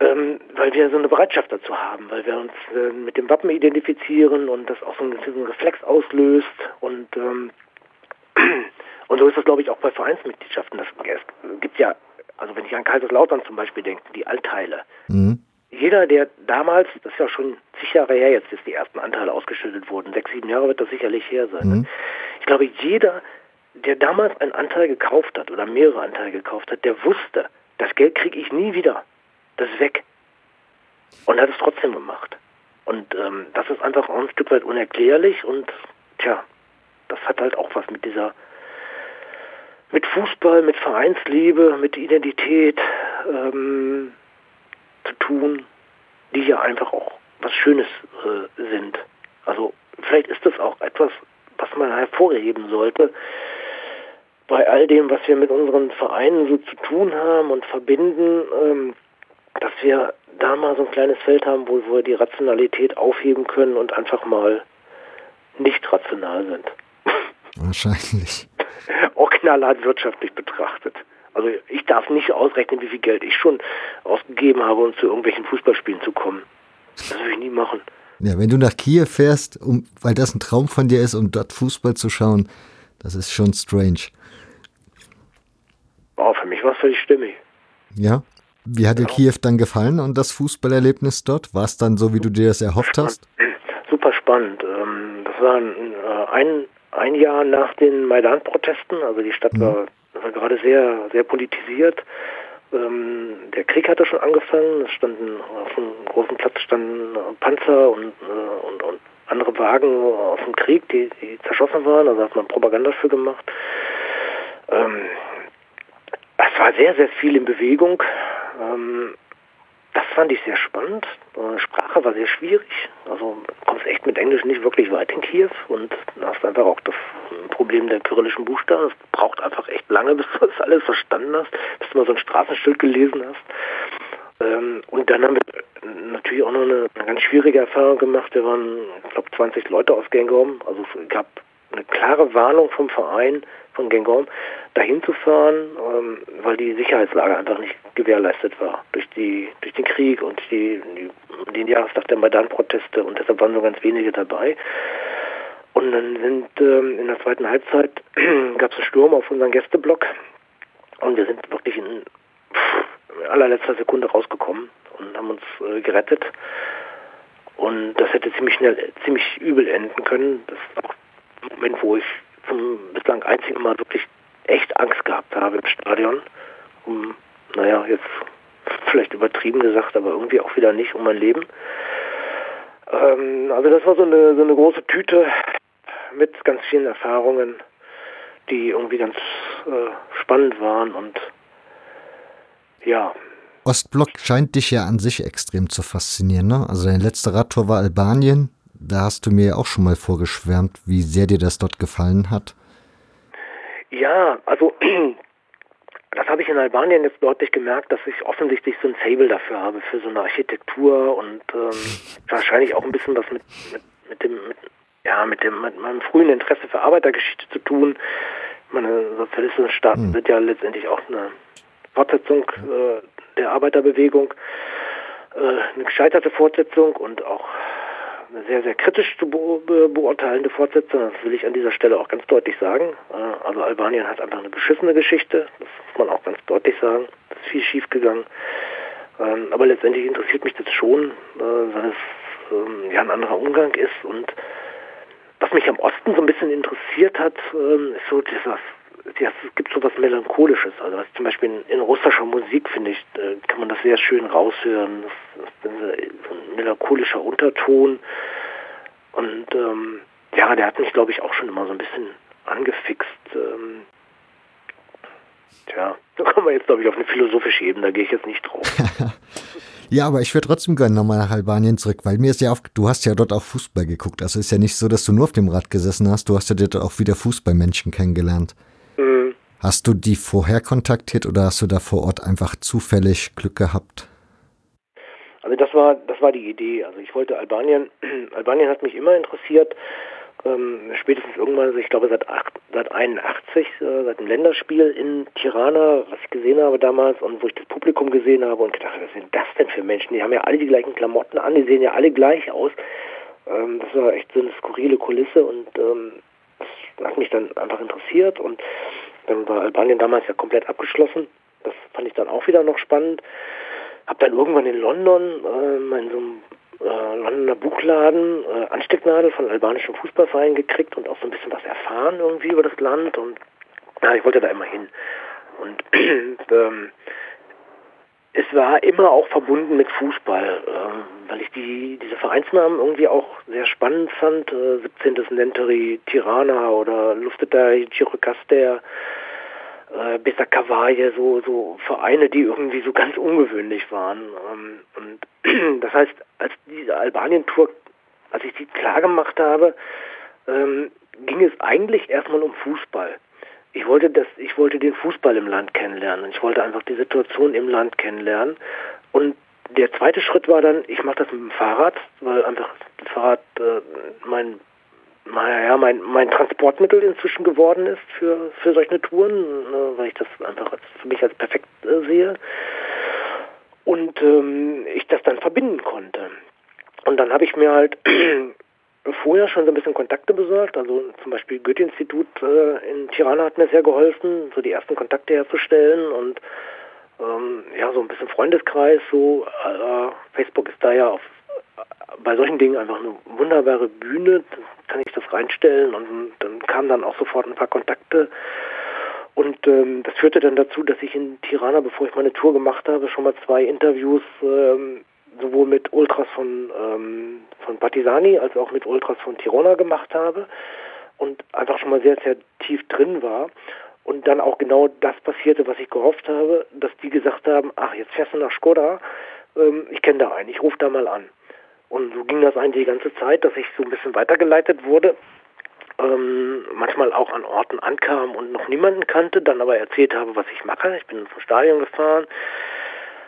ähm, weil wir so eine Bereitschaft dazu haben, weil wir uns äh, mit dem Wappen identifizieren und das auch so einen, so einen Reflex auslöst. Und ähm, <clears throat> und so ist das, glaube ich, auch bei Vereinsmitgliedschaften. Das, es gibt ja also wenn ich an Kaiserslautern zum Beispiel denke, die Altteile. Mhm. Jeder, der damals, das ist ja schon zig Jahre her jetzt, dass die ersten Anteile ausgeschüttet wurden, sechs, sieben Jahre wird das sicherlich her sein. Ne? Mhm. Ich glaube, jeder, der damals einen Anteil gekauft hat oder mehrere Anteile gekauft hat, der wusste, das Geld kriege ich nie wieder. Das ist weg. Und hat es trotzdem gemacht. Und ähm, das ist einfach auch ein Stück weit unerklärlich und tja, das hat halt auch was mit dieser mit Fußball, mit Vereinsliebe, mit Identität ähm, zu tun, die ja einfach auch was Schönes äh, sind. Also vielleicht ist das auch etwas, was man hervorheben sollte bei all dem, was wir mit unseren Vereinen so zu tun haben und verbinden, ähm, dass wir da mal so ein kleines Feld haben, wo wir die Rationalität aufheben können und einfach mal nicht rational sind. Wahrscheinlich. <laughs> auch knallhart wirtschaftlich betrachtet. Also ich darf nicht ausrechnen, wie viel Geld ich schon ausgegeben habe, um zu irgendwelchen Fußballspielen zu kommen. Das würde ich nie machen. Ja, wenn du nach Kiew fährst, um, weil das ein Traum von dir ist, um dort Fußball zu schauen, das ist schon strange. Oh, für mich war es völlig stimmig. Ja? Wie hat dir ja. Kiew dann gefallen und das Fußballerlebnis dort? War es dann so, wie du dir das erhofft hast? Super spannend. Ähm, das war ein ein Jahr nach den Maidan-Protesten. Also die Stadt mhm. war, war, gerade sehr, sehr politisiert. Ähm, der Krieg hatte schon angefangen. Es standen auf dem großen Platz standen Panzer und, äh, und, und andere Wagen aus dem Krieg, die, die zerschossen waren. Also hat man Propaganda für gemacht. Ähm, es war sehr, sehr viel in Bewegung. Ähm, das fand ich sehr spannend. Äh, Sprache war sehr schwierig. Also kommst echt mit Englisch nicht wirklich weit in Kiew und hast einfach auch das Problem der kyrillischen Buchstaben. Es braucht einfach echt lange, <laughs> bis du das alles verstanden hast, bis du mal so ein Straßenschild gelesen hast. Ähm, und dann haben wir natürlich auch noch eine, eine ganz schwierige Erfahrung gemacht. Wir waren, ich glaube, 20 Leute aus Gangom. Also es gab eine klare Warnung vom Verein, von Gengom dahin zu fahren, ähm, weil die Sicherheitslage einfach nicht gewährleistet war durch die durch den Krieg und die, die den Jahrestag der Maidan-Proteste und deshalb waren nur ganz wenige dabei. Und dann sind ähm, in der zweiten Halbzeit <clears throat> gab es einen Sturm auf unseren Gästeblock und wir sind wirklich in, allerletzter Sekunde rausgekommen und haben uns äh, gerettet. Und das hätte ziemlich schnell, ziemlich übel enden können. Das auch Moment, wo ich zum bislang einzigen Mal wirklich echt Angst gehabt habe im Stadion. Um, naja, jetzt vielleicht übertrieben gesagt, aber irgendwie auch wieder nicht um mein Leben. Ähm, also das war so eine, so eine große Tüte mit ganz vielen Erfahrungen, die irgendwie ganz äh, spannend waren und ja. Ostblock scheint dich ja an sich extrem zu faszinieren, ne? Also dein letzter Radtour war Albanien, da hast du mir auch schon mal vorgeschwärmt, wie sehr dir das dort gefallen hat. Ja, also <clears throat> das habe ich in Albanien jetzt deutlich gemerkt, dass ich offensichtlich so ein Fable dafür habe, für so eine Architektur und ähm, <laughs> wahrscheinlich auch ein bisschen was mit, mit, mit dem, mit, ja, mit dem, mit meinem frühen Interesse für Arbeitergeschichte zu tun. Meine sozialistischen Staaten hm. sind ja letztendlich auch eine Fortsetzung äh, der Arbeiterbewegung, äh, eine gescheiterte Fortsetzung und auch eine sehr, sehr kritisch zu beurteilende Fortsetzung. Das will ich an dieser Stelle auch ganz deutlich sagen. Äh, also Albanien hat einfach eine beschissene Geschichte. Das muss man auch ganz deutlich sagen. Es ist viel schief gegangen. Ähm, aber letztendlich interessiert mich das schon, äh, weil es ähm, ja ein anderer Umgang ist und was mich am Osten so ein bisschen interessiert hat, ähm, ist so dieses, ja, es gibt so was Melancholisches. Also was zum Beispiel in, in russischer Musik, finde ich, äh, kann man das sehr schön raushören. Das, das ist ein melancholischer Unterton. Und ähm, ja, der hat mich, glaube ich, auch schon immer so ein bisschen angefixt. Ähm, tja, da kommen wir jetzt, glaube ich, auf eine philosophische Ebene, da gehe ich jetzt nicht drauf. <laughs> ja, aber ich würde trotzdem gerne nochmal nach Albanien zurück, weil mir ist ja auf, du hast ja dort auch Fußball geguckt. Also ist ja nicht so, dass du nur auf dem Rad gesessen hast, du hast ja dort auch wieder Fußballmenschen kennengelernt. Hast du die vorher kontaktiert oder hast du da vor Ort einfach zufällig Glück gehabt? Also das war, das war die Idee. Also ich wollte Albanien, <clears throat> Albanien hat mich immer interessiert ähm, spätestens irgendwann, also ich glaube seit, acht, seit 81, äh, seit dem Länderspiel in Tirana, was ich gesehen habe damals und wo ich das Publikum gesehen habe und gedacht, was sind das denn für Menschen? Die haben ja alle die gleichen Klamotten an, die sehen ja alle gleich aus. Ähm, das war echt so eine skurrile Kulisse und ähm, das hat mich dann einfach interessiert und dann war Albanien damals ja komplett abgeschlossen. Das fand ich dann auch wieder noch spannend. Hab dann irgendwann in London äh, in so einem äh, Londoner Buchladen äh, Anstecknadel von albanischen Fußballvereinen gekriegt und auch so ein bisschen was erfahren irgendwie über das Land und ja, ich wollte da immer hin. Und <clears throat> ähm, es war immer auch verbunden mit Fußball, äh, weil ich die, diese Vereinsnamen irgendwie auch sehr spannend fand. Äh, 17. Lenteri Tirana oder Luftetai Girocaster äh, Besakavaje, so, so Vereine, die irgendwie so ganz ungewöhnlich waren. Ähm, und <clears throat> das heißt, als diese Albanien-Tour, als ich die klar gemacht habe, ähm, ging es eigentlich erstmal um Fußball. Ich wollte das, ich wollte den Fußball im Land kennenlernen. Ich wollte einfach die Situation im Land kennenlernen. Und der zweite Schritt war dann, ich mache das mit dem Fahrrad, weil einfach das Fahrrad äh, mein naja, mein, mein Transportmittel inzwischen geworden ist für, für solche Touren, äh, weil ich das einfach als, für mich als perfekt äh, sehe. Und ähm, ich das dann verbinden konnte. Und dann habe ich mir halt <clears throat> vorher schon so ein bisschen Kontakte besorgt. Also zum Beispiel Goethe-Institut äh, in Tirana hat mir sehr geholfen, so die ersten Kontakte herzustellen und ähm, ja, so ein bisschen Freundeskreis, so äh, Facebook ist da ja auf bei solchen Dingen einfach eine wunderbare Bühne, da kann ich das reinstellen und dann kamen dann auch sofort ein paar Kontakte. Und ähm, das führte dann dazu, dass ich in Tirana, bevor ich meine Tour gemacht habe, schon mal zwei Interviews ähm, sowohl mit Ultras von, ähm, von Partisani als auch mit Ultras von Tirana gemacht habe und einfach schon mal sehr, sehr tief drin war. Und dann auch genau das passierte, was ich gehofft habe, dass die gesagt haben, ach, jetzt fährst du nach Skoda, ähm, ich kenne da einen, ich rufe da mal an. Und so ging das eigentlich die ganze Zeit, dass ich so ein bisschen weitergeleitet wurde. Ähm, manchmal auch an Orten ankam und noch niemanden kannte, dann aber erzählt habe, was ich mache. Ich bin zum Stadion gefahren,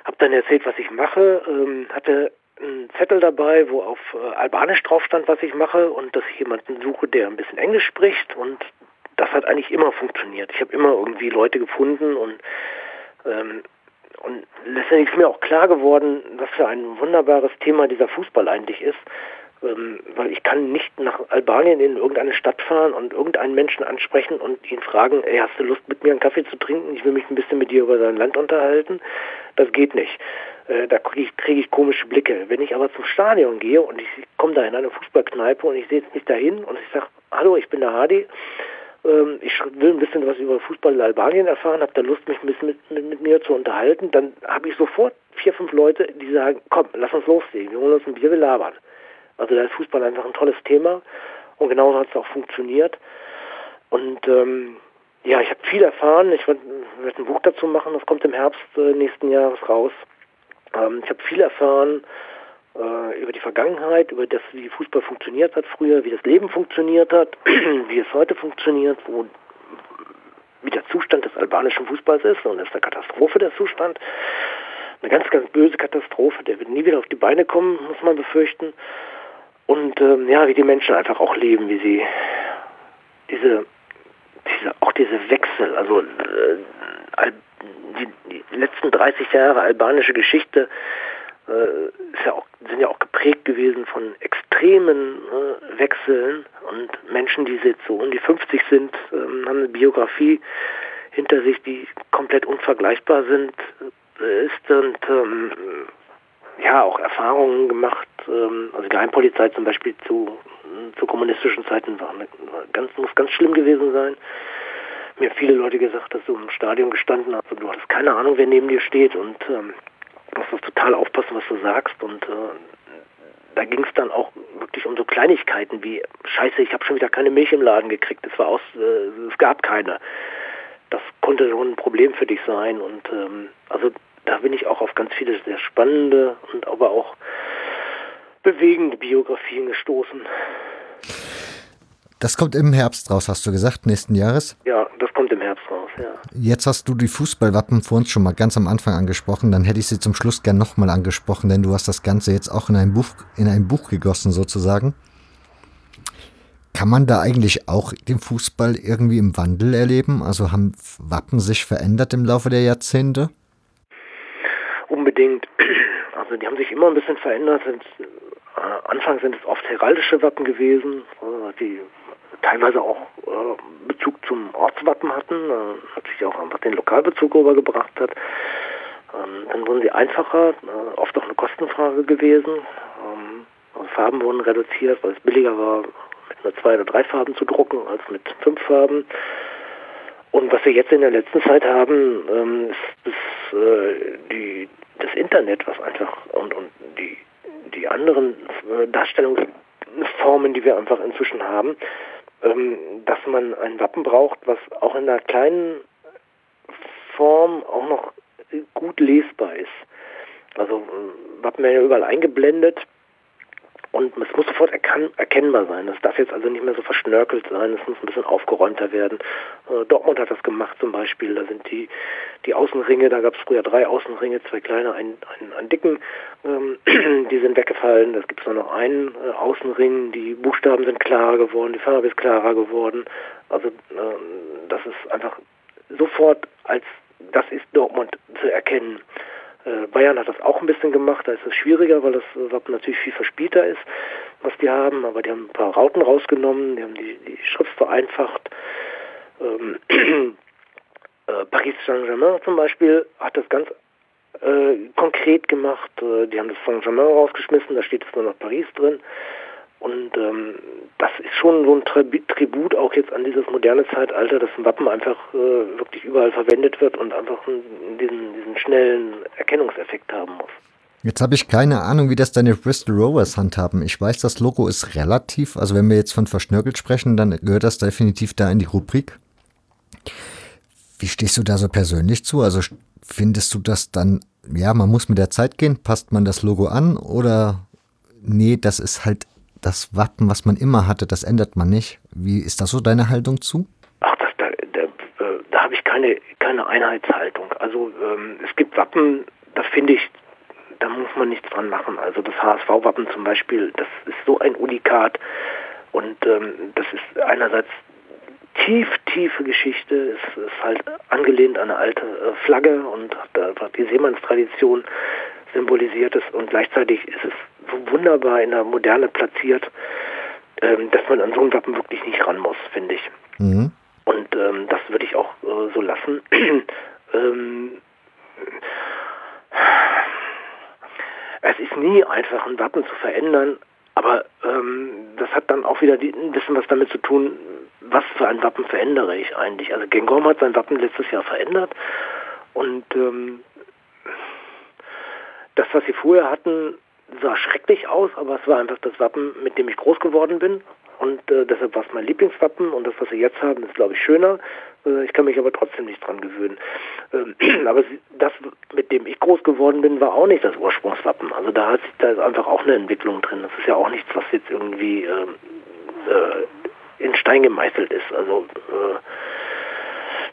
habe dann erzählt, was ich mache, ähm, hatte einen Zettel dabei, wo auf äh, Albanisch drauf stand, was ich mache und dass ich jemanden suche, der ein bisschen Englisch spricht und das hat eigentlich immer funktioniert. Ich habe immer irgendwie Leute gefunden und ähm, und letztendlich ist mir auch klar geworden, was für ein wunderbares Thema dieser Fußball eigentlich ist. Ähm, weil ich kann nicht nach Albanien in irgendeine Stadt fahren und irgendeinen Menschen ansprechen und ihn fragen, ey, hast du Lust mit mir einen Kaffee zu trinken? Ich will mich ein bisschen mit dir über dein Land unterhalten. Das geht nicht. Äh, da kriege ich, krieg ich komische Blicke. Wenn ich aber zum Stadion gehe und ich komme da in eine Fußballkneipe und ich setze mich dahin und ich sage, hallo, ich bin der Hadi, ähm, ich will ein bisschen was über Fußball in Albanien erfahren, habe da Lust, mich ein bisschen mit, mit, mit mir zu unterhalten, dann habe ich sofort vier, fünf Leute, die sagen, komm, lass uns loslegen, wir holen uns ein Bier, wir labern. Also da ist Fußball einfach ein tolles Thema und genauso hat es auch funktioniert. Und ähm, ja, ich habe viel erfahren. Ich werde werd ein Buch dazu machen, das kommt im Herbst äh, nächsten Jahres raus. Ähm, ich habe viel erfahren äh, über die Vergangenheit, über das, wie Fußball funktioniert hat früher, wie das Leben funktioniert hat, <clears throat> wie es heute funktioniert, wo, wie der Zustand des albanischen Fußballs ist. Und das ist eine Katastrophe, der Zustand. Eine ganz, ganz böse Katastrophe. Der wird nie wieder auf die Beine kommen, muss man befürchten. Und ähm, ja, wie die Menschen einfach auch leben, wie sie diese, diese auch diese Wechsel, also äh, die, die letzten 30 Jahre albanische Geschichte, äh, ja auch, sind ja auch geprägt gewesen von extremen äh, Wechseln. Und Menschen, die jetzt so um die 50 sind, ähm, haben eine Biografie hinter sich, die komplett unvergleichbar sind, äh, ist. Und ähm, ja auch Erfahrungen gemacht, ähm, also Geheimpolizei zum Beispiel zu zu kommunistischen Zeiten war, ganz, muss ganz schlimm gewesen sein. Mir viele Leute gesagt, dass du im Stadion gestanden hast und du hattest keine Ahnung, wer neben dir steht und ähm, du total aufpassen, was du sagst und äh, da ging es dann auch wirklich um so Kleinigkeiten wie Scheiße, ich habe schon wieder keine Milch im Laden gekriegt. Es war aus, äh, es gab keine. Das konnte so ein Problem für dich sein und ähm, also da bin ich auch auf ganz viele sehr spannende und aber auch bewegende Biografien gestoßen. Das kommt im Herbst raus, hast du gesagt, nächsten Jahres? Ja, das kommt im Herbst raus, ja. Jetzt hast du die Fußballwappen vor uns schon mal ganz am Anfang angesprochen, dann hätte ich sie zum Schluss gern nochmal angesprochen, denn du hast das Ganze jetzt auch in ein Buch, in ein Buch gegossen sozusagen. Kann man da eigentlich auch den Fußball irgendwie im Wandel erleben? Also haben Wappen sich verändert im Laufe der Jahrzehnte? Unbedingt. <clears throat> Also die haben sich immer ein bisschen verändert. Äh, Anfang sind es oft heraldische Wappen gewesen, äh, die teilweise auch äh, Bezug zum Ortswappen hatten, äh, natürlich auch einfach den Lokalbezug rübergebracht hat. Ähm, dann wurden sie einfacher, äh, oft auch eine Kostenfrage gewesen. Ähm, also Farben wurden reduziert, weil es billiger war, mit nur zwei oder drei Farben zu drucken als mit fünf Farben. Und was wir jetzt in der letzten Zeit haben, ähm, ist, ist äh, die, das Internet, was einfach und, und die, die anderen äh, Darstellungsformen, die wir einfach inzwischen haben, ähm, dass man ein Wappen braucht, was auch in einer kleinen Form auch noch gut lesbar ist. Also äh, Wappen werden ja überall eingeblendet und es muss sofort erkennbar sein. Das darf jetzt also nicht mehr so verschnörkelt sein, es muss ein bisschen aufgeräumter werden. Äh, Dortmund hat das gemacht zum Beispiel, da sind die, die Außenringe, da gab es früher drei Außenringe, zwei kleine, einen, einen, einen dicken, ähm, <clears throat> die sind weggefallen. Es gibt nur noch einen äh, Außenring, die Buchstaben sind klarer geworden, die Farbe ist klarer geworden. Also äh, das ist einfach sofort als das ist Dortmund zu erkennen. Äh, Bayern hat das auch ein bisschen gemacht, da ist es schwieriger, weil das Wappen natürlich viel verspielter ist, was die haben, aber die haben ein paar Rauten rausgenommen, die haben die, die Schrift vereinfacht. Ähm, <clears throat> äh, Paris Saint-Germain zum Beispiel hat das ganz äh, konkret gemacht, äh, die haben das Saint-Germain rausgeschmissen, da steht jetzt nur noch Paris drin. Und ähm, das ist schon so ein Tribut auch jetzt an dieses moderne Zeitalter, dass ein Wappen einfach äh, wirklich überall verwendet wird und einfach diesen, diesen schnellen Erkennungseffekt haben muss. Jetzt habe ich keine Ahnung, wie das deine Bristol Rovers handhaben. Ich weiß, das Logo ist relativ, also wenn wir jetzt von verschnörkelt sprechen, dann gehört das definitiv da in die Rubrik. Wie stehst du da so persönlich zu? Also findest du das dann, ja, man muss mit der Zeit gehen, passt man das Logo an oder nee, das ist halt das Wappen, was man immer hatte, das ändert man nicht. Wie ist das so deine Haltung zu? Ach, das, da, da, äh, da habe ich keine, keine Einheitshaltung. Also ähm, es gibt Wappen, da finde ich, da muss man nichts dran machen. Also das HSV-Wappen zum Beispiel, das ist so ein Unikat und ähm, das ist einerseits tief, tiefe Geschichte, es ist halt angelehnt an eine alte äh, Flagge und hat einfach die Seemannstradition symbolisiert es und gleichzeitig ist es so wunderbar in der Moderne platziert, ähm, dass man an so ein Wappen wirklich nicht ran muss, finde ich. Mhm. Und ähm, das würde ich auch äh, so lassen. <clears throat> ähm, es ist nie einfach, ein Wappen zu verändern, aber ähm, das hat dann auch wieder die, ein bisschen was damit zu tun, was für ein Wappen verändere ich eigentlich. Also Gengom hat sein Wappen letztes Jahr verändert und ähm, das, was sie vorher hatten, sah schrecklich aus, aber es war einfach das Wappen, mit dem ich groß geworden bin. Und äh, deshalb war es mein Lieblingswappen und das, was sie jetzt haben, ist, glaube ich, schöner. Äh, ich kann mich aber trotzdem nicht dran gewöhnen. Ähm, <clears throat> aber das, mit dem ich groß geworden bin, war auch nicht das Ursprungswappen. Also da hat da ist einfach auch eine Entwicklung drin. Das ist ja auch nichts, was jetzt irgendwie äh, äh, in Stein gemeißelt ist. Also äh,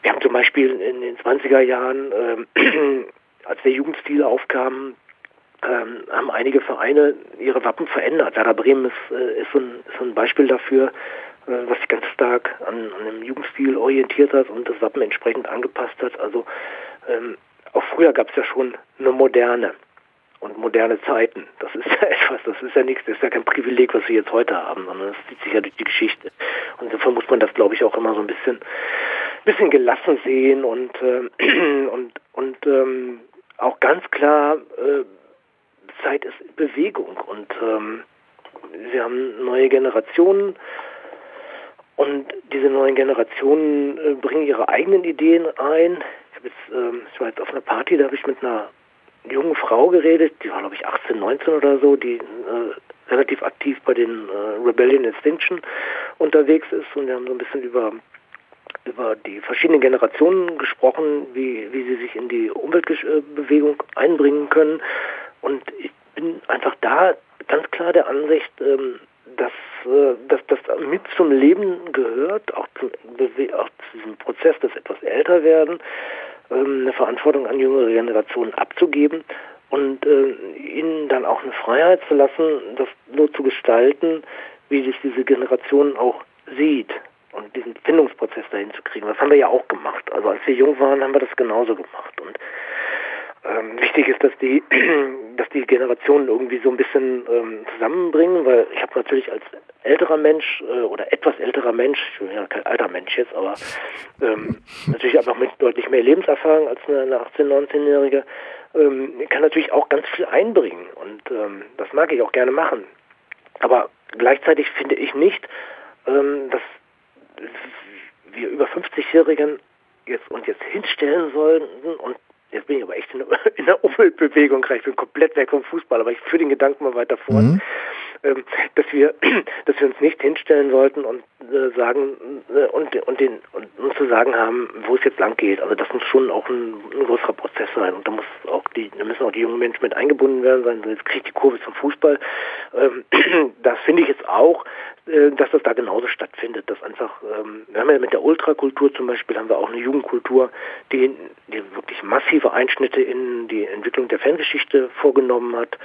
wir haben zum Beispiel in den 20er Jahren, ähm, <clears throat> als der Jugendstil aufkam, ähm, haben einige Vereine ihre Wappen verändert. Werder Bremen ist, äh, ist, so, ein, ist so ein Beispiel dafür, äh, was sich ganz stark an, an dem Jugendstil orientiert hat und das Wappen entsprechend angepasst hat. Also ähm, auch früher gab es ja schon eine moderne und moderne Zeiten. Das ist ja <laughs> etwas, das ist ja nichts, das ist ja kein Privileg, was wir jetzt heute haben, sondern das zieht sich ja durch die Geschichte. Und insofern muss man das, glaube ich, auch immer so ein bisschen, bisschen gelassen sehen und, äh, <clears throat> und, und ähm, auch ganz klar äh, Zeit ist Bewegung und ähm, wir haben neue Generationen und diese neuen Generationen äh, bringen ihre eigenen Ideen ein. Ich, jetzt, ähm, ich war jetzt auf einer Party, da habe ich mit einer jungen Frau geredet, die war glaube ich 18, 19 oder so, die äh, relativ aktiv bei den äh, Rebellion Extinction unterwegs ist und wir haben so ein bisschen über über die verschiedenen Generationen gesprochen, wie, wie sie sich in die Umweltbewegung einbringen können. Und ich bin einfach da ganz klar der Ansicht, ähm, dass, äh, dass das mit zum Leben gehört, auch, zum, auch zu diesem Prozess des etwas älter werden, ähm, eine Verantwortung an jüngere Generationen abzugeben und äh, ihnen dann auch eine Freiheit zu lassen, das so zu gestalten, wie sich diese Generation auch sieht und diesen Findungsprozess dahin zu kriegen. Das haben wir ja auch gemacht. Also als wir jung waren, haben wir das genauso gemacht. Und ähm, wichtig ist, dass die, <clears throat> dass die Generationen irgendwie so ein bisschen ähm, zusammenbringen, weil ich habe natürlich als älterer Mensch äh, oder etwas älterer Mensch, ich bin ja kein alter Mensch jetzt, aber ähm, <laughs> natürlich einfach mit deutlich mehr Lebenserfahrung als eine, eine 18-, 19-Jährige, ähm, kann natürlich auch ganz viel einbringen und ähm, das mag ich auch gerne machen. Aber gleichzeitig finde ich nicht, ähm, dass wir über 50-Jährigen jetzt uns jetzt hinstellen sollten und jetzt bin ich aber echt in, der <laughs> Umweltbewegung, ich bin komplett weg vom Fußball, aber ich führe den Gedanken mal weiter fort, mhm. Ähm, dass wir, <clears throat> dass wir uns nicht hinstellen sollten und äh, sagen äh, und und den und uns zu sagen haben, wo es jetzt lang geht. Also das muss schon auch ein, ein größerer Prozess sein und da muss auch die, da müssen auch die jungen Menschen mit eingebunden werden sein. Jetzt kriegt die Kurve zum Fußball. Ähm, <clears throat> das finde ich jetzt auch, äh, dass das da genauso stattfindet, dass einfach, ähm, wir haben ja mit der Ultrakultur zum Beispiel, haben wir auch eine Jugendkultur, die, die wirklich massive Einschnitte in die Entwicklung der Fangeschichte vorgenommen hat,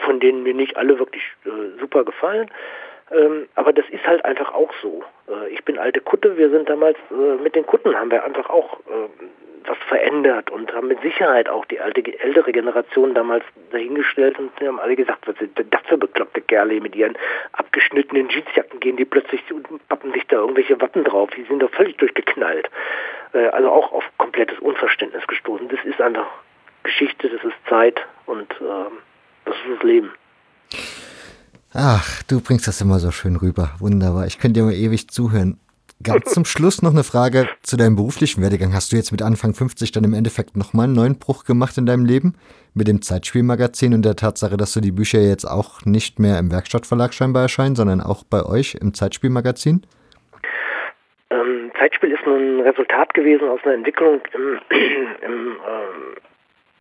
von denen mir nicht alle wirklich äh, super gefallen. Ähm, aber das ist halt einfach auch so. Äh, ich bin alte Kutte, wir sind damals äh, mit den Kutten haben wir einfach auch äh, was verändert und haben mit Sicherheit auch die alte, ältere Generation damals dahingestellt und haben alle gesagt, was sind denn das für bekloppte Kerle mit ihren abgeschnittenen Jeansjacken gehen die plötzlich pappen sich da irgendwelche Wappen drauf. Die sind doch völlig durchgeknallt. Äh, also auch auf komplettes Unverständnis gestoßen. Das ist einfach Geschichte, das ist Zeit und äh, das ist das Leben. Ach, du bringst das immer so schön rüber. Wunderbar. Ich könnte dir mal ewig zuhören. Ganz <laughs> zum Schluss noch eine Frage zu deinem beruflichen Werdegang. Hast du jetzt mit Anfang 50 dann im Endeffekt nochmal einen neuen Bruch gemacht in deinem Leben? Mit dem Zeitspielmagazin und der Tatsache, dass du die Bücher jetzt auch nicht mehr im Werkstattverlag scheinbar erscheinen, sondern auch bei euch im Zeitspielmagazin? Ähm, Zeitspiel ist ein Resultat gewesen aus einer Entwicklung im, <clears throat> im, ähm,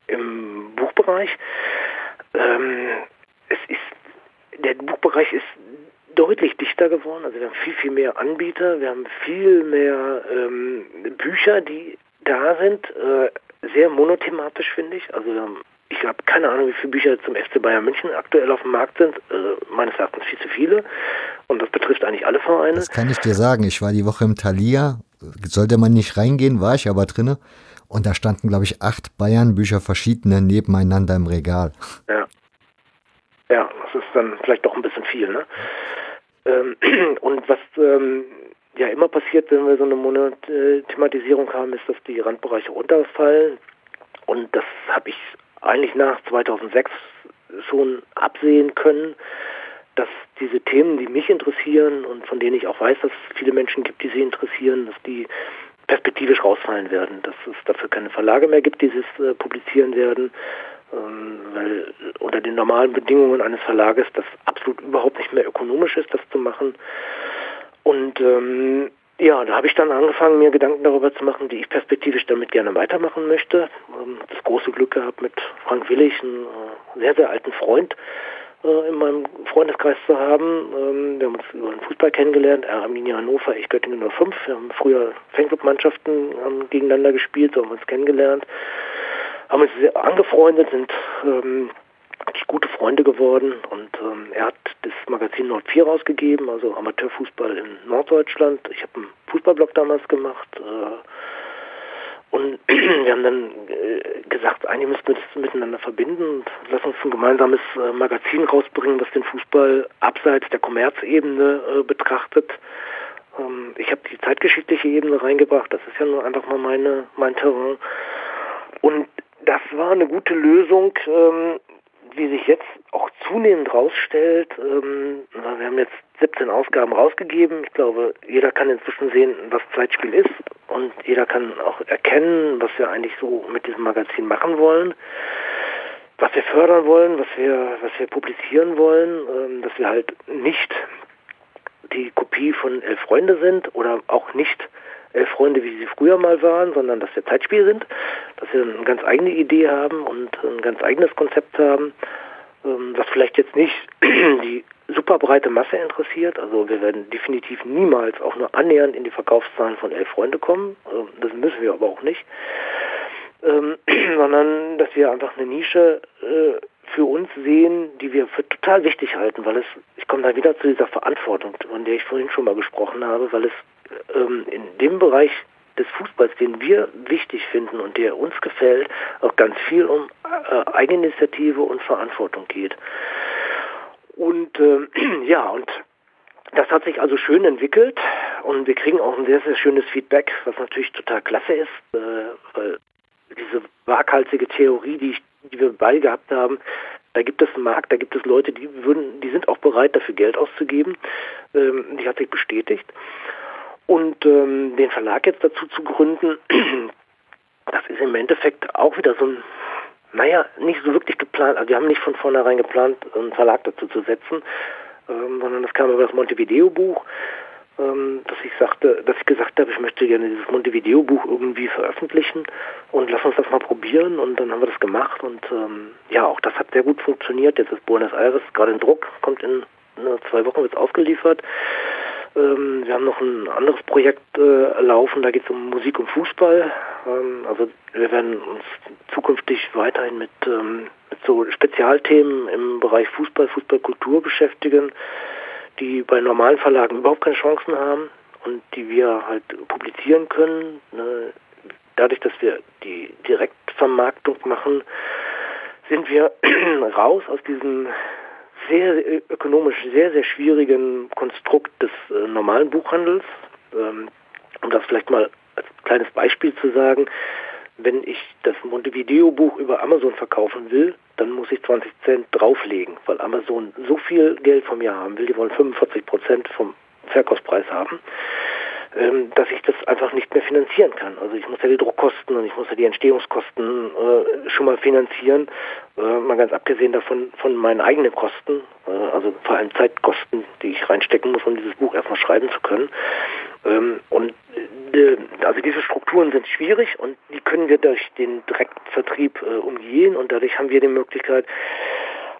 im Buchbereich. Ähm, es ist, der Buchbereich ist deutlich dichter geworden. Also wir haben viel, viel mehr Anbieter, wir haben viel mehr ähm, Bücher, die da sind. Äh, sehr monothematisch, finde ich. Also ich habe keine Ahnung, wie viele Bücher zum FC Bayern München aktuell auf dem Markt sind. Äh, meines Erachtens viel zu viele. Und das betrifft eigentlich alle Vereine. Das kann ich dir sagen. Ich war die Woche im Thalia. Sollte man nicht reingehen, war ich aber drinne. Und da standen, glaube ich, acht Bayern-Bücher verschiedene nebeneinander im Regal. Ja. Ja, das ist dann vielleicht doch ein bisschen viel, ne? Ähm, <clears throat> und was ähm, ja immer passiert, wenn wir so eine Monothematisierung haben, ist, dass die Randbereiche runterfallen. Und das habe ich eigentlich nach 2006 schon absehen können, dass diese Themen, die mich interessieren und von denen ich auch weiß, dass es viele Menschen gibt, die sie interessieren, dass die perspektivisch rausfallen werden, dass es dafür keine Verlage mehr gibt, die es äh, publizieren werden, ähm, weil unter den normalen Bedingungen eines Verlages das absolut überhaupt nicht mehr ökonomisch ist, das zu machen. Und ähm, ja, da habe ich dann angefangen, mir Gedanken darüber zu machen, wie ich perspektivisch damit gerne weitermachen möchte. Ähm, das große Glück gehabt, mit Frank Willig, einen äh, sehr, sehr alten Freund, äh, in meinem Freundeskreis zu haben. Ähm, wir haben uns über den Fußball kennengelernt, er Arminia Hannover, ich Göttingen 05. Wir haben früher Fanclub-Mannschaften gegeneinander gespielt, so haben wir uns kennengelernt haben uns sehr angefreundet, sind ähm, gute Freunde geworden und ähm, er hat das Magazin Nord 4 rausgegeben, also Amateurfußball in Norddeutschland. Ich habe einen Fußballblog damals gemacht äh, und <clears throat> wir haben dann äh, gesagt, eigentlich müssen wir das miteinander verbinden und lass uns ein gemeinsames äh, Magazin rausbringen, das den Fußball abseits der Kommerzebene äh, betrachtet. Ähm, ich habe die zeitgeschichtliche Ebene reingebracht, das ist ja nur einfach mal meine, mein Terrain. Und das war eine gute Lösung, ähm, wie sich jetzt auch zunehmend rausstellt, ähm, wir haben jetzt 17 Ausgaben rausgegeben. Ich glaube, jeder kann inzwischen sehen, was Zeitspiel ist und jeder kann auch erkennen, was wir eigentlich so mit diesem Magazin machen wollen, was wir fördern wollen, was wir, was wir publizieren wollen, ähm, dass wir halt nicht die Kopie von Elf Freunde sind oder auch nicht Elf Freunde, wie sie früher mal waren, sondern dass wir Zeitspiel sind, dass wir eine ganz eigene Idee haben und ein ganz eigenes Konzept haben, ähm, was vielleicht jetzt nicht <clears throat> die super breite Masse interessiert. Also wir werden definitiv niemals auch nur annähernd in die Verkaufszahlen von Elf Freunde kommen. Ähm, das müssen wir aber auch nicht. Ähm, <clears throat> sondern dass wir einfach eine Nische äh, für uns sehen, die wir für total wichtig halten, weil es, ich komme da wieder zu dieser Verantwortung, von der ich vorhin schon mal gesprochen habe, weil es ähm, in dem Bereich des Fußballs, den wir wichtig finden und der uns gefällt, auch ganz viel um äh, Eigeninitiative und Verantwortung geht. Und äh, <clears throat> ja, und das hat sich also schön entwickelt und wir kriegen auch ein sehr, sehr schönes Feedback, was natürlich total klasse ist, äh, weil diese waghalsige Theorie, die, ich, die wir beide gehabt haben, da gibt es einen Markt, da gibt es Leute, die würden, die sind auch bereit, dafür Geld auszugeben. Ähm, die hat sich bestätigt. Und ähm, den Verlag jetzt dazu zu gründen, <clears throat> das ist im Endeffekt auch wieder so ein, naja, nicht so wirklich geplant. Also wir haben nicht von vornherein geplant, einen Verlag dazu zu setzen, ähm, sondern das kam über das Montevideo-Buch, ähm, dass ich sagte, dass ich gesagt habe, ich möchte gerne dieses Montevideo-Buch irgendwie veröffentlichen und lass uns das mal probieren. Und dann haben wir das gemacht und ähm, ja, auch das hat sehr gut funktioniert. Jetzt ist Buenos Aires gerade in Druck, kommt in ne, zwei Wochen wird ausgeliefert. Ähm, wir haben noch ein anderes Projekt äh, laufen, da geht es um Musik und Fußball. Ähm, also wir werden uns zukünftig weiterhin mit, ähm, mit so Spezialthemen im Bereich Fußball, Fußballkultur beschäftigen, die bei normalen Verlagen überhaupt keine Chancen haben und die wir halt publizieren können. Ne? Dadurch, dass wir die Direktvermarktung machen, sind wir <clears throat> raus aus diesem sehr ökonomisch sehr, sehr schwierigen Konstrukt des äh, normalen Buchhandels. Ähm, um das vielleicht mal als kleines Beispiel zu sagen, wenn ich das Montevideo-Buch über Amazon verkaufen will, dann muss ich 20 Cent drauflegen, weil Amazon so viel Geld vom Jahr haben will. Die wollen 45 Prozent vom Verkaufspreis haben. Ähm, dass ich das einfach nicht mehr finanzieren kann. Also ich muss ja die Druckkosten und ich muss ja die Entstehungskosten äh, schon mal finanzieren, äh, mal ganz abgesehen davon von meinen eigenen Kosten, äh, also vor allem Zeitkosten, die ich reinstecken muss, um dieses Buch erstmal schreiben zu können. Ähm, und äh, also diese Strukturen sind schwierig und die können wir durch den Direktvertrieb äh, umgehen und dadurch haben wir die Möglichkeit,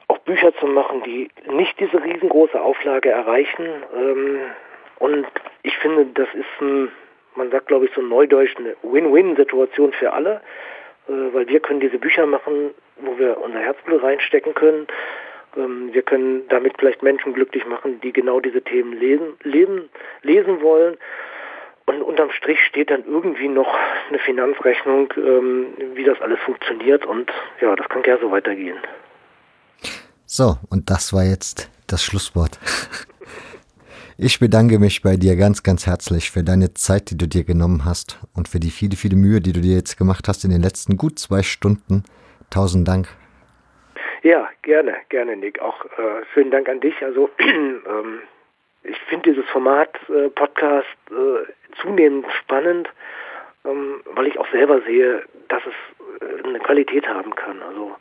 auch Bücher zu machen, die nicht diese riesengroße Auflage erreichen. Ähm, und ich finde, das ist ein, man sagt glaube ich so neudeutsch, eine Win-Win-Situation für alle, äh, weil wir können diese Bücher machen, wo wir unser Herzblut reinstecken können. Ähm, wir können damit vielleicht Menschen glücklich machen, die genau diese Themen lesen, leben, lesen wollen. Und unterm Strich steht dann irgendwie noch eine Finanzrechnung, ähm, wie das alles funktioniert. Und ja, das kann gerne so weitergehen. So, und das war jetzt das Schlusswort. <laughs> Ich bedanke mich bei dir ganz, ganz herzlich für deine Zeit, die du dir genommen hast und für die viele, viele Mühe, die du dir jetzt gemacht hast in den letzten gut zwei Stunden. Tausend Dank. Ja, gerne, gerne, Nick. Auch äh, vielen Dank an dich. Also <clears throat> ähm, ich finde dieses Format äh, Podcast äh, zunehmend spannend, ähm, weil ich auch selber sehe, dass es äh, eine Qualität haben kann. Also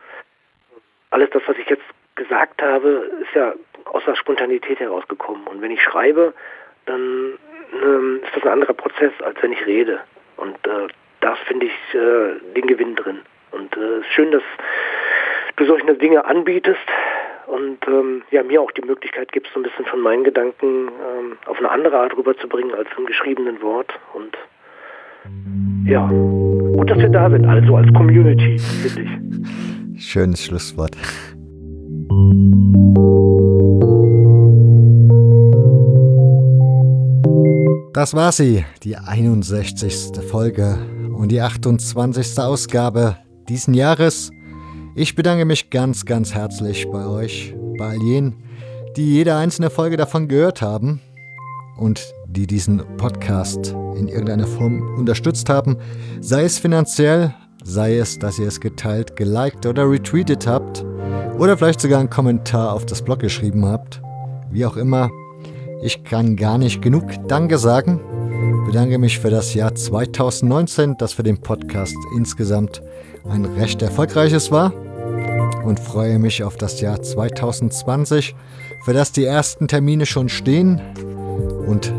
alles das, was ich jetzt gesagt habe, ist ja aus der Spontanität herausgekommen. Und wenn ich schreibe, dann ähm, ist das ein anderer Prozess, als wenn ich rede. Und äh, das finde ich äh, den Gewinn drin. Und es äh, ist schön, dass du solche Dinge anbietest und ähm, ja, mir auch die Möglichkeit gibst, so ein bisschen von meinen Gedanken ähm, auf eine andere Art rüberzubringen als im geschriebenen Wort. Und ja, gut, dass wir da sind, also als Community, finde ich. Schönes Schlusswort. Das war sie, die 61. Folge und die 28. Ausgabe diesen Jahres. Ich bedanke mich ganz, ganz herzlich bei euch, bei all jenen, die jede einzelne Folge davon gehört haben und die diesen Podcast in irgendeiner Form unterstützt haben, sei es finanziell, sei es, dass ihr es geteilt, geliked oder retweetet habt oder vielleicht sogar einen Kommentar auf das Blog geschrieben habt. Wie auch immer, ich kann gar nicht genug Danke sagen. Bedanke mich für das Jahr 2019, das für den Podcast insgesamt ein recht erfolgreiches war und freue mich auf das Jahr 2020, für das die ersten Termine schon stehen. Und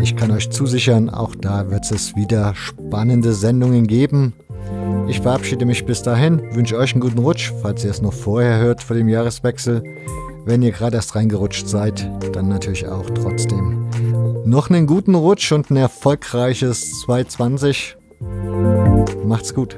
ich kann euch zusichern, auch da wird es wieder spannende Sendungen geben. Ich verabschiede mich bis dahin, wünsche euch einen guten Rutsch, falls ihr es noch vorher hört vor dem Jahreswechsel. Wenn ihr gerade erst reingerutscht seid, dann natürlich auch trotzdem noch einen guten Rutsch und ein erfolgreiches 2020. Macht's gut.